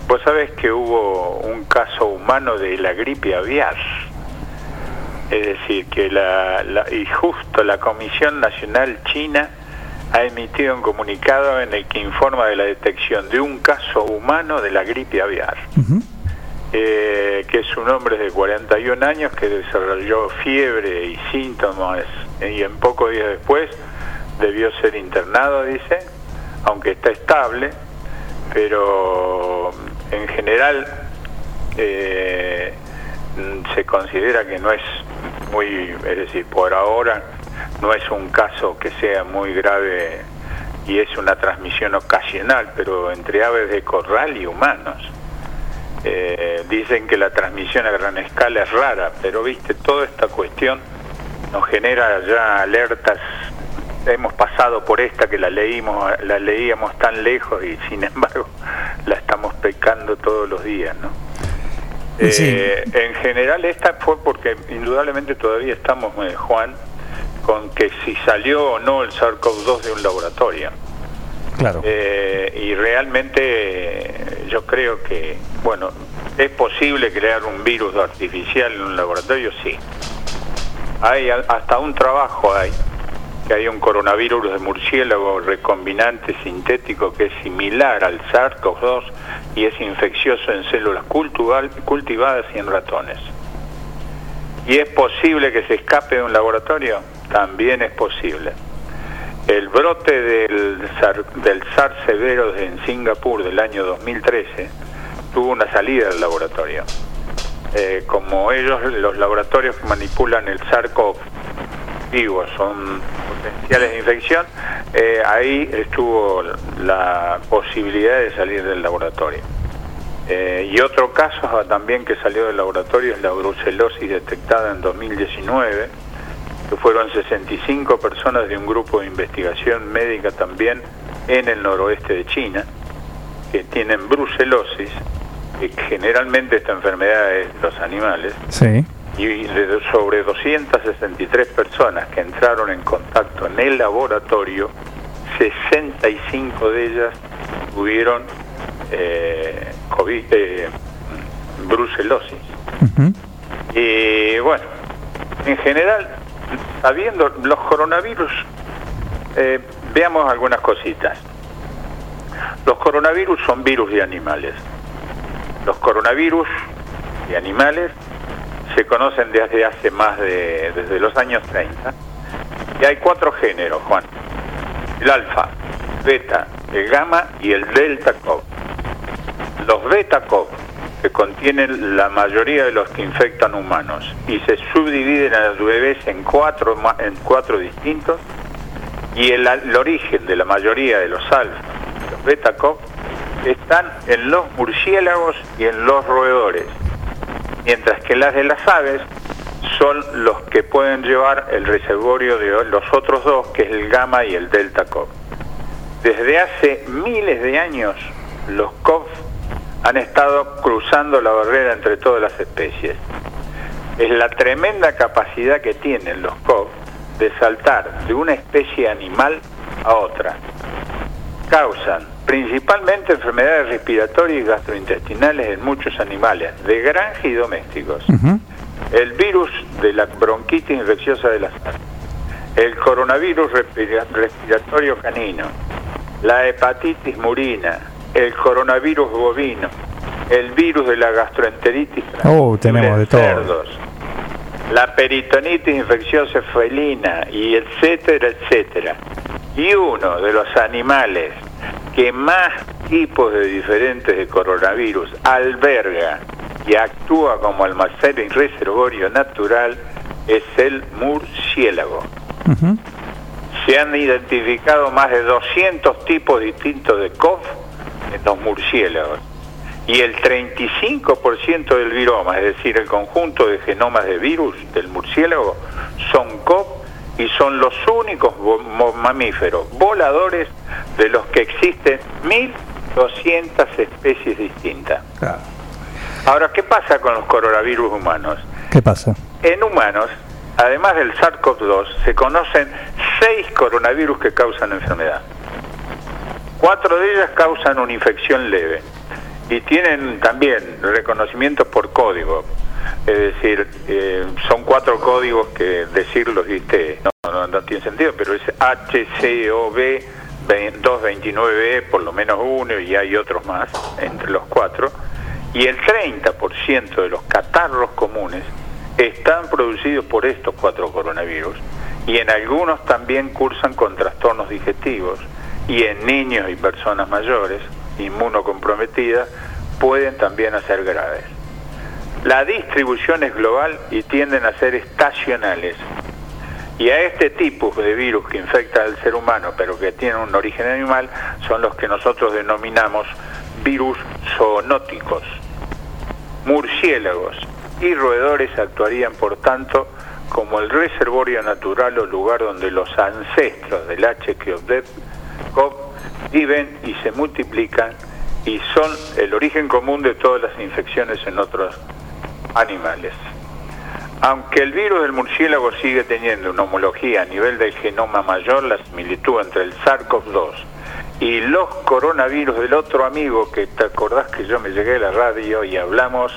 vos sabés que hubo un caso humano de la gripe aviar. Es decir, que la, la- y justo la Comisión Nacional China ha emitido un comunicado en el que informa de la detección de un caso humano de la gripe aviar eh, que es un hombre de 41 años que desarrolló fiebre y síntomas y en pocos días después debió ser internado, dice, aunque está estable, pero en general eh, se considera que no es muy, es decir, por ahora no es un caso que sea muy grave y es una transmisión ocasional, pero entre aves de corral y humanos. Eh, dicen que la transmisión a gran escala es rara, pero viste, toda esta cuestión nos genera ya alertas. Hemos pasado por esta que la leímos, la leíamos tan lejos y sin embargo la estamos pecando todos los días, ¿no? Sí. Eh, en general esta fue porque indudablemente todavía estamos, eh, Juan, con que si salió o no el SARS-CoV-2 de un laboratorio. Claro. Eh, y realmente yo creo que, bueno, ¿es posible crear un virus artificial en un laboratorio? Sí. Hay hasta un trabajo hay, que hay un coronavirus de murciélago recombinante sintético que es similar al SARS-CoV-2 y es infeccioso en células cultivadas y en ratones. ¿Y es posible que se escape de un laboratorio? También es posible. El brote del del SARS severo en Singapur del año 2013 tuvo una salida del laboratorio. Eh, como ellos, los laboratorios que manipulan el SARS-CoV, vivos son potenciales de infección, eh, ahí estuvo la posibilidad de salir del laboratorio. Eh, y otro caso también que salió del laboratorio es la brucelosis detectada en 2019, que fueron 65 personas de un grupo de investigación médica también en el noroeste de China, que tienen brucelosis, que generalmente esta enfermedad es los animales, Sí. Y de sobre 263 personas que entraron en contacto en el laboratorio, 65 de ellas tuvieron eh, COVID, eh, brucelosis. Y bueno, en general, sabiendo los coronavirus, eh, veamos algunas cositas. Los coronavirus son virus de animales. Los coronavirus de animales se conocen desde hace más de, desde los años 30. Y hay cuatro géneros, Juan. El alfa, beta, el gamma y el delta COV. Los beta COV, que contienen la mayoría de los que infectan humanos y se subdividen a los bebés en cuatro, en cuatro distintos, y el, el origen de la mayoría de los alfa, los beta COV, están en los murciélagos y en los roedores mientras que las de las aves son los que pueden llevar el reservorio de los otros dos, que es el gamma y el delta COV. Desde hace miles de años, los COV han estado cruzando la barrera entre todas las especies. Es la tremenda capacidad que tienen los COV de saltar de una especie animal a otra. Causan principalmente enfermedades respiratorias y gastrointestinales en muchos animales, de granja y domésticos. El virus de la bronquitis infecciosa de las el coronavirus respira- respiratorio canino, la hepatitis murina, el coronavirus bovino, el virus de la gastroenteritis. Oh, tenemos de todo. cerdos, la peritonitis infecciosa felina y etcétera, etcétera. Y uno de los animales que más tipos de diferentes de coronavirus alberga y actúa como almacén y reservorio natural es el murciélago. Se han identificado más de 200 tipos distintos de COV en los murciélagos y el 35% del viroma, es decir, el conjunto de genomas de virus del murciélago, son COV y son los únicos mamíferos voladores de los que existen 1.200 especies distintas. Ahora, ¿qué pasa con los coronavirus humanos? ¿Qué pasa? En humanos, además del SARS-CoV-2, se conocen seis coronavirus que causan enfermedad. Cuatro de ellas causan una infección leve y tienen también reconocimientos por código. Es decir, eh, son cuatro códigos que decirlos, viste, no, no, no tiene sentido, pero es HCOV 229E, por lo menos uno, y hay otros más entre los cuatro. Y el 30% de los catarros comunes están producidos por estos cuatro coronavirus y en algunos también cursan con trastornos digestivos y en niños y personas mayores inmunocomprometidas pueden también hacer graves. La distribución es global y tienden a ser estacionales. Y a este tipo de virus que infecta al ser humano, pero que tiene un origen animal, son los que nosotros denominamos virus zoonóticos. Murciélagos y roedores actuarían, por tanto, como el reservorio natural o lugar donde los ancestros del HCOV viven y se multiplican y son el origen común de todas las infecciones en otros animales. Aunque el virus del murciélago sigue teniendo una homología a nivel del genoma mayor, la similitud entre el SARS-CoV-2 y los coronavirus del otro amigo que te acordás que yo me llegué a la radio y hablamos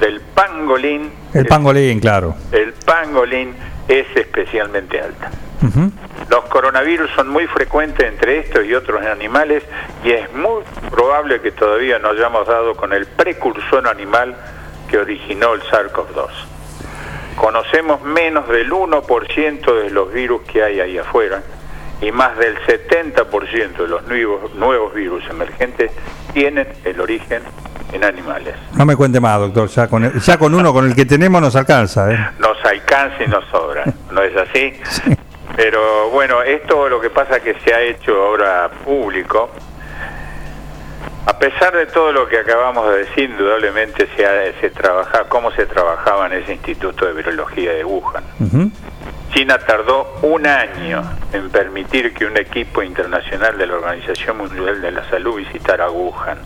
del pangolín, El pangolín, claro. el pangolín es especialmente alta. Los coronavirus son muy frecuentes entre estos y otros animales y es muy probable que todavía no hayamos dado con el precursor animal que originó el SARS-CoV-2. Conocemos menos del 1% de los virus que hay ahí afuera y más del 70% de los nuevos, nuevos virus emergentes tienen el origen en animales. No me cuente más, doctor. Ya con, el- ya con uno, con el que tenemos, nos alcanza. ¿eh? Nos alcanza y nos sobra. no es así. Pero bueno, esto lo que pasa es que se ha hecho ahora público. A pesar de todo lo que acabamos de decir, indudablemente se, ha, se trabaja, cómo se trabajaba en ese Instituto de Virología de Wuhan. China tardó un año en permitir que un equipo internacional de la Organización Mundial de la Salud visitara Wuhan.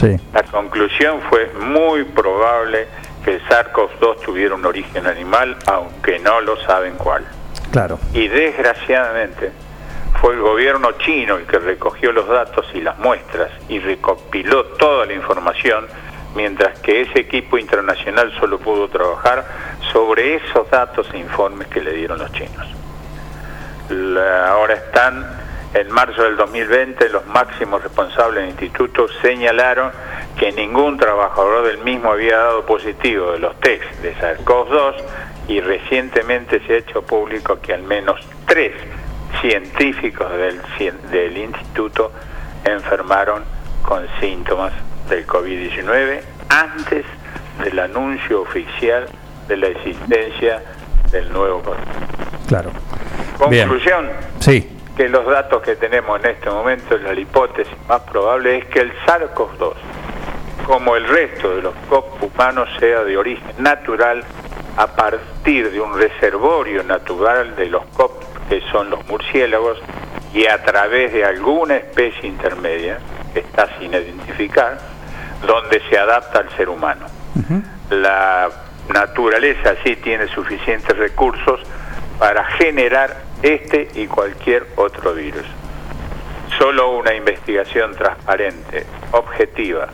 Sí. La conclusión fue muy probable que el SARS-CoV-2 tuviera un origen animal, aunque no lo saben cuál. Claro. Y desgraciadamente fue el gobierno chino el que recogió los datos y las muestras y recopiló toda la información, mientras que ese equipo internacional solo pudo trabajar sobre esos datos e informes que le dieron los chinos. Ahora están, en marzo del 2020, los máximos responsables del instituto señalaron que ningún trabajador del mismo había dado positivo de los test de SARS-CoV-2 y recientemente se ha hecho público que al menos tres científicos del, del instituto enfermaron con síntomas del COVID-19 antes del anuncio oficial de la existencia del nuevo coronavirus. Claro. Bien. Conclusión, Sí. que los datos que tenemos en este momento, la hipótesis más probable es que el SARS-CoV-2, como el resto de los COP humanos, sea de origen natural a partir de un reservorio natural de los COP, que son los murciélagos, y a través de alguna especie intermedia, que está sin identificar, donde se adapta al ser humano. La naturaleza sí tiene suficientes recursos para generar este y cualquier otro virus. Solo una investigación transparente, objetiva,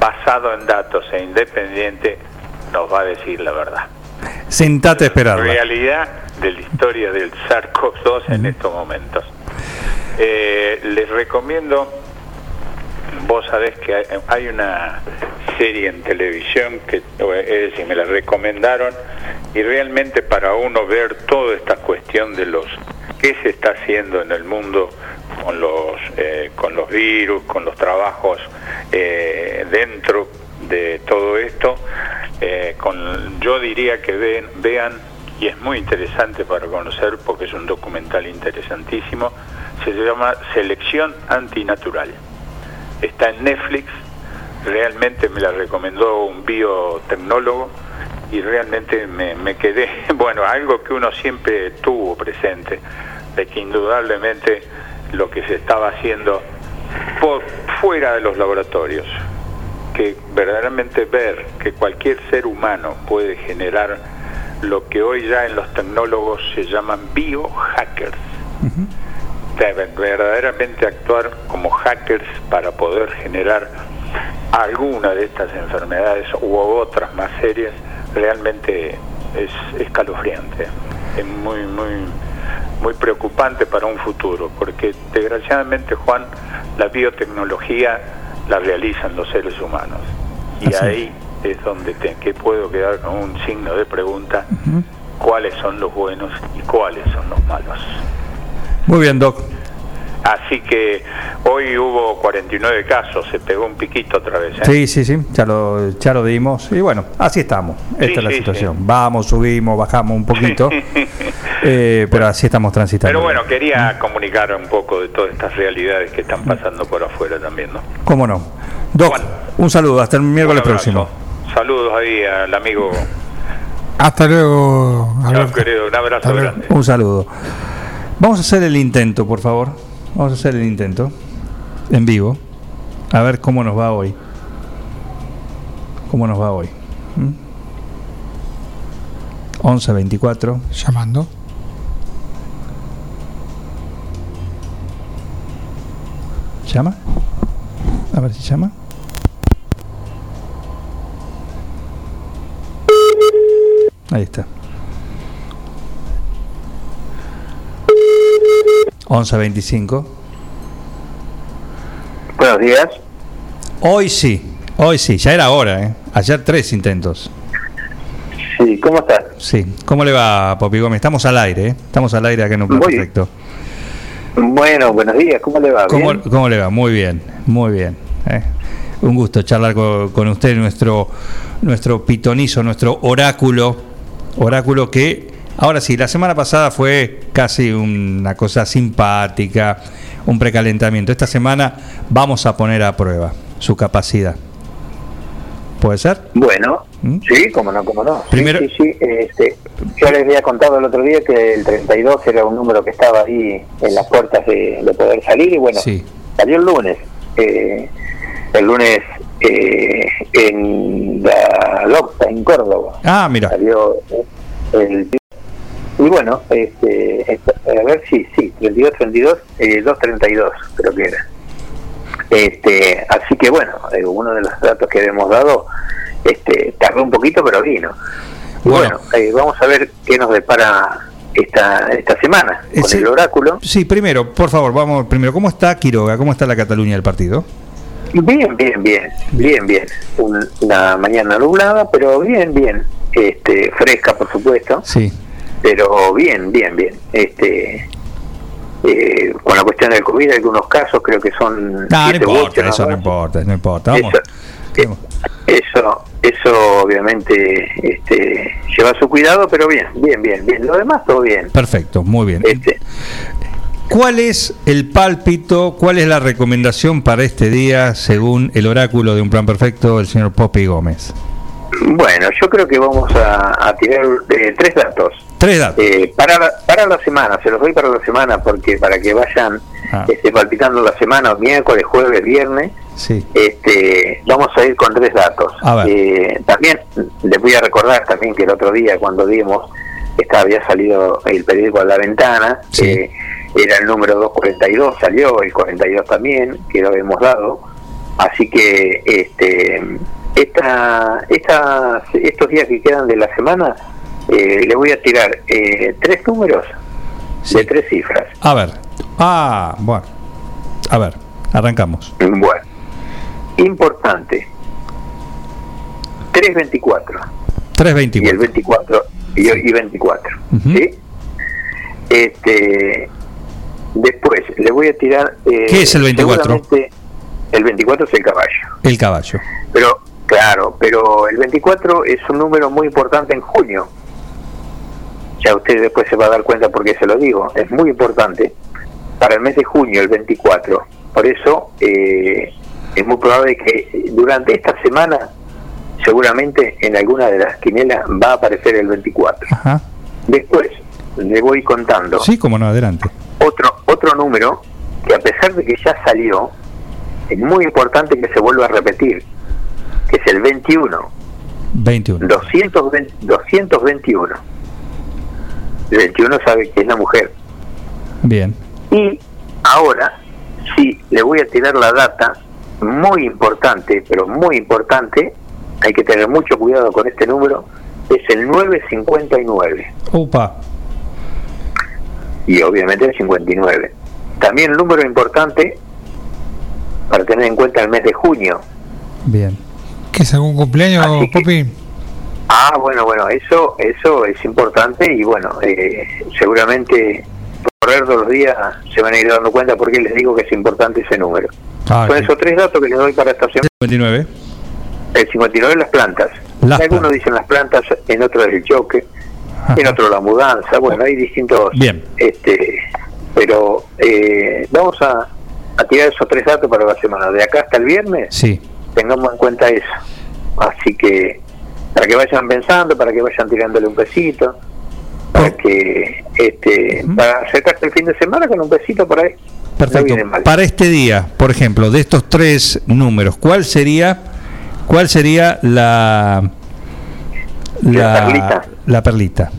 basado en datos e independiente nos va a decir la verdad. Sentate a esperarla. Realidad de la historia del SARS-CoV-2 en estos momentos. Eh, les recomiendo, vos sabés que hay, una serie en televisión que, es decir, me la recomendaron y realmente para uno ver toda esta cuestión de los qué se está haciendo en el mundo con los eh, con los virus, con los trabajos eh, dentro de todo esto, eh, con, yo diría que ven, vean y es muy interesante para conocer porque es un documental interesantísimo. Se llama Selección Antinatural. Está en Netflix. Realmente me la recomendó un biotecnólogo y realmente me, me quedé, bueno, algo que uno siempre tuvo presente, de que indudablemente lo que se estaba haciendo por fuera de los laboratorios, que verdaderamente ver que cualquier ser humano puede generar lo que hoy ya en los tecnólogos se llaman biohackers. De ver- verdaderamente actuar como hackers para poder generar alguna de estas enfermedades u otras más serias, realmente es escalofriante. Es muy, muy, muy preocupante para un futuro, porque desgraciadamente, Juan, la biotecnología la realizan los seres humanos. Y Así. ahí es donde te, que puedo quedar con un signo de pregunta, cuáles son los buenos y cuáles son los malos. Muy bien, Doc. Así que hoy hubo 49 casos, se pegó un piquito otra vez. ¿eh? Sí, sí, sí, ya lo, ya lo dimos. Y bueno, así estamos. Esta Sí, es la sí, situación. Vamos, subimos, bajamos un poquito. eh, pero así estamos transitando. Pero bueno, quería comunicar un poco de todas estas realidades que están pasando por afuera también, ¿no? ¿Cómo no? Doc, un saludo. Hasta el miércoles próximo. Saludos ahí al amigo, Hasta luego, chao, querido, un abrazo grande. Un saludo. Vamos a hacer el intento, por favor. Vamos a hacer el intento. En vivo. A ver cómo nos va hoy. ¿Cómo nos va hoy? ¿Mm? 11 24. Llamando. ¿Llama? A ver si llama. Ahí está. 11.25. Buenos días. Hoy sí, hoy sí, ya era hora, ¿eh? Ayer tres intentos. Sí, ¿cómo estás? Sí, ¿cómo le va, Popi Gómez? Estamos al aire, ¿eh? Estamos al aire acá en un plan perfecto. Bueno, buenos días, ¿cómo le va? ¿Cómo, ¿Bien? cómo le va? Muy bien, muy bien. ¿eh? Un gusto charlar con, con usted, nuestro, nuestro pitonizo, nuestro oráculo, oráculo que Ahora sí, la semana pasada fue casi una cosa simpática, un precalentamiento. Esta semana vamos a poner a prueba su capacidad. ¿Puede ser? Bueno, ¿Mm? sí, cómo no, cómo no. Sí, Primero- Sí, sí, este, yo les había contado el otro día que el 32 era un número que estaba ahí en las puertas de, de poder salir y bueno, salió el lunes. Eh, el lunes eh, en la Locta, en Córdoba. Ah, mira. Salió eh, el... Y bueno, este, a ver, sí, sí, 32, 32, eh, 232 creo que era. Este, así que bueno, eh, uno de los datos que habíamos dado este, tardó un poquito, pero vino. Y bueno, eh, vamos a ver qué nos depara esta, esta semana con el oráculo. Sí, primero, por favor, vamos primero. ¿Cómo está Quiroga? ¿Cómo está la Cataluña del partido? Bien, bien, bien, bien, bien. Un- una mañana nublada, pero bien, bien. Este, fresca, por supuesto, Sí. pero bien, bien, bien. Este, eh, con la cuestión del COVID, algunos casos creo que son. No, no u importa, eso no importa, no importa. Vamos. Eso, eso obviamente este, lleva su cuidado, pero bien, bien, bien, bien. Lo demás todo bien. Perfecto, muy bien. Este, ¿Cuál es el pálpito, cuál es la recomendación para este día según el oráculo de un plan perfecto del señor Popi Gómez? Bueno, yo creo que vamos a, a tirar eh, tres datos. Tres datos. Eh, para, la, para la semana, se los doy para la semana porque para que vayan Ah. este, palpitando la semana, miércoles, jueves, viernes, Sí. este, vamos a ir con tres datos. A ver. Eh, también les voy a recordar también que el otro día cuando dimos, esta había salido el periódico a la ventana, eh, era el número 242, salió el 42 también, que lo hemos dado. Así que este, esta, esta, estos días que quedan de la semana, eh, le voy a tirar eh, tres números de tres cifras. A ver. Ah, bueno. A ver, arrancamos. Bueno, importante. 324 y 324. el 24 y, y 24. ¿sí? Este, después le voy a tirar. eh, ¿Qué es el 24? seguramente El 24 es el caballo. El caballo. Pero, claro, pero el 24 es un número muy importante en junio. Ya usted después se va a dar cuenta por qué se lo digo. Es muy importante para el mes de junio, el 24. Por eso eh, es muy probable que durante esta semana, seguramente en alguna de las quinielas va a aparecer el 24. Ajá. Después le voy contando Sí, como no, adelante. otro otro número que a pesar de que ya salió, es muy importante que se vuelva a repetir, que es el 21, 21. 220, 221. El 21 sabe que es la mujer. Bien. Y ahora, sí, le voy a tirar la data, muy importante, pero muy importante, hay que tener mucho cuidado con este número, es el 959 Upa. Y obviamente el 59. También el número importante para tener en cuenta el mes de junio. Bien. ¿Qué es algún cumpleaños, Popi? Ah, bueno, bueno, eso eso es importante y bueno, eh, seguramente por ver todos los días se van a ir dando cuenta porque les digo que es importante ese número. Ah, Son sí. esos tres datos que les doy para esta semana. 59. El 59 las plantas. Las Algunos dicen las plantas, en otros el choque, en otro la mudanza. Bueno, hay distintos. Bien. Este, pero eh, vamos a, a tirar esos tres datos para la semana. De acá hasta el viernes, Sí. tengamos en cuenta eso. Así que para que vayan pensando, para que vayan tirándole un pesito, para que este, para acercarse el fin de semana con un pesito por ahí. Perfecto. Para este día, por ejemplo, de estos tres números, ¿cuál sería cuál sería la La perlita. la perlita?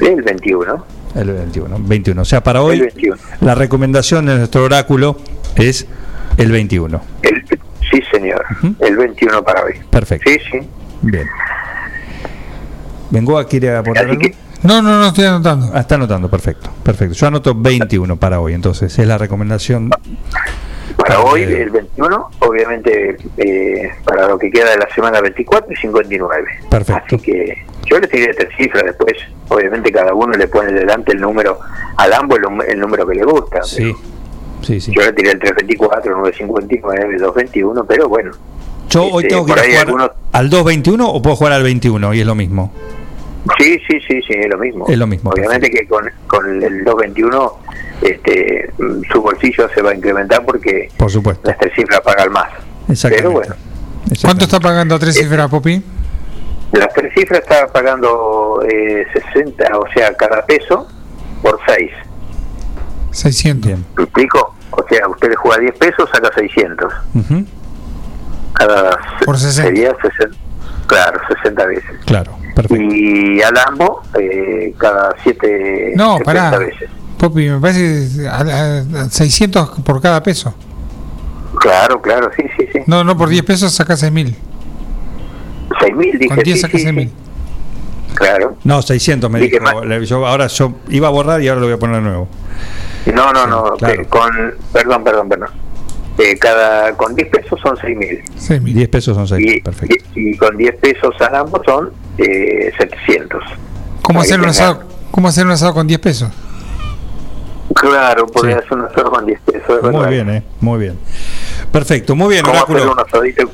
El 21. El 21, 21. O sea, para El hoy 21. la recomendación de nuestro oráculo es el 21. El, sí, señor. El 21 para hoy. Perfecto. Sí, sí. Bien. ¿Vengo a quiere aportar algo? No, no, no estoy anotando. Ah, está anotando, perfecto. Perfecto. Yo anoto 21 para hoy, entonces es la recomendación. Para hoy, el 21, obviamente eh, para lo que queda de la semana 24 y 59. Perfecto. Así que yo le tiré tres cifras después. Obviamente cada uno le pone delante el número, al ambos el, número que le gusta. Sí. Sí, sí. Yo le tiré el 324, 959, 221, pero bueno. Yo hoy Este, tengo que ir a jugar algunos- al 221 o puedo jugar al 21 y es lo mismo. Sí, sí, sí, sí, es lo mismo. Es lo mismo, Obviamente que con, con el 221 este, su bolsillo se va a incrementar porque Por supuesto. las tres cifras pagan más. Pero bueno, ¿Cuánto está pagando a tres cifras, Popi? las tres cifras está pagando eh, 60, o sea, cada peso por 6. 600. ¿Me explico? O sea, usted le juega 10 pesos, saca 600. Ujú. Cada Por 60. sería 60, claro, 60 veces. Claro, Y al AMBO, eh, cada 7 No, pará. veces. Popi, me parece a- a- a 600 por cada peso. Claro, claro, sí, sí, sí. No, no, por 10 pesos saca 6.000. 6.000, dije. Con 10 sí, saca sí, 6.000. sí. Claro. No, 600 me Dije dijo. Yo, ahora yo iba a borrar y ahora lo voy a poner de nuevo. No, no, no, claro. que con, perdón, perdón, perdón. Eh, cada, con 10 pesos son 6.000. 10 pesos son 6. Y, Perfecto. y, y con 10 pesos al ambos son eh, 700. ¿Cómo hacer, un asado, ¿Cómo hacer un asado con 10 pesos? Claro, podría hacer un asado con 10 pesos. es Muy verdad. bien, ¿eh? Muy bien. Perfecto, muy bien, ¿Cómo hacer Oráculo. un asadito?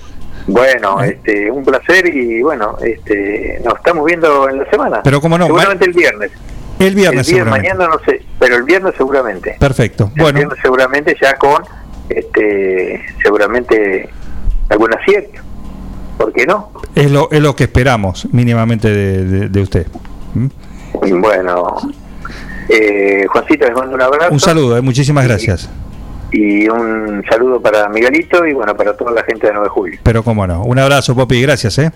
Bueno, este, un placer y bueno, este, nos estamos viendo en la semana. Pero cómo no, Seguramente el viernes. El viernes, el viernes seguramente. mañana no sé, pero el viernes seguramente. Perfecto. El Bueno, viernes seguramente ya con, este, seguramente algún acierto. ¿Por qué no? es lo, es lo que esperamos mínimamente de, de- de usted. ¿Mm? Bueno, eh, Juancito, les mando un abrazo. Un saludo, eh, muchísimas gracias. Y un saludo para Miguelito y bueno, para toda la gente de 9 de julio. Pero cómo no. Un abrazo, Popi, gracias, ¿eh?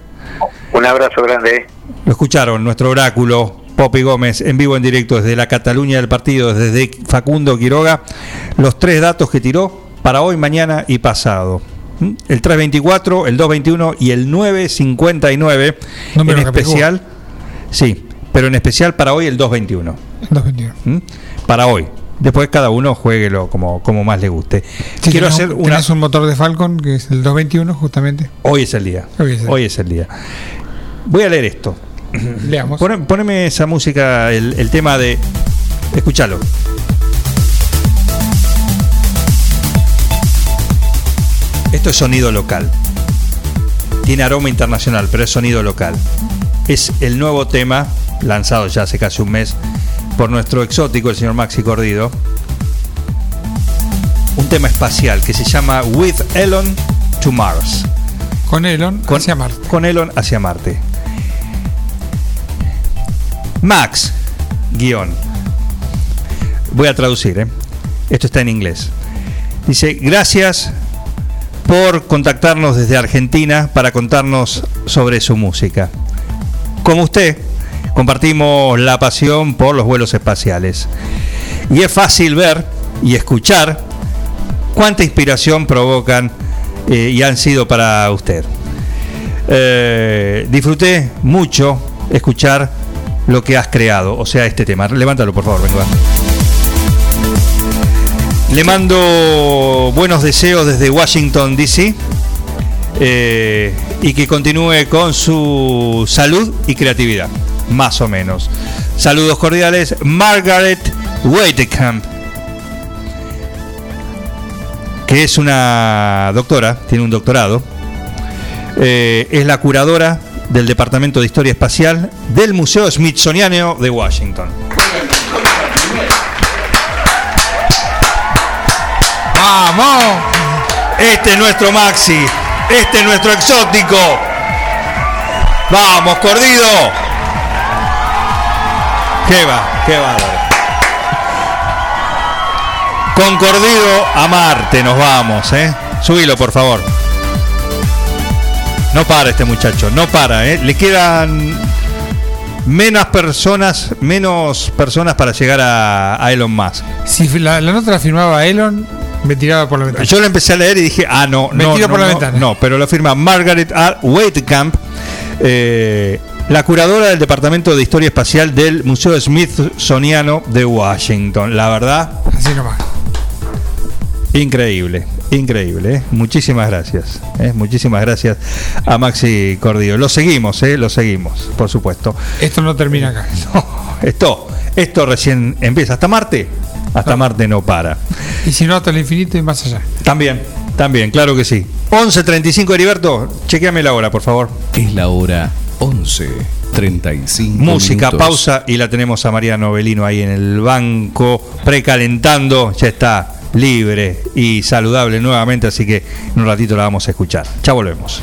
Un abrazo grande. ¿eh? Lo escucharon, nuestro oráculo, Popi Gómez, en vivo en directo desde la Cataluña del partido, desde Facundo Quiroga, los tres datos que tiró para hoy, mañana y pasado. ¿Mm? El 324, el 221 y el 959. Número en especial, sí, pero en especial para hoy el 221. 221. ¿Mm? Para hoy. Después cada uno jueguelo como, como más le guste. Sí, Quiero hacer un, una. un motor de Falcon que es el 221 justamente. Hoy es el día. Hoy es el Hoy es el día. Voy a leer esto. Leamos. Pone- poneme esa música, el, el tema de. Escúchalo. Esto es sonido local. Tiene aroma internacional, pero es sonido local. Es el nuevo tema, lanzado ya hace casi un mes, por nuestro exótico, el señor Maxi Cordido. Un tema espacial que se llama With Elon to Mars. Con Elon hacia Marte. Con Elon hacia Marte. Max, guion. Voy a traducir, ¿eh? Esto está en inglés. Dice, gracias por contactarnos desde Argentina para contarnos sobre su música. Como usted, compartimos la pasión por los vuelos espaciales. Y es fácil ver y escuchar cuánta inspiración provocan eh, y han sido para usted. Eh, disfruté mucho escuchar lo que has creado, o sea, este tema. Levántalo, por favor, venga. Le mando buenos deseos desde Washington, D.C. eh, y que continúe con su salud y creatividad, más o menos. Saludos cordiales, Margaret Waitekamp, que es una doctora, tiene un doctorado, eh, es la curadora del Departamento de Historia Espacial del Museo Smithsoniano de Washington. ¡Vamos! Este es nuestro Maxi, este es nuestro exótico. Vamos, Cordido. Qué va, qué bárbaro. Con Cordido a Marte nos vamos, ¿eh? Subilo, por favor. No para este muchacho, no para, ¿eh? Le quedan menos personas, menos personas para llegar a, Elon Musk. Si la, la nota la firmaba Elon, me tiraba por la ventana. Yo la empecé a leer y dije, ah, no, Me no, tiro no, por la no, ventana. No, pero lo firma Margaret R. Waitkamp, eh, la curadora del Departamento de Historia Espacial del Museo Smithsoniano de Washington. La verdad, Así nomás. increíble, increíble. ¿eh? Muchísimas gracias. ¿eh? Muchísimas gracias a Maxi Cordillo. Lo seguimos, ¿eh? lo seguimos, por supuesto. Esto no termina acá. Esto, esto recién empieza. Hasta Marte, hasta Marte no para. Y si no, hasta el infinito y más allá. También, también, claro que sí. 11.35 Heriberto, chequeame la hora, por favor. Es la hora 11 35 Música, minutos. pausa y la tenemos a Mariano Novelino ahí en el banco, precalentando, ya está libre y saludable nuevamente, así que en un ratito la vamos a escuchar. Ya volvemos.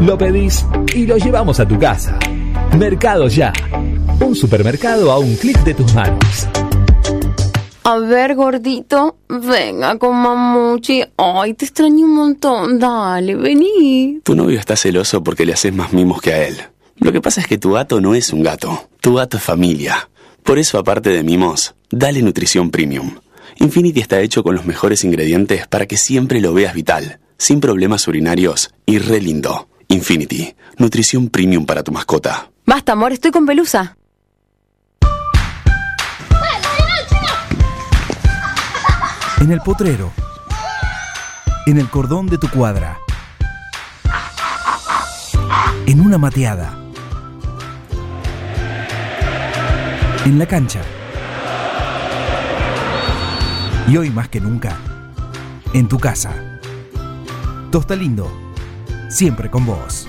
Lo pedís y lo llevamos a tu casa. Mercado Ya. Un supermercado a un clic de tus manos. A ver, gordito, venga con mamuchi. Ay, te extraño un montón. Dale, vení. Tu novio está celoso porque le haces más mimos que a él. Lo que pasa es que tu gato no es un gato. Tu gato es familia. Por eso, aparte de mimos, dale nutrición premium. Infinity está hecho con los mejores ingredientes para que siempre lo veas vital, sin problemas urinarios y re lindo. Infinity, nutrición premium para tu mascota. Basta, amor, estoy con pelusa. En el potrero. En el cordón de tu cuadra. En una mateada. En la cancha. Y hoy más que nunca, en tu casa. Tosta Lindo, siempre con vos.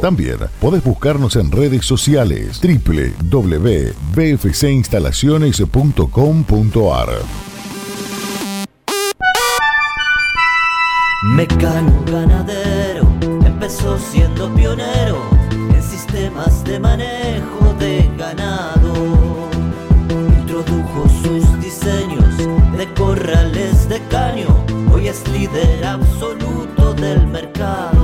También podés buscarnos en redes sociales www.bfcinstalaciones.com.ar. Mecano ganadero empezó siendo pionero en sistemas de manejo de ganado. Introdujo sus diseños de corrales de caño, hoy es líder absoluto del mercado.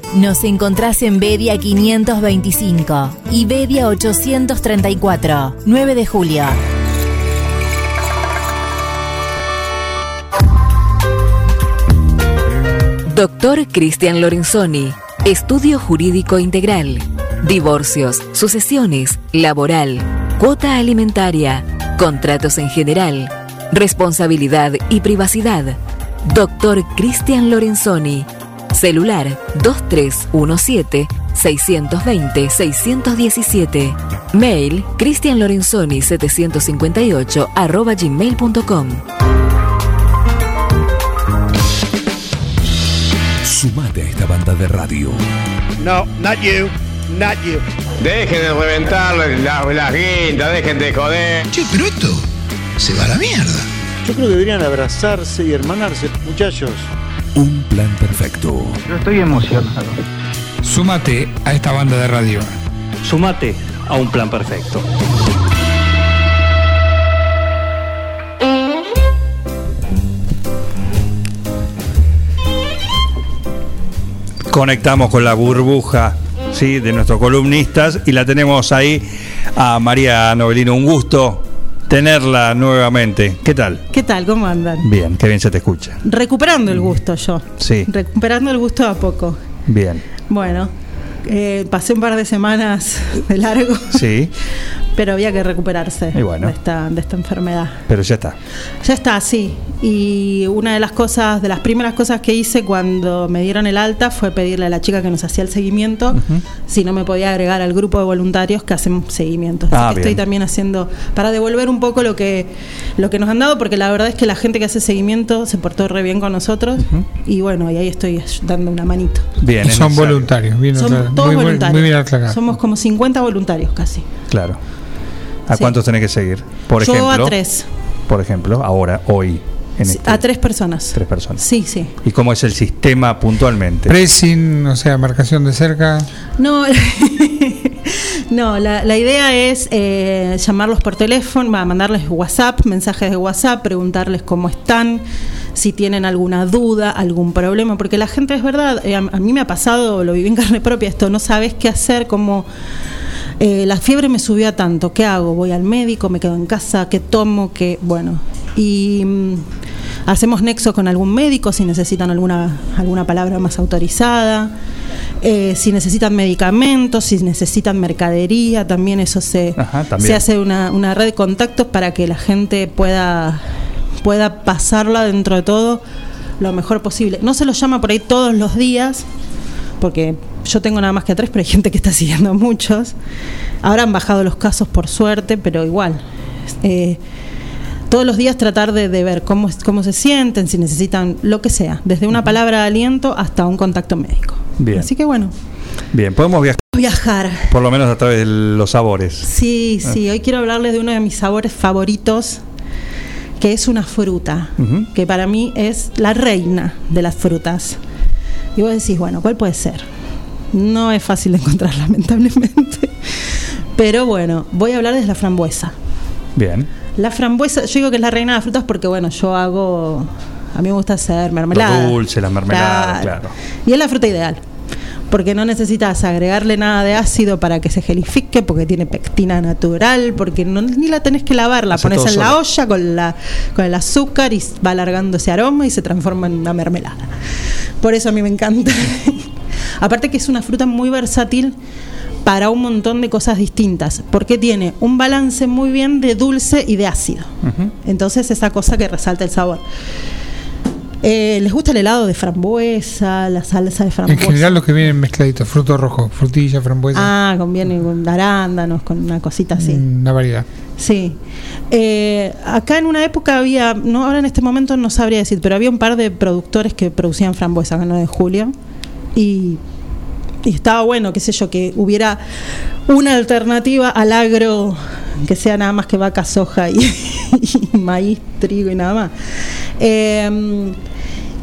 Nos encontrás en Bedia 525 y Bedia 834, 9 de julio. Doctor Cristian Lorenzoni, Estudio Jurídico Integral, Divorcios, Sucesiones, Laboral, Cuota Alimentaria, Contratos en General, Responsabilidad y Privacidad. Doctor Cristian Lorenzoni, Celular 2317-620-617. Mail cristianlorenzoni758 arroba gmail.com. Sumate a esta banda de radio. No, not you, not you. Dejen de reventar las la guindas, dejen de joder. Che, pero esto se va a la mierda. Yo creo que deberían abrazarse y hermanarse, muchachos. Un plan perfecto. Yo estoy emocionado. Súmate a esta banda de radio. Sumate a un plan perfecto. conectamos con la burbuja ¿sí? de nuestros columnistas y la tenemos ahí a María Novelino. Un gusto tenerla nuevamente. ¿Qué tal? ¿Qué tal? ¿Cómo andan? Bien, qué bien se te escucha. Recuperando el gusto yo. Sí, Recuperando el gusto a poco. bien. Bueno, eh, pasé un par de semanas de largo, Sí, pero había que recuperarse Y bueno. de, esta, de esta enfermedad. pero ya está. Ya está, sí. Y una de las cosas, de las primeras cosas que hice cuando me dieron el alta fue pedirle a la chica que nos hacía el seguimiento si no me podía agregar al grupo de voluntarios que hacen seguimiento. Así Ah, que estoy también haciendo, para devolver un poco lo que, lo que nos han dado, porque la verdad es que la gente que hace seguimiento se portó re bien con nosotros. Y bueno, y ahí estoy dando una manito. Bien, Son necesario. voluntarios, bien Somos todos muy, voluntarios. muy bien aclarado. Somos como 50 voluntarios casi. Claro. ¿A Sí. cuántos tenés que seguir? Por Yo ejemplo. a tres. Por ejemplo, ahora, hoy. En Sí, este- A tres personas. tres personas. Sí, sí. ¿Y cómo es el sistema puntualmente? Pressing, o sea, marcación de cerca. No, no la, la idea es eh, llamarlos por teléfono, va, mandarles WhatsApp, mensajes de WhatsApp, preguntarles cómo están, si tienen alguna duda, algún problema, porque la gente es verdad, eh, a, a mí me ha pasado, lo viví en carne propia esto, no sabes qué hacer, cómo... eh, la fiebre me subió a tanto, ¿qué hago? ¿Voy al médico? ¿Me quedo en casa? ¿Qué tomo? ¿Qué? Bueno, y mm, hacemos nexo con algún médico si necesitan alguna, alguna palabra más autorizada, eh, si necesitan medicamentos, si necesitan mercadería, también eso se, Ajá, también. se hace una, una red de contactos para que la gente pueda, pueda pasarla dentro de todo lo mejor posible. No se los llama por ahí todos los días, porque yo tengo nada más que a tres, pero hay gente que está siguiendo a muchos. Ahora han bajado los casos por suerte, pero igual. eh, todos los días tratar de, de ver cómo, cómo se sienten, si necesitan lo que sea, desde una palabra de aliento hasta un contacto médico. Bien. Así que bueno, Bien, podemos viajar viajar. por lo menos a través de los sabores. Sí, sí, hoy quiero hablarles de uno de mis sabores favoritos, que es una fruta, que para mí es la reina de las frutas. Y vos decís, bueno, ¿cuál puede ser? No es fácil de encontrar, lamentablemente. Pero bueno, voy a hablar de la frambuesa. Bien. La frambuesa, yo digo que es la reina de las frutas porque, bueno, yo hago. A mí me gusta hacer mermelada. Los dulces, las mermeladas, claro. Y es la fruta ideal. Porque no necesitas agregarle nada de ácido para que se gelifique, porque tiene pectina natural, porque no, ni la tenés que lavar, la Hace pones en la olla con, la, con el azúcar y va alargando ese aroma y se transforma en una mermelada. Por eso a mí me encanta. Aparte que es una fruta muy versátil para un montón de cosas distintas, porque tiene un balance muy bien de dulce y de ácido. Entonces esa cosa que resalta el sabor. Eh, ¿Les gusta el helado de frambuesa, la salsa de En frambuesa? general los que vienen mezcladitos, fruto rojo, frutilla, frambuesa, Ah, conviene con arándanos, con una cosita así. una variedad. Sí. Eh, acá en una época había, no ahora en este momento no sabría decir, pero había un par de productores que producían frambuesa acá en 9 de julio. Y, y estaba bueno, qué sé yo, que hubiera una alternativa al agro que sea nada más que vaca, soja y, y maíz, trigo y nada más. Eh,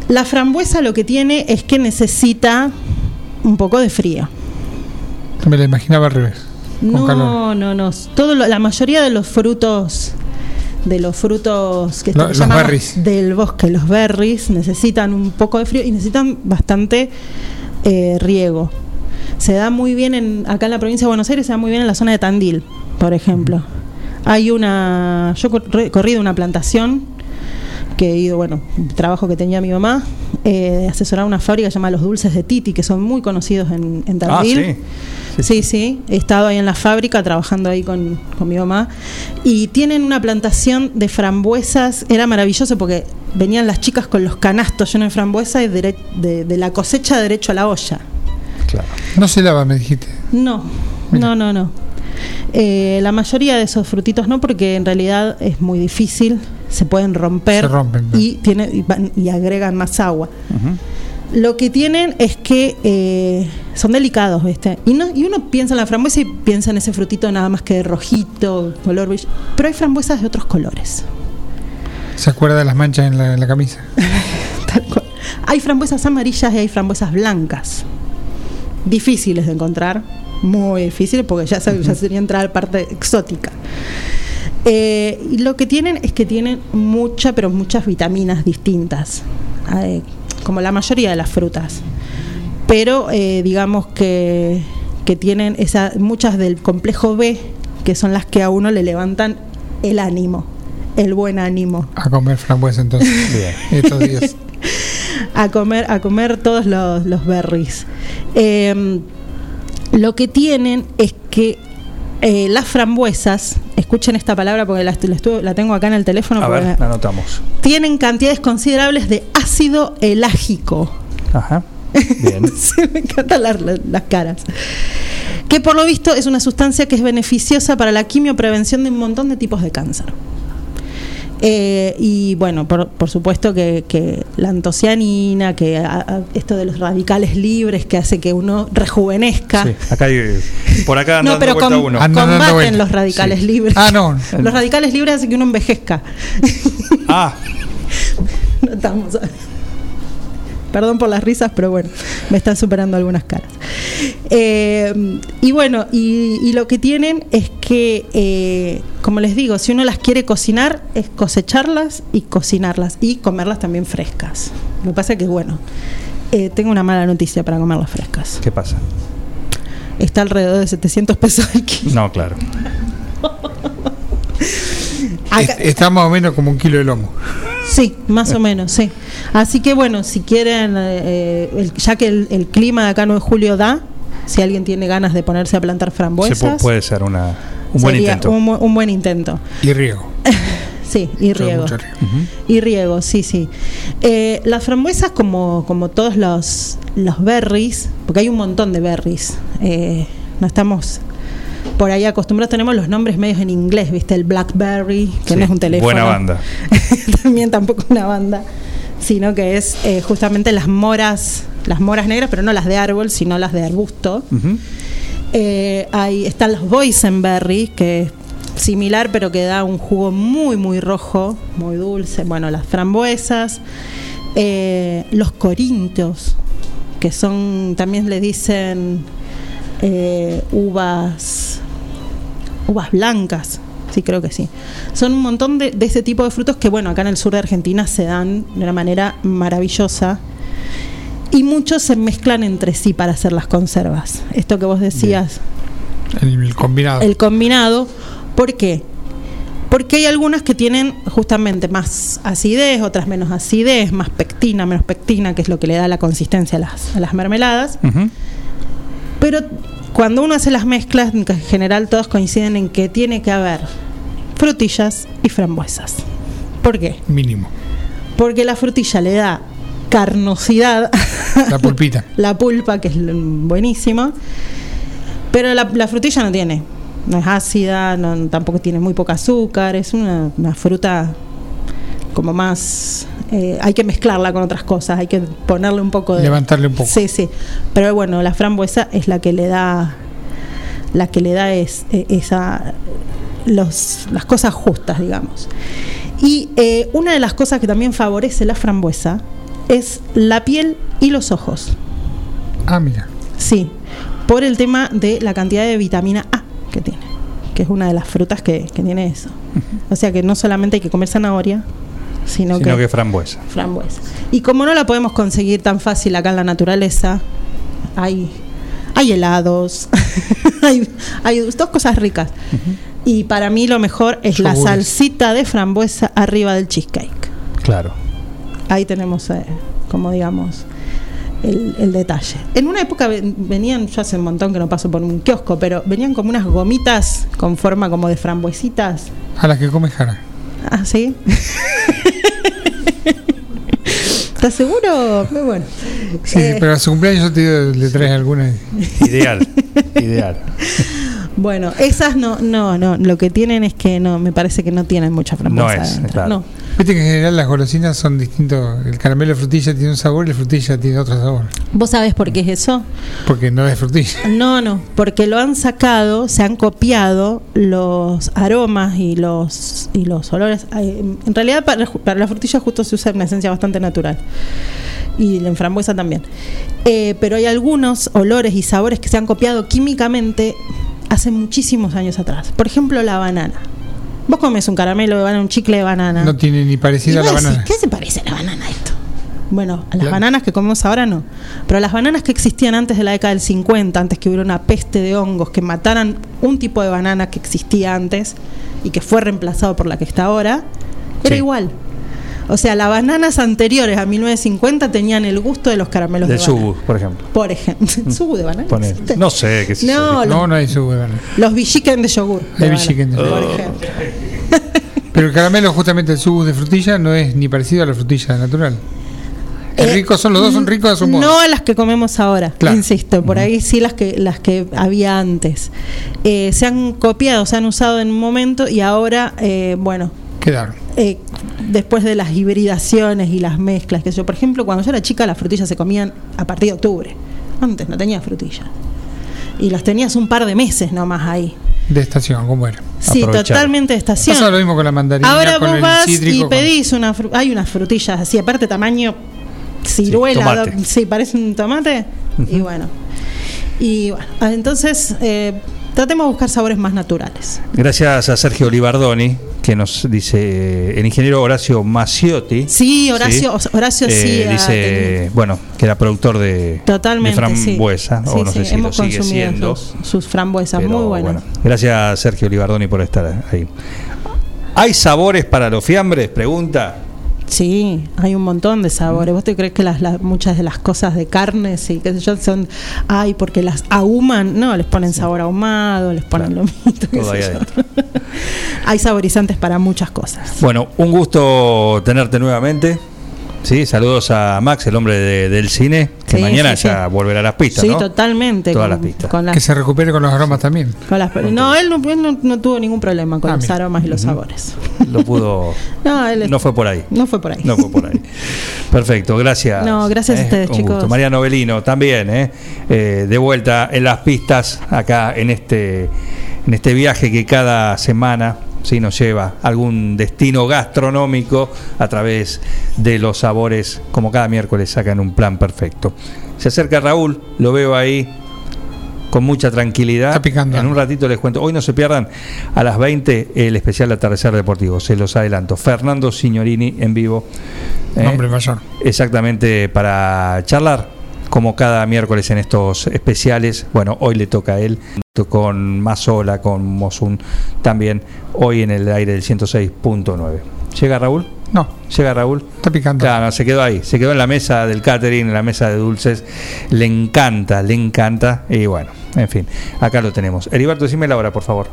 la frambuesa lo que tiene es que necesita un poco de frío. Me la imaginaba al revés. Calor. No, no, no. Todo lo- la mayoría de los frutos, de los frutos que Lo- los berries. del bosque, los berries, necesitan un poco de frío y necesitan bastante eh, riego. Se da muy bien en, acá en la provincia de Buenos Aires, se da muy bien en la zona de Tandil, por ejemplo. Hay una, yo he corrido una plantación que he ido, bueno, un trabajo que tenía mi mamá, eh, de asesorar una fábrica llamada Los Dulces de Titi, que son muy conocidos en, en Ah, sí. Sí, sí, he estado ahí en la fábrica trabajando ahí con, con mi mamá. Y tienen una plantación de frambuesas, era maravilloso porque venían las chicas con los canastos llenos de frambuesa y de, de la cosecha derecho a la olla. No se lava, me dijiste. No, no, no, no. Eh, la mayoría de esos frutitos no, porque en realidad es muy difícil, se pueden romper Se rompen, y, tiene, y, van- y agregan más agua. Lo que tienen es que eh, son delicados, ¿viste? Y, no, y uno piensa en la frambuesa y piensa en ese frutito nada más que de rojito, color brillo. Pero hay frambuesas de otros colores. ¿Se acuerda de las manchas en la, en la camisa? Hay frambuesas amarillas y hay frambuesas blancas. Difíciles de encontrar, muy difíciles porque ya, se- ya sería entrar a la parte exótica. Eh, y lo que tienen es que tienen mucha, pero muchas vitaminas distintas, eh, como la mayoría de las frutas. pero eh, digamos que, que tienen esa, muchas del complejo B, que son las que a uno le levantan el ánimo, el buen ánimo. A comer frambuesa entonces. Estos días. a comer, a comer todos los, los berries. Eh, lo que tienen es que eh, las frambuesas, escuchen esta palabra porque la, la estuve- la tengo acá en el teléfono, A ver, la anotamos. tienen cantidades considerables de ácido elágico. Ajá. Bien. Sí, me encantan las- las caras. Que por lo visto es una sustancia que es beneficiosa para la quimioprevención de un montón de tipos de cáncer. Eh, y bueno, por, por supuesto que, que la antocianina, que a- a- esto de los radicales libres que hace que uno rejuvenezca. Sí, acá hay, por acá No, pero com- uno. combaten los radicales libres. Ah, no. Los radicales libres hacen que uno envejezca. Ah, No estamos. Perdón por las risas, pero bueno, me están superando algunas caras. Eh, y bueno, y, y lo que tienen es que, eh, como les digo, si uno las quiere cocinar, es cosecharlas y cocinarlas y comerlas también frescas. Lo que pasa es que, bueno, eh, tengo una mala noticia para comerlas frescas. ¿qué pasa? Está alrededor de 700 pesos el kilo. No, claro. Acá- Es- Está más o menos como un kilo de lomo. Sí, más o menos, sí. Así que bueno, si quieren, eh, el- ya que el, el clima de acá no en julio da, si alguien tiene ganas de ponerse a plantar Se frambuesas, puede ser una, un buen intento. Un, un buen intento. Y riego. Sí, y riego. Y riego, sí, sí. Eh, las frambuesas, como, como todos los, los berries, porque hay un montón de berries, eh, no estamos por ahí acostumbrados, tenemos los nombres medios en inglés, ¿viste? El Blackberry, que no es un teléfono. Buena banda. también tampoco una banda, sino que es eh, justamente las moras, las moras negras, pero no las de árbol, sino las de arbusto. Eh, ahí están los boysenberry, que es similar, pero que da un jugo muy, muy rojo, muy dulce. Bueno, las frambuesas, eh, los corintios, que son, también le dicen eh, uvas, uvas blancas. Sí, creo que sí. Son un montón de, de ese tipo de frutos que, bueno, acá en el sur de Argentina se dan de una manera maravillosa. Y muchos se mezclan entre sí para hacer las conservas. Esto que vos decías, El, el combinado. el combinado. ¿Por qué? Porque hay algunas que tienen justamente más acidez, otras menos acidez, más pectina, menos pectina, que es lo que le da la consistencia a las, a las mermeladas. Pero cuando uno hace las mezclas, en general todos coinciden en que tiene que haber frutillas y frambuesas. ¿Por qué? Mínimo. Porque la frutilla le da carnosidad, La pulpita. la pulpa, que es buenísimo, pero la, la frutilla no tiene, no es ácida, no- tampoco tiene muy poco azúcar, es una, una fruta como más... eh, hay que mezclarla con otras cosas, hay que ponerle un poco de... Levantarle un poco. Sí, sí, pero bueno, la frambuesa es la que le da, la que le da es, eh, esa, los, las cosas justas, digamos. Y eh, una de las cosas que también favorece la frambuesa es la piel y los ojos. Ah, mira. Sí, por el tema de la cantidad de vitamina A que tiene, que es una de las frutas que, que tiene eso. O sea que no solamente hay que comer zanahoria, sino, Sino que, que frambuesa. frambuesa. Y como no la podemos conseguir tan fácil acá en la naturaleza, hay, hay helados, hay, hay dos cosas ricas. Y para mí lo mejor es la salsita de frambuesa arriba del cheesecake. Claro. Ahí tenemos, eh, como digamos, el, el detalle. En una época ven- venían, yo hace un montón que no paso por un kiosco, pero venían como unas gomitas con forma como de frambuesitas. A las que come Jara. ¿Ah, sí? ¿Estás seguro? Muy bueno. Sí, Eh, pero a su cumpleaños yo te digo, le traes alguna. Ideal. Ideal. Bueno, esas no, no, no. Lo que tienen es que no, me parece que no tienen mucha frambuesa. No es, adentro. claro. No. Viste que en general las golosinas son distintos. El caramelo de frutilla tiene un sabor y la frutilla tiene otro sabor. ¿Vos sabés por qué es eso? Porque no es frutilla. No, no, porque lo han sacado, se han copiado los aromas y los y los olores. En realidad para, para la frutilla justo se usa una esencia bastante natural y la frambuesa también. Eh, pero hay algunos olores y sabores que se han copiado químicamente hace muchísimos años atrás. Por ejemplo, la banana. Vos comes un caramelo de banana, un chicle de banana. No tiene ni parecida a la decís, banana. ¿Qué se parece a la banana esto? Bueno, las La- bananas que comemos ahora no. Pero las bananas que existían antes de la década del 50, antes que hubiera una peste de hongos que mataran un tipo de banana que existía antes y que fue reemplazado por la que está ahora, era igual. O sea, las bananas anteriores a 1950 tenían el gusto de los caramelos Del de banana. Subu, por ejemplo. Por ejemplo, ¿subu de banana? Poner. existe? No sé qué sé No, los- No, no hay su banana. Los villiquen de yogur. de Hay banana, villiquen de Por yogur. ejemplo. Pero el caramelo, justamente el subo de frutilla, no es ni parecido a la frutilla natural. Es Eh, rico, son los dos son ricos a su modo. No a las que comemos ahora, Claro. insisto, por ahí sí las que las que había antes. Eh, se han copiado, se han usado en un momento y ahora, eh, bueno, Quedaron. eh, después de las hibridaciones y las mezclas, que yo, por ejemplo, cuando yo era chica las frutillas se comían a partir de octubre. Antes no tenía frutillas. Y las tenías un par de meses nomás ahí. De estación, ¿cómo era? Sí, totalmente de estación. Pasa lo mismo con la mandarina. Ahora con vos el vas cítrico, y con- pedís una fru- hay unas frutillas así, aparte tamaño ciruela, sí, parece un tomate. Y bueno. Y bueno, ah, entonces eh, tratemos de buscar sabores más naturales. Gracias a Sergio Olivardoni, que nos dice el ingeniero Horacio Maciotti. Sí, Horacio- Horacio sí ha Dice, bueno, que era productor de, Totalmente, de sí. frambuesa, Sí, o no sí, sé si lo hemos sigue siendo. sus, sus frambuesas, muy buenas. bueno, gracias Sergio Olivardoni por estar ahí. ¿Hay sabores para los fiambres? Pregunta. Sí, hay un montón de sabores. ¿Vos te crees que las, las- muchas de las cosas de carnes y qué sé yo son, ay, porque las ahuman? No, les ponen sabor ahumado, les ponen lo mismo. qué Todo ahí adentro. hay saborizantes para muchas cosas. Bueno, un gusto tenerte nuevamente. Sí, saludos a Max, el hombre de- del cine, que Sí, mañana sí, ya sí. volverá a las pistas, sí, ¿no? totalmente. Todas con- las pistas. con las- Que se recupere con los aromas también. con las- no, él, no, él no- no- no tuvo ningún problema con Ah, los mira. aromas y los sabores. Lo pudo. No, él es- No fue por ahí. no fue por ahí. No fue por ahí. Perfecto, gracias. No, gracias a Eh, ustedes, un chicos. gusto. María Novelino también, eh, eh, de vuelta en las pistas acá en este, en este viaje que cada semana sí, nos lleva a algún destino gastronómico a través de los sabores, como cada miércoles sacan un plan perfecto. Se acerca Raúl, lo veo ahí con mucha tranquilidad. En un ratito les cuento. Hoy no se pierdan a las 20 el especial Atardecer Deportivo. Se los adelanto. Fernando Signorini en vivo. ¿eh? Nombre mayor. Exactamente para charlar como cada miércoles en estos especiales. Bueno, hoy le toca a él con Mazola, con Mosun también hoy en el aire del 106.9. ¿Llega Raúl? No. ¿Llega Raúl? Está picando. Claro, no, se quedó ahí, se quedó en la mesa del catering, en la mesa de dulces. Le encanta, le encanta. Y bueno, en fin, acá lo tenemos. Heriberto, decime la hora, por favor.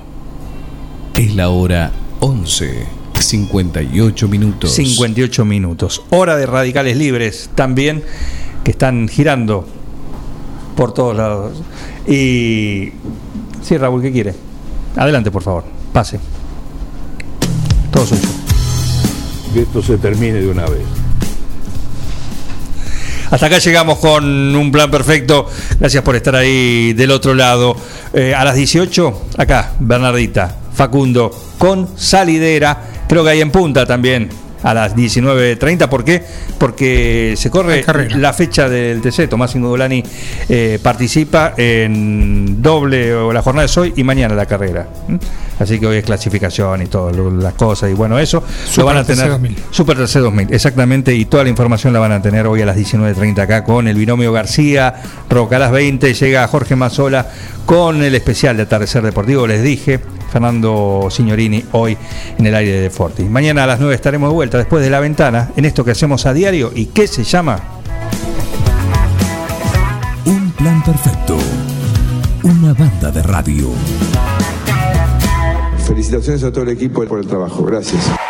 Es la hora 11, 58 minutos. 58 minutos. Hora de radicales libres también, que están girando por todos lados. Y. Sí, Raúl, ¿qué quiere? Adelante, por favor. Pase. Todo suyo. Que esto se termine de una vez. Hasta acá llegamos con un plan perfecto. Gracias por estar ahí del otro lado. Eh, a las 18, acá, Bernardita, Facundo, con salidera. Creo que hay en punta también. A las 19.30, ¿por qué? Porque se corre la fecha del TC. Tomás Ingolani eh, participa en doble o la jornada es hoy y mañana la carrera. Así que hoy es clasificación y todas lo- las cosas. Y bueno, eso lo Super van a tener. 2000. Super TC 2000, exactamente. Y toda la información la van a tener hoy a las 19.30 acá con el binomio García. Roca a las 20 llega Jorge Mazola con el especial de Atardecer Deportivo. Les dije, Fernando Signorini hoy en el aire de Forti. Mañana a las 9 estaremos de vuelta después de la ventana en esto que hacemos a diario y que se llama Un plan perfecto. Una banda de radio. Felicitaciones a todo el equipo por el trabajo. Gracias.